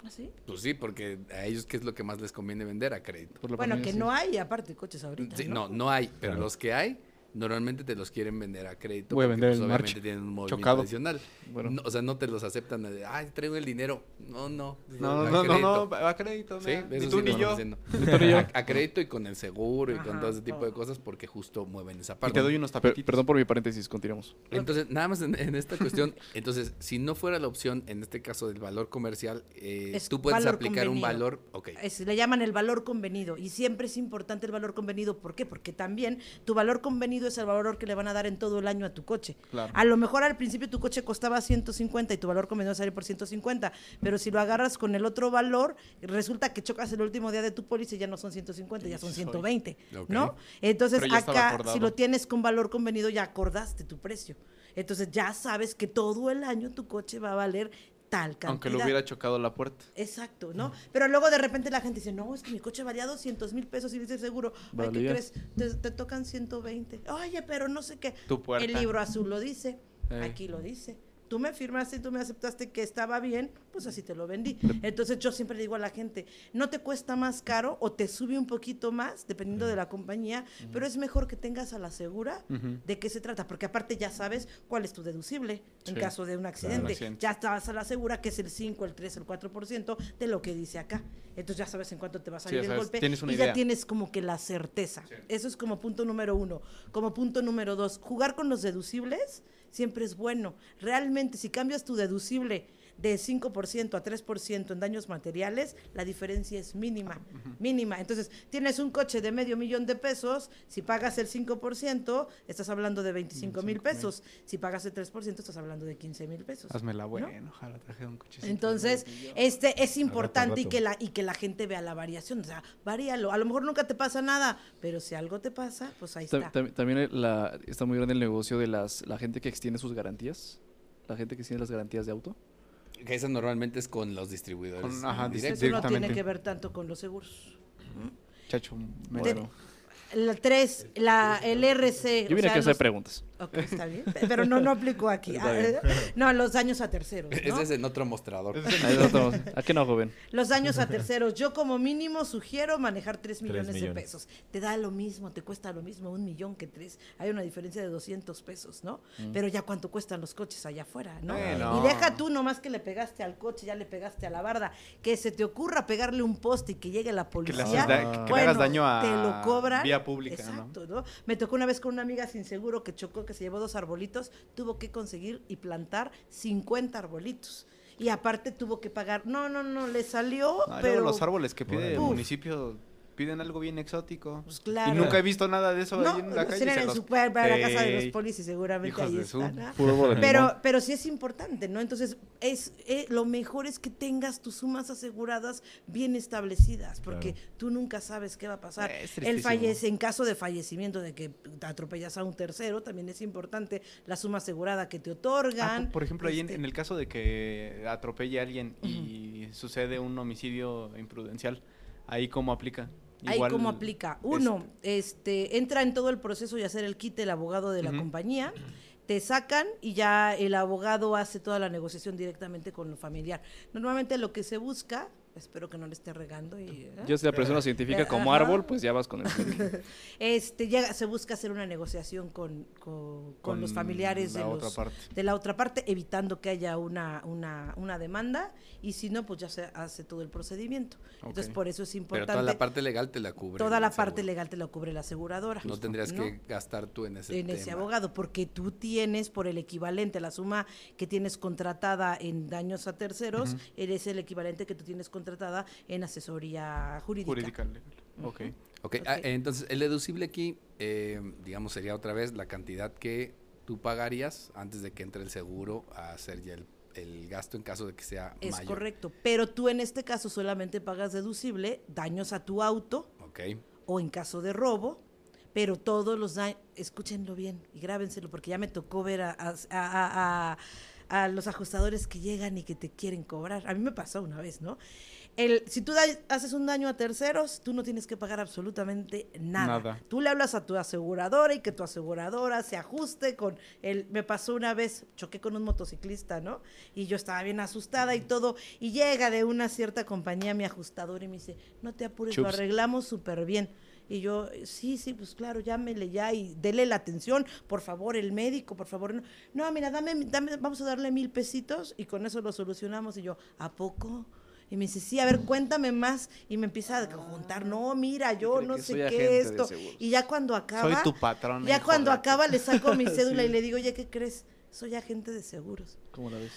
¿Ah, sí? Pues sí, porque a ellos, ¿qué es lo que más les conviene vender a crédito? Por Bueno, que sí. no hay aparte coches ahorita. Sí, ¿no? no, no hay, pero Claro. los que hay, Normalmente te los quieren vender a crédito. Voy a vender pues, en obviamente marcha. tienen un movimiento Chocado. adicional. Bueno. No, o sea, no te los aceptan de, ay, traigo el dinero. No, no. No, a no, no, crédito. no, a crédito. Sí, mira, eso ni tú sí ni yo. A, a crédito y con el seguro y con todo ese tipo de todo. cosas porque justo mueven esa Y parte. te doy unos tapetitos. perdón por mi paréntesis, continuamos. Entonces, nada más en, en esta cuestión, entonces, si no fuera la opción, en este caso del valor comercial, eh, Es tú puedes aplicar un valor, ok, Es- le llaman el valor convenido y siempre es importante el valor convenido. ¿Por qué? Porque también tu valor convenido es el valor que le van a dar en todo el año a tu coche. Claro. A lo mejor al principio tu coche costaba 150 y tu valor convenido sale por 150, pero si lo agarras con el otro valor, resulta que chocas el último día de tu póliza y ya no son 150, ya son 120, Ok. ¿no? Entonces acá, si lo tienes con valor convenido, ya acordaste tu precio. Entonces ya sabes que todo el año tu coche va a valer tal cantidad. Aunque lo hubiera chocado la puerta. Exacto, ¿no? Pero luego de repente la gente dice, no, es que mi coche valía 200 mil pesos y dice seguro, ay, ¿qué Valía. crees? Te, te tocan 120. Oye, pero no sé qué. Tu puerta. El libro azul lo dice, Eh. aquí lo dice. Tú me firmaste y tú me aceptaste que estaba bien, pues así te lo vendí. Entonces yo siempre digo a la gente, no te cuesta más caro o te sube un poquito más, dependiendo de la compañía, pero es mejor que tengas a la segura Ujú. de qué se trata, porque aparte ya sabes cuál es tu deducible en Sí, caso de un accidente. accidente. Ya estás a la segura que es el 5, el 3, el 4% de lo que dice acá. Entonces ya sabes en cuánto te va a Sí, salir ya el golpe tienes una y ya idea. tienes como que la certeza. Eso es como punto número uno. Como punto número dos, jugar con los deducibles siempre es bueno. Realmente, si cambias tu deducible de 5% a 3% en daños materiales, la diferencia es mínima, mínima. Entonces, tienes un coche de medio millón de pesos, si pagas el 5%, estás hablando de 25 mil pesos, si pagas el 3%, estás hablando de 15 mil pesos. Hazme la ¿no? buena, ojalá traje un coche. Entonces, este es importante y rato. que la y que la gente vea la variación, o sea, varíalo. A lo mejor nunca te pasa nada, pero si algo te pasa, pues ahí está. tam- También el- la- está muy grande el negocio de las, la gente que extiende sus garantías. La gente que extiende las garantías de auto. Que esa normalmente es con los distribuidores Con- ajá, directos. Eso no tiene directamente. que ver tanto con los seguros. Chacho, me- Bueno, La 3, la, el RC. yo o vine sea, aquí a hacer los- preguntas. Ok, está bien. Pero no, no aplicó aquí. Ah, eh, No, los daños a terceros. ¿no? Ese es en otro mostrador. ¿A qué no, joven? Los daños a terceros. Yo como mínimo sugiero manejar 3 millones, de millones. pesos. Te da lo mismo, te cuesta lo mismo un millón que tres. Hay una diferencia de 200 pesos, ¿no? Pero ya cuánto cuestan los coches allá afuera, ¿no? Y deja tú nomás que le pegaste al coche, ya le pegaste a la barda. Que se te ocurra pegarle un poste y que llegue la que le, policía. da- que le hagas daño a te lo cobran. vía pública, Exacto, ¿no? Me tocó una vez con una amiga sin seguro que chocó, que se llevó dos arbolitos, tuvo que conseguir y plantar 50 arbolitos. Y aparte tuvo que pagar, no, no, no, le salió, luego pero los árboles que pide el municipio piden algo bien exótico. Pues claro. Y nunca he visto nada de eso no, ahí en la calle. en los- la casa de los polis y seguramente ahí están. ¿ah? De Pero, pero sí es importante, ¿no? Entonces, es eh, lo mejor es que tengas tus sumas aseguradas bien establecidas, porque tú nunca sabes qué va a pasar. El fallece, en caso de fallecimiento, de que te atropellas a un tercero, también es importante la suma asegurada que te Ah, otorgan. por, por ejemplo, ahí en, este, en el caso de que atropelle a alguien y sucede un homicidio imprudencial, ¿ahí cómo aplica? Ahí cómo aplica. Uno, este, entra en todo el proceso y hacer el quite el abogado de la compañía, te sacan y ya el abogado hace toda la negociación directamente con lo familiar. Normalmente lo que se busca, espero que no le esté regando y ¿eh? Ya si la persona se identifica como Ajá. árbol, pues ya vas con el este se busca hacer una negociación con, con, con los familiares la de, otra los- parte. de la otra parte, evitando que haya una, una, una demanda, y si no, pues ya se hace todo el procedimiento. Entonces, por eso es Pero importante. toda la parte legal te la cubre. Toda la parte seguro. legal te la cubre la aseguradora. No tendrías ¿no? que gastar tú en ese en ese abogado, porque tú tienes por el equivalente, la suma que tienes contratada en daños a terceros, eres el equivalente que tú tienes contratada en asesoría jurídica. Jurídica legal. Ok. Ok, ah, Ok. entonces el deducible aquí, eh, digamos, sería otra vez la cantidad que tú pagarías antes de que entre el seguro a hacer ya el, el gasto en caso de que sea Es mayor. correcto, pero tú en este caso solamente pagas deducible daños a tu auto Ok, o en caso de robo, pero todos los daños, escúchenlo bien y grábenselo porque ya me tocó ver a, a- a- a- a los ajustadores que llegan y que te quieren cobrar. A mí me pasó una vez, ¿no? El, si tú da- haces un daño a terceros, tú no tienes que pagar absolutamente nada. Nada. Tú le hablas a tu aseguradora y que tu aseguradora se ajuste con el... Me pasó una vez, choqué con un motociclista, ¿no? Y yo estaba bien asustada y todo. Y llega de una cierta compañía mi ajustador y me dice, no te apures, lo arreglamos súper bien. Y yo, sí, sí, pues claro, llámele ya y dele la atención, por favor, el médico, por favor. No, no mira, dame, dame, vamos a darle mil pesitos y con eso lo solucionamos. Y yo, ¿a poco? Y me dice, sí, a ver, cuéntame más. Y me empieza a juntar, no, mira, yo no sé qué esto. Y ya cuando acaba, Soy tu patrón. ya cuando de- acaba le saco mi cédula y le digo, oye, ¿qué crees? Soy agente de seguros. ¿Cómo la ves?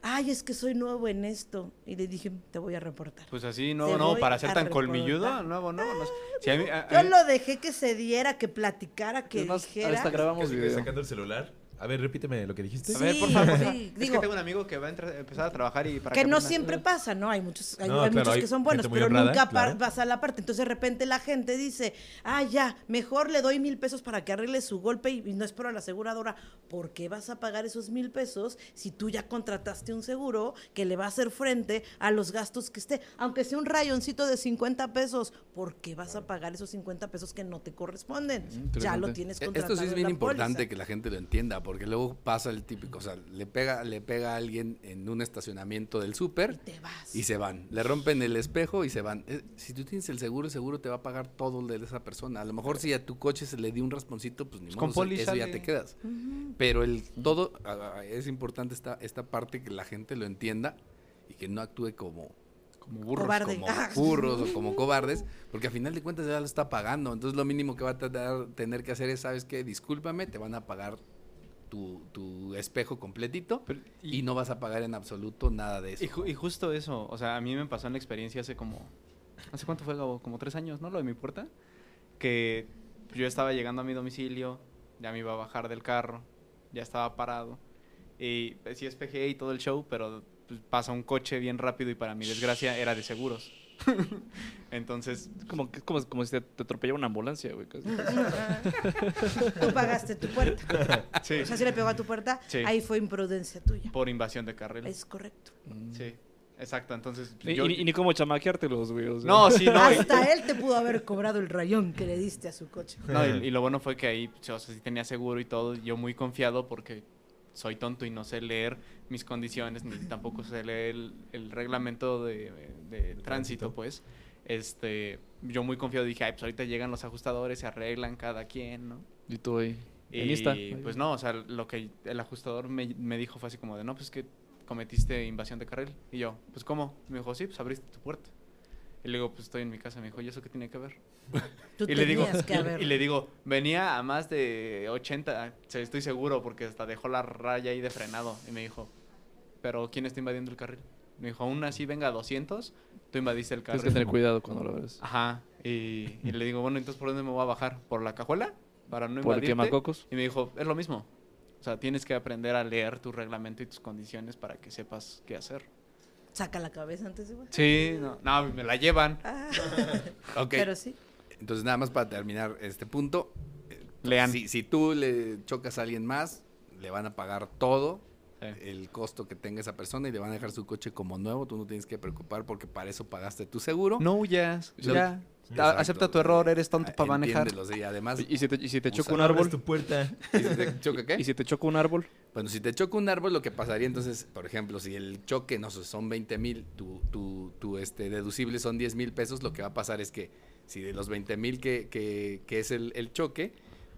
Ay, es que soy nuevo en esto. Y le dije, te voy a reportar. Pues así, Te no, para ser tan reportar. colmilludo, nuevo, no. no sé. Si a mí- a- a Yo lo dejé que se diera, que platicara, que Es más, dijera. hasta grabamos video. sacando el celular. A ver, repíteme lo que dijiste. A ver, por favor. sí, es digo- que tengo un amigo que va a entrar- empezar a trabajar y para que no aprenda. siempre pasa, ¿no? Hay muchos, hay, No, hay claro, muchos hay que son buenos, pero honrada, nunca claro. pasa la parte. Entonces de repente la gente dice, ah, ya, mejor le doy mil pesos para que arregle su golpe y, y no espero a la aseguradora. ¿Por qué vas a pagar esos mil pesos si tú ya contrataste un seguro que le va a hacer frente a los gastos que esté? Aunque sea un rayoncito de 50 pesos, ¿por qué vas a pagar esos 50 pesos que no te corresponden? ya lo tienes E- contratado Esto sí es en bien la importante póliza. que la gente lo entienda, porque luego pasa el típico, o sea, le pega, le pega a alguien en un estacionamiento del súper y se van. Le rompen el espejo y se van. Eh, Si tú tienes el seguro, el seguro te va a pagar todo el de esa persona. A lo mejor si a tu coche se le dio un rasponcito, pues ni Pues modo, con o sea, eso ya te quedas. Pero el todo, es importante esta, esta parte que la gente lo entienda y que no actúe como Como burros. Cobarde. como Ah. burros o como cobardes, porque a final de cuentas ya lo está pagando. Entonces lo mínimo que va a tener que hacer es, ¿sabes qué? Discúlpame, te van a pagar tu, tu espejo completito Pero- y, no vas a pagar en absoluto nada de eso. Y, ju- y justo eso, o sea, a mí me pasó en la experiencia hace como, ¿hace cuánto fue, Gabo? Como tres años, ¿no? Lo de mi puerta. Que yo estaba llegando a mi domicilio, ya me iba a bajar del carro, ya estaba parado. Y pues, sí espejé y todo el show, pero pues, pasa un coche bien rápido y para mi desgracia era de seguros. Entonces, Como, que- como, como si te, te atropellara una ambulancia, güey. casi. Tú pagaste tu puerta. sí, O sea, si le pegó a tu puerta, Sí. ahí fue imprudencia tuya. por invasión de carril. Es correcto. Sí, exacto. Entonces, Y, yo- y- y ni cómo chamaqueártelos, güey. o sea. No, sí, no. y- Hasta él te pudo haber cobrado el rayón que le diste a su coche. No, y, y lo bueno fue que ahí, o sea, sí tenía seguro y todo, yo muy confiado porque soy tonto y no sé leer mis condiciones, ni tampoco sé leer el, el reglamento de, de tránsito, tránsito. pues. Este, yo muy confiado dije, ay, pues ahorita llegan los ajustadores, se arreglan cada quien, ¿no? Y tú ahí. Y Insta. pues no, o sea, lo que el ajustador me, me dijo fue así como de, no, pues que cometiste invasión de carril. Y yo, pues ¿cómo? Y me dijo, sí, pues abriste tu puerta. Y le digo, pues estoy en mi casa. Me dijo, ¿y eso qué tiene que ver? Tú y le digo, que y- haber. y le digo, venía a más de 80, o sea, estoy seguro porque hasta dejó la raya ahí de frenado. Y me dijo, pero ¿quién está invadiendo el carril? Me dijo, aún así venga a 200, tú invadiste el Tienes carril. que tener cuidado cuando lo ves. Ajá. Y, y le digo, bueno, entonces ¿por dónde me voy a bajar? ¿Por la cajuela? Para no Por el invadirte. quemacocos. Y me dijo, es lo mismo. O sea, tienes que aprender a leer tu reglamento y tus condiciones para que sepas qué hacer. Saca la cabeza antes de. Sí, no, no, me la llevan. Ah, Ok, Pero sí. entonces nada más para terminar este punto. eh, Lean. Si, si tú le chocas a alguien más, le van a pagar todo Sí. el costo que tenga esa persona y le van a dejar su coche como nuevo. Tú no tienes que preocupar porque para eso pagaste tu seguro. No huyas, ya. Exacto. Acepta tu error, eres tonto para manejar. sí, además, Y si te, y si te choca un árbol. tu puerta. ¿y si te choca qué? Y si te choca un árbol. Bueno, si te choca un árbol, lo que pasaría entonces, por ejemplo, si el choque, no sé, son 20 mil, tu, tu, tu, este, deducible son 10 mil pesos, lo que va a pasar es que si de los 20 mil que, que, que es el, el choque,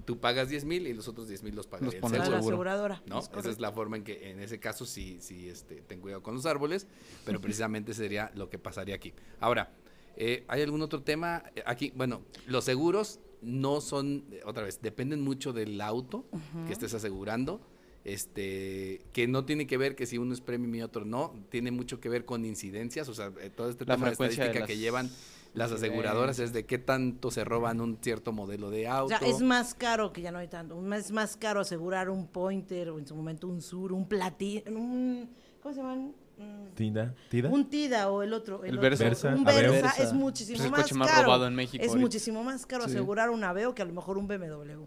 tú pagas 10 mil y los otros 10 mil los pagaría Los el seguro. la aseguradora. ¿no? Es Esa es la forma en que en ese caso sí, sí este, ten cuidado con los árboles, pero precisamente sería lo que pasaría aquí. Ahora, eh, ¿hay algún otro tema? Eh, Aquí, bueno, los seguros no son, eh, otra vez, dependen mucho del auto que estés asegurando. Este, que no tiene que ver que si uno es premium y otro no, tiene mucho que ver con incidencias, o sea, eh, todo este La tema de estadística que llevan las aseguradoras es de qué tanto se roban un cierto modelo de O auto. sea, es más caro, que ya no hay tanto, es más caro asegurar un Pointer o en su momento un Sur, un Platino, un... ¿Cómo se llaman? Mm, ¿Tida? ¿Tida? Un Tida o el otro. El otro, Versa. Versa, Un. Versa Versa. es muchísimo Pues el más coche más caro. robado en México Es ahorita. muchísimo más caro Sí. asegurar un Aveo que a lo mejor un BMW.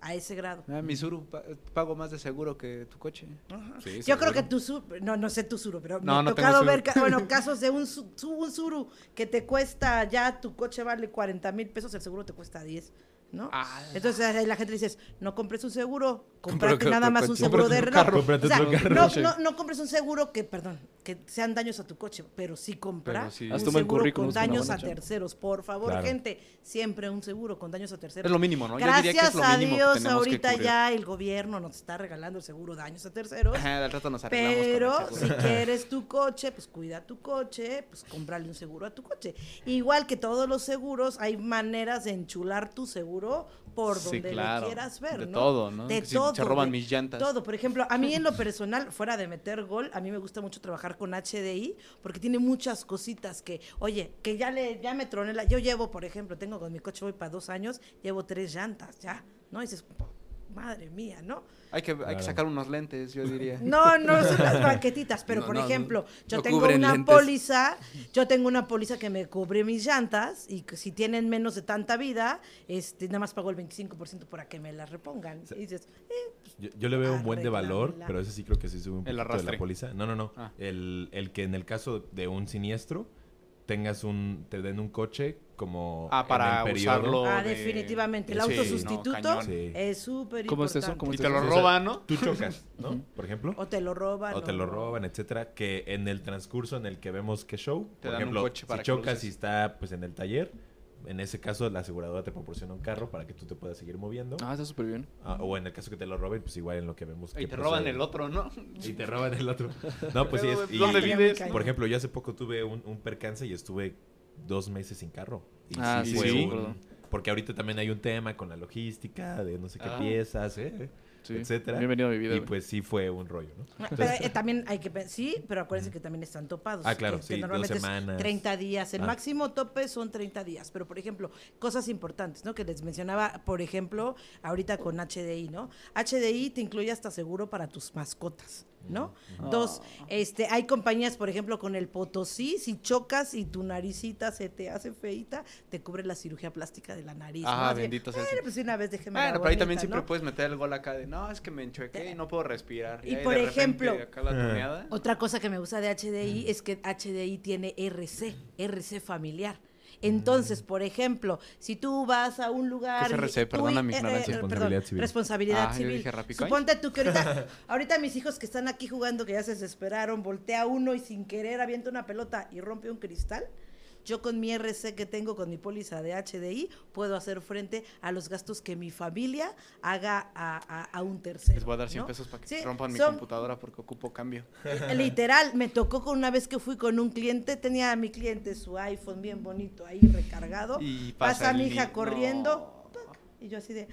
A ese grado. Ah, mi Suru, pa- pago más de seguro que tu coche. Sí, Yo creo que tu Suru, no, no sé tu Suru, pero No, me no ha tengo tocado ver, ca- bueno, casos de un, su- su- un Suru que te cuesta, ya tu coche vale 40 mil pesos, el seguro te cuesta 10. ¿No? Ah. Entonces la gente dice, no compres un seguro, otro nada más un seguro de Cómprate carro. Cómprate O sea, otro carro. no, Sí. no, no compres un seguro que, perdón, que sean daños a tu coche, pero sí compra Pero sí. un seguro con daños a terceros. Por favor, Claro. gente, siempre un seguro con daños a terceros. Es lo mínimo, ¿no? Yo diría que Gracias es lo a Dios, ahorita ya el gobierno nos está regalando el seguro daños a terceros. Ajá, al rato nos arreglamos con el Pero si quieres tu coche, pues cuida tu coche, pues cómprale un seguro a tu coche. Igual que todos los seguros, hay maneras de enchular tu seguro por Sí, donde claro. lo quieras ver, De ¿no? todo, ¿no? De todo. se roban de mis llantas. Todo. Por ejemplo, a mí en lo personal, fuera de meter gol, a mí me gusta mucho trabajar con HDI porque tiene muchas cositas que, oye, que ya le, ya me troné la. Yo llevo, por ejemplo, tengo con mi coche voy para dos años, llevo tres llantas, ya, ¿no? Y dices, madre mía, ¿no? Hay que, hay que sacar unos lentes, yo diría. No, no son las banquetitas, pero No, por no, ejemplo, yo no tengo una lentes. póliza, yo tengo una póliza que me cubre mis llantas y que si tienen menos de tanta vida, este, nada más pago el 25% para que me las repongan. Y dices, eh, Yo, yo le veo un buen de valor, pero ese sí creo que sí sube un El poquito de arrastre. la póliza. No, no, no. Ah. El, el que en el caso de un siniestro tengas un, te den un coche como Ah, para en el usarlo. ah, de- definitivamente, el Sí, auto no. Sí. es súper ¿Cómo es importante. eso? ¿Cómo Y te lo roban, ¿no? Tú chocas, ¿no? Por ejemplo. O te lo roban. O te lo roban, etcétera, que en el transcurso en el que vemos que show, Te por dan un ejemplo, coche para si chocas y está pues en el taller, en ese caso la aseguradora te proporciona un carro para que tú te puedas seguir moviendo. Ah, está súper bien. Ah, o en el caso que te lo roben, pues igual en lo que vemos. Y que te procede. roban el otro, ¿no? Y te roban el otro. No, pues sí es. y- ¿Dónde vives? Por ejemplo, yo hace poco tuve un, un percance y estuve dos meses sin carro. Y Ah, sí, fue sí. un- porque ahorita también hay un tema con la logística, de no sé qué Ah. piezas, ¿eh? Sí. etcétera. Bienvenido a mi vida. Y güey. pues sí fue un rollo, ¿no? Pero eh, también hay que sí, pero acuérdense que también están topados. Ah, claro, que- que sí, dos normalmente semanas. 30 días. El Ah. máximo tope son 30 días. Pero, por ejemplo, cosas importantes, ¿no? Que les mencionaba, por ejemplo, ahorita con HDI, ¿no? HDI te incluye hasta seguro para tus mascotas. ¿No? Dos, este, hay compañías, por ejemplo, con el Potosí, si chocas y tu naricita se te hace feita, te cubre la cirugía plástica de la nariz. ¿no? Ah, Así, bendito sea "Bueno, Señor". pues una vez déjeme Bueno, pero ahí también bonita", siempre ¿no? puedes meter el gol acá de, no, es que me enchuequé y no puedo respirar. Y ahí por de ejemplo- acá la. Otra cosa que me gusta de HDI es que HDI tiene RC, RC familiar. Entonces, por ejemplo, si tú vas a un lugar... ¿Qué tú- Perdona mi eh, eh, ignorancia. perdón, Responsabilidad civil. Responsabilidad Ah, yo civil. dije Rapicoin. Suponte tú que ahorita, ahorita mis hijos que están aquí jugando, que ya se desesperaron, voltea uno y sin querer avienta una pelota y rompe un cristal. Yo con mi RC que tengo, con mi póliza de HDI, puedo hacer frente a los gastos que mi familia haga a, a- a un tercero. Les voy a dar 100 ¿no? pesos para que Sí, rompan mi computadora porque ocupo cambio. Literal, me tocó con una vez que fui con un cliente, tenía a mi cliente su iPhone bien bonito ahí recargado. Y pasa, pasa el mi hija corriendo. Y yo así de.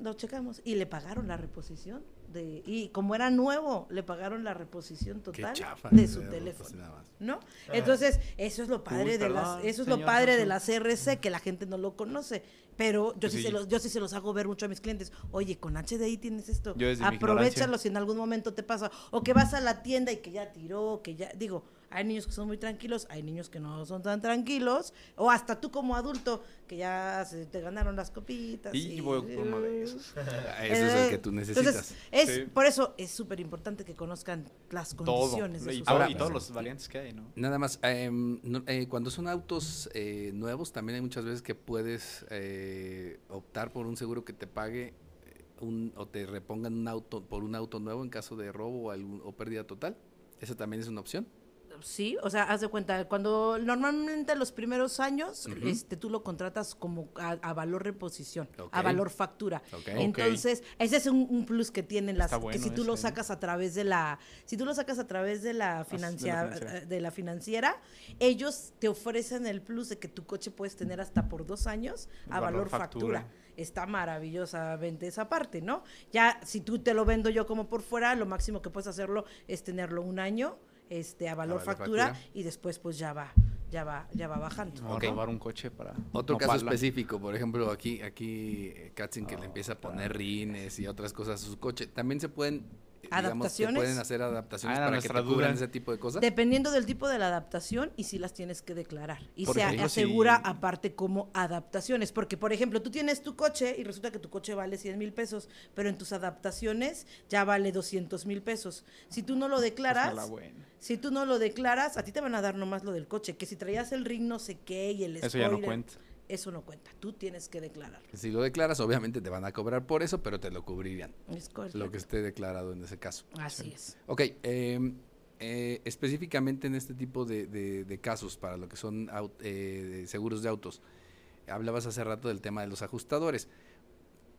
Lo checamos. Y le pagaron la reposición. De, y como era nuevo, le pagaron la reposición total chafa. de su teléfono. así nada más. ¿No? Entonces, eso es lo padre de perdón, las, eso es lo padre de las RC, que la gente no lo conoce. Pero yo Pues sí, sí. Se los, yo sí se los hago ver mucho a mis clientes. Oye, con HDI tienes esto. Aprovechalo si en algún momento te pasa. O que vas a la tienda y que ya tiró, que ya. Digo, hay niños que son muy tranquilos, hay niños que no son tan tranquilos. O hasta tú como adulto, que ya se te ganaron las copitas. Y voy por uno de esos. Ah, Ese es el que tú necesitas. Entonces, es, Sí. por eso es súper importante que conozcan las Todo. condiciones de Y, sus Ahora- y todos los variantes que hay, ¿no? Nada más, em, no- eh, cuando son autos eh, nuevos, también hay muchas veces que puedes eh, optar por un seguro que te pague eh, un, o te repongan un auto por un auto nuevo en caso de robo o, algún- o pérdida total. Esa también es una opción. Sí, o sea, haz de cuenta, cuando normalmente los primeros años, este, tú lo contratas como a, a valor reposición, a valor factura. Entonces, ese es un, un plus que tienen las, que si tú lo ese, sacas a través de la, si tú lo sacas a través de la, financia- financiera. eh, de la financiera, ellos te ofrecen el plus de que tu coche puedes tener hasta por dos años a Valor valor, factura. factura. Está maravillosamente esa parte, ¿no? Ya si tú te lo vendo yo como por fuera, lo máximo que puedes hacerlo es tenerlo un año este a valor, valor factura, factura. y después pues ya va ya va ya va bajando. No, Ok. robar un coche para. Otro no caso pala. específico, por ejemplo, aquí, aquí eh, Katzin que le empieza a poner rines y otras cosas a su coche. También se pueden, eh, digamos, ¿Adaptaciones? pueden hacer adaptaciones Ah, para que te cubran ese tipo de cosas. Dependiendo del tipo de la adaptación y si las tienes que declarar. Y Por se ejemplo, asegura si- aparte como adaptaciones. Porque, por ejemplo, tú tienes tu coche y resulta que tu coche vale 100 mil pesos, pero en tus adaptaciones ya vale 200 mil pesos. Si tú no lo declaras, Pues, la buena. Si tú no lo declaras, a ti te van a dar nomás lo del coche. Que si traías el ring no sé qué y el Eso ya no cuenta. eso no cuenta. Tú tienes que declarar. Si lo declaras, obviamente te van a cobrar por eso, pero te lo cubrirían. Es correcto. Lo que esté declarado en ese caso. Así es. Ok, eh, eh, específicamente en este tipo de, de- de casos, para lo que son au- eh, seguros de autos, hablabas hace rato del tema de los ajustadores.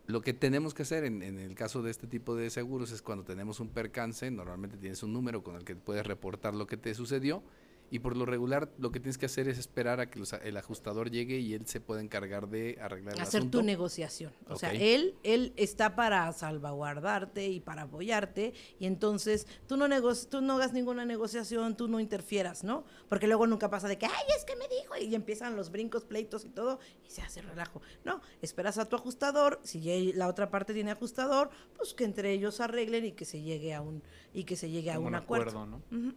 Lo que tenemos que hacer en, en el caso de este tipo de seguros es cuando tenemos un percance, normalmente tienes un número con el que puedes reportar lo que te sucedió y por lo regular lo que tienes que hacer es esperar a que los- el ajustador llegue y él se pueda encargar de arreglar el hacer asunto. tu negociación. O sea, él, él está para salvaguardarte y para apoyarte, y entonces tú no, nego- tú no hagas ninguna negociación, tú no interfieras, ¿no? Porque luego nunca pasa de que, ay, es que me y empiezan los brincos, pleitos y todo, y se hace relajo. No, esperas a tu ajustador, si la otra parte tiene ajustador, pues que entre ellos arreglen y que se llegue a un, y que se llegue a un, un acuerdo. acuerdo, Ujú.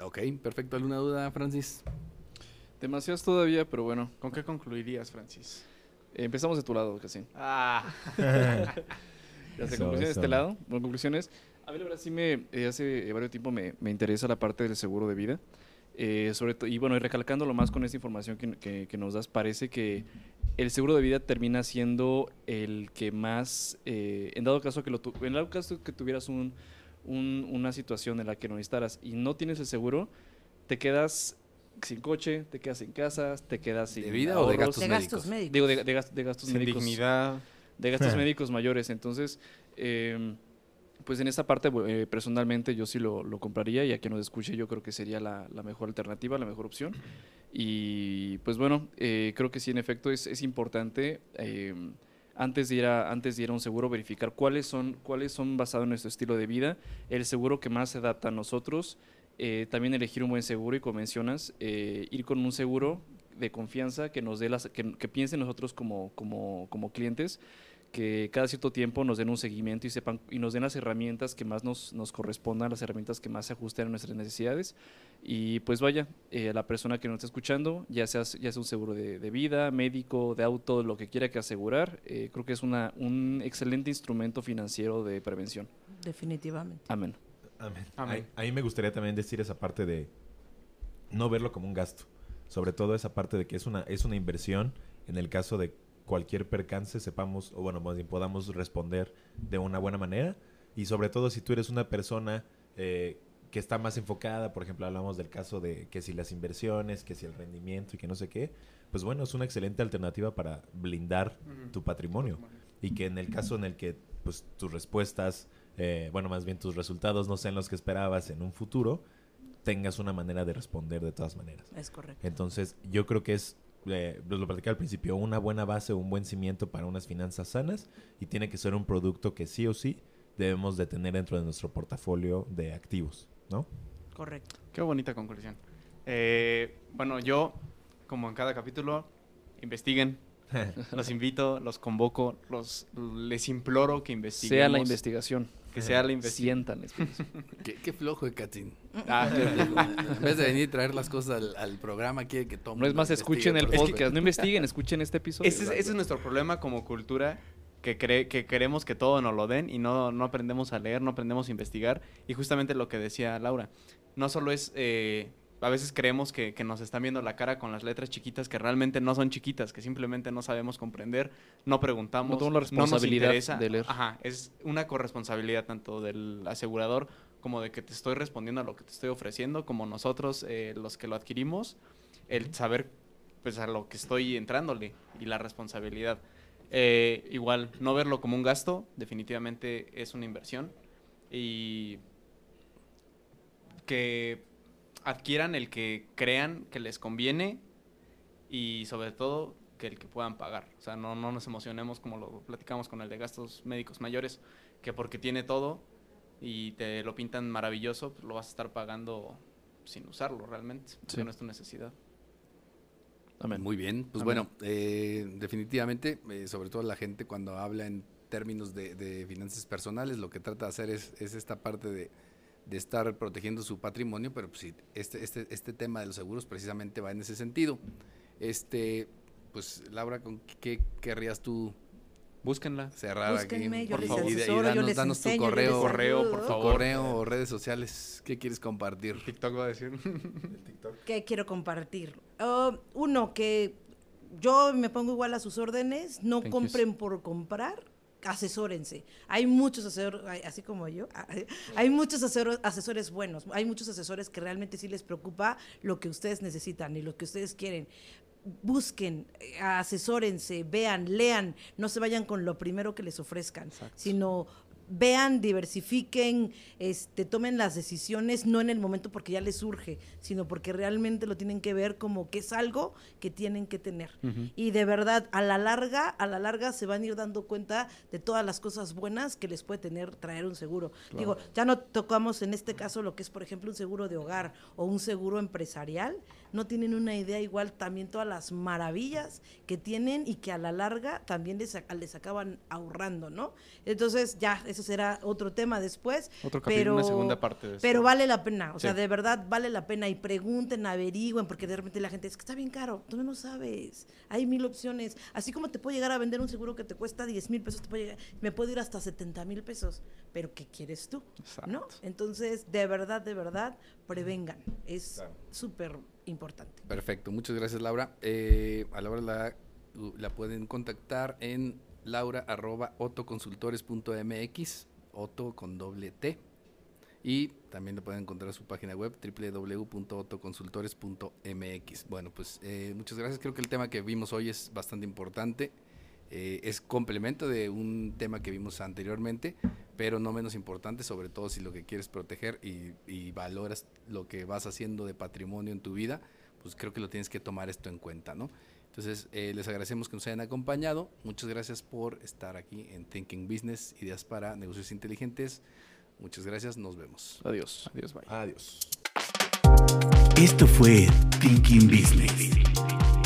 Ok, perfecto. ¿Alguna duda, Francis? Demasiadas todavía, pero bueno. ¿Con qué concluirías, Francis? eh, empezamos de tu lado, casi. Ah, Ya sé, Eso, conclusiones de este lado. Bueno, conclusiones. A mí la verdad sí me, eh, hace varios tiempo me, me interesa la parte del seguro de vida. Eh, sobre todo, y bueno, y recalcándolo más con esta información que, que- que nos das, parece que el seguro de vida termina siendo el que más, eh, en dado caso que lo tu- en dado caso que tuvieras un, un- una situación en la que no necesitaras y no tienes el seguro, te quedas sin coche, te quedas sin casa, te quedas sin ¿De vida o de gastos De médicos? gastos médicos. Digo, de, de gas- de gastos sin médicos dignidad. de gastos médicos mayores. Entonces, eh, pues en esta parte, eh, personalmente, yo sí lo, compraría y a quien nos escuche, yo creo que sería la, mejor alternativa, la mejor opción. Y pues bueno, eh, creo que sí, en efecto, es, importante. eh, antes de, ir a, antes de ir a un seguro, verificar cuáles son, cuáles son basados en nuestro estilo de vida, el seguro que más se adapta a nosotros, también elegir un buen seguro y como mencionas, ir con un seguro de confianza que nos dé las, que, que piense en nosotros como, como, como clientes, que cada cierto tiempo nos den un seguimiento y sepan y nos den las herramientas que más nos, nos correspondan, las herramientas que más se ajusten a nuestras necesidades. Y pues vaya, eh, la persona que nos está escuchando, ya sea, ya sea un seguro de, de vida, médico, de auto, lo que quiera que asegurar, eh, creo que es una, un excelente instrumento financiero de prevención. Definitivamente. Amén. Amén. Amén. Ahí, ahí me gustaría también decir esa parte de no verlo como un gasto. Sobre todo esa parte de que es una, es una inversión en el caso de cualquier percance sepamos, o bueno, más bien podamos responder de una buena manera. Y sobre todo si tú eres una persona eh, que está más enfocada, por ejemplo, hablamos del caso de que si las inversiones, que si el rendimiento y que no sé qué, pues bueno, es una excelente alternativa para blindar tu patrimonio. Y que en el caso en el que pues tus respuestas, eh, bueno, más bien tus resultados no sean los que esperabas en un futuro, tengas una manera de responder de todas maneras. Es correcto. Entonces, yo creo que es, eh, lo platicé al principio, una buena base, un buen cimiento para unas finanzas sanas y tiene que ser un producto que sí o sí debemos de tener dentro de nuestro portafolio de activos, ¿no? Correcto. Qué bonita conclusión. Eh, bueno, yo, como en cada capítulo, investiguen. Los invito, los convoco, los les imploro que investiguen. Sea la investigación. Que sea la investigación. Sientan. Qué, qué flojo de Katzin. Ah, en vez de venir y traer las cosas al, al programa, quiere que todo No es más, escuchen el podcast. No investiguen, escuchen este episodio. ese, es, ese es nuestro problema como cultura, que, cree, que queremos que todo nos lo den y no, no aprendemos a leer, no aprendemos a investigar. Y justamente lo que decía Laura, no solo es... eh, a veces creemos que, que nos están viendo la cara con las letras chiquitas que realmente no son chiquitas, que simplemente no sabemos comprender, no preguntamos, No la nos responsabilidad interesa. de leer. Ajá, es una corresponsabilidad tanto del asegurador como de que te estoy respondiendo a lo que te estoy ofreciendo, como nosotros eh, los que lo adquirimos, el saber pues a lo que estoy entrándole y la responsabilidad. Eh, igual, no verlo como un gasto, definitivamente es una inversión. Y que adquieran el que crean que les conviene y sobre todo que el que puedan pagar. O sea, no, no nos emocionemos como lo platicamos con el de gastos médicos mayores, que porque tiene todo y te lo pintan maravilloso, pues lo vas a estar pagando sin usarlo realmente, porque Sí. no es tu necesidad. Amén. Muy bien, pues Amén. bueno, eh, definitivamente, eh, sobre todo la gente cuando habla en términos de, de finanzas personales, lo que trata de hacer es, es esta parte de, de estar protegiendo su patrimonio, pero pues sí, este, este, este tema de los seguros precisamente va en ese sentido. Este, pues Laura, ¿con qué querrías tú Búsquenla. cerrar Búsquenme, aquí? yo les Y- y- y asesoro, yo danos- les danos tu yo correo, les Correo, por favor. correo o redes sociales, ¿qué quieres compartir? TikTok va a decir. ¿Qué quiero compartir? Oh, uno, que yo me pongo igual a sus órdenes, no Thank compren por comprar, asesórense. Hay muchos asesores, así como yo, hay- muchos asesor- asesores buenos, hay muchos asesores que realmente sí les preocupa lo que ustedes necesitan y lo que ustedes quieren. Busquen, eh, asesórense, vean, lean, no se vayan con lo primero que les ofrezcan, sino vean, diversifiquen, este, tomen las decisiones no en el momento porque ya les surge, sino porque realmente lo tienen que ver como que es algo que tienen que tener. Y de verdad, a la larga, a la larga se van a ir dando cuenta de todas las cosas buenas que les puede tener traer un seguro. Digo, ya no tocamos en este caso lo que es, por ejemplo, un seguro de hogar o un seguro empresarial. No tienen una idea igual también todas las maravillas que tienen y que a la larga también les, les acaban ahorrando, ¿no? Entonces, ya, eso será otro tema después. Otro capítulo, pero, una segunda parte de. Pero vale la pena, o sea, de verdad vale la pena y pregunten, averigüen, porque de repente la gente es que está bien caro, tú no sabes, hay mil opciones, así como te puede llegar a vender un seguro que te cuesta 10 mil pesos, te puede llegar- me puede ir hasta 70 mil pesos, pero ¿qué quieres tú? ¿No? Exacto. Entonces, de verdad, de verdad, prevengan, es súper importante. Perfecto, muchas gracias Laura. Eh, a Laura la, pueden contactar en laura.otoconsultores.mx, Oto con doble T. Y también le pueden encontrar su página web www.otoconsultores.mx. Bueno, pues eh, muchas gracias. Creo que el tema que vimos hoy es bastante importante. Eh, es complemento de un tema que vimos anteriormente, pero no menos importante, sobre todo si lo que quieres proteger y, y valoras lo que vas haciendo de patrimonio en tu vida, pues creo que lo tienes que tomar esto en cuenta, ¿no? Entonces, eh, les agradecemos que nos hayan acompañado. Muchas gracias por estar aquí en Thinking Business, ideas para negocios inteligentes. Muchas gracias, nos vemos. Adiós. Adiós, bye. Adiós. Esto fue Thinking Business.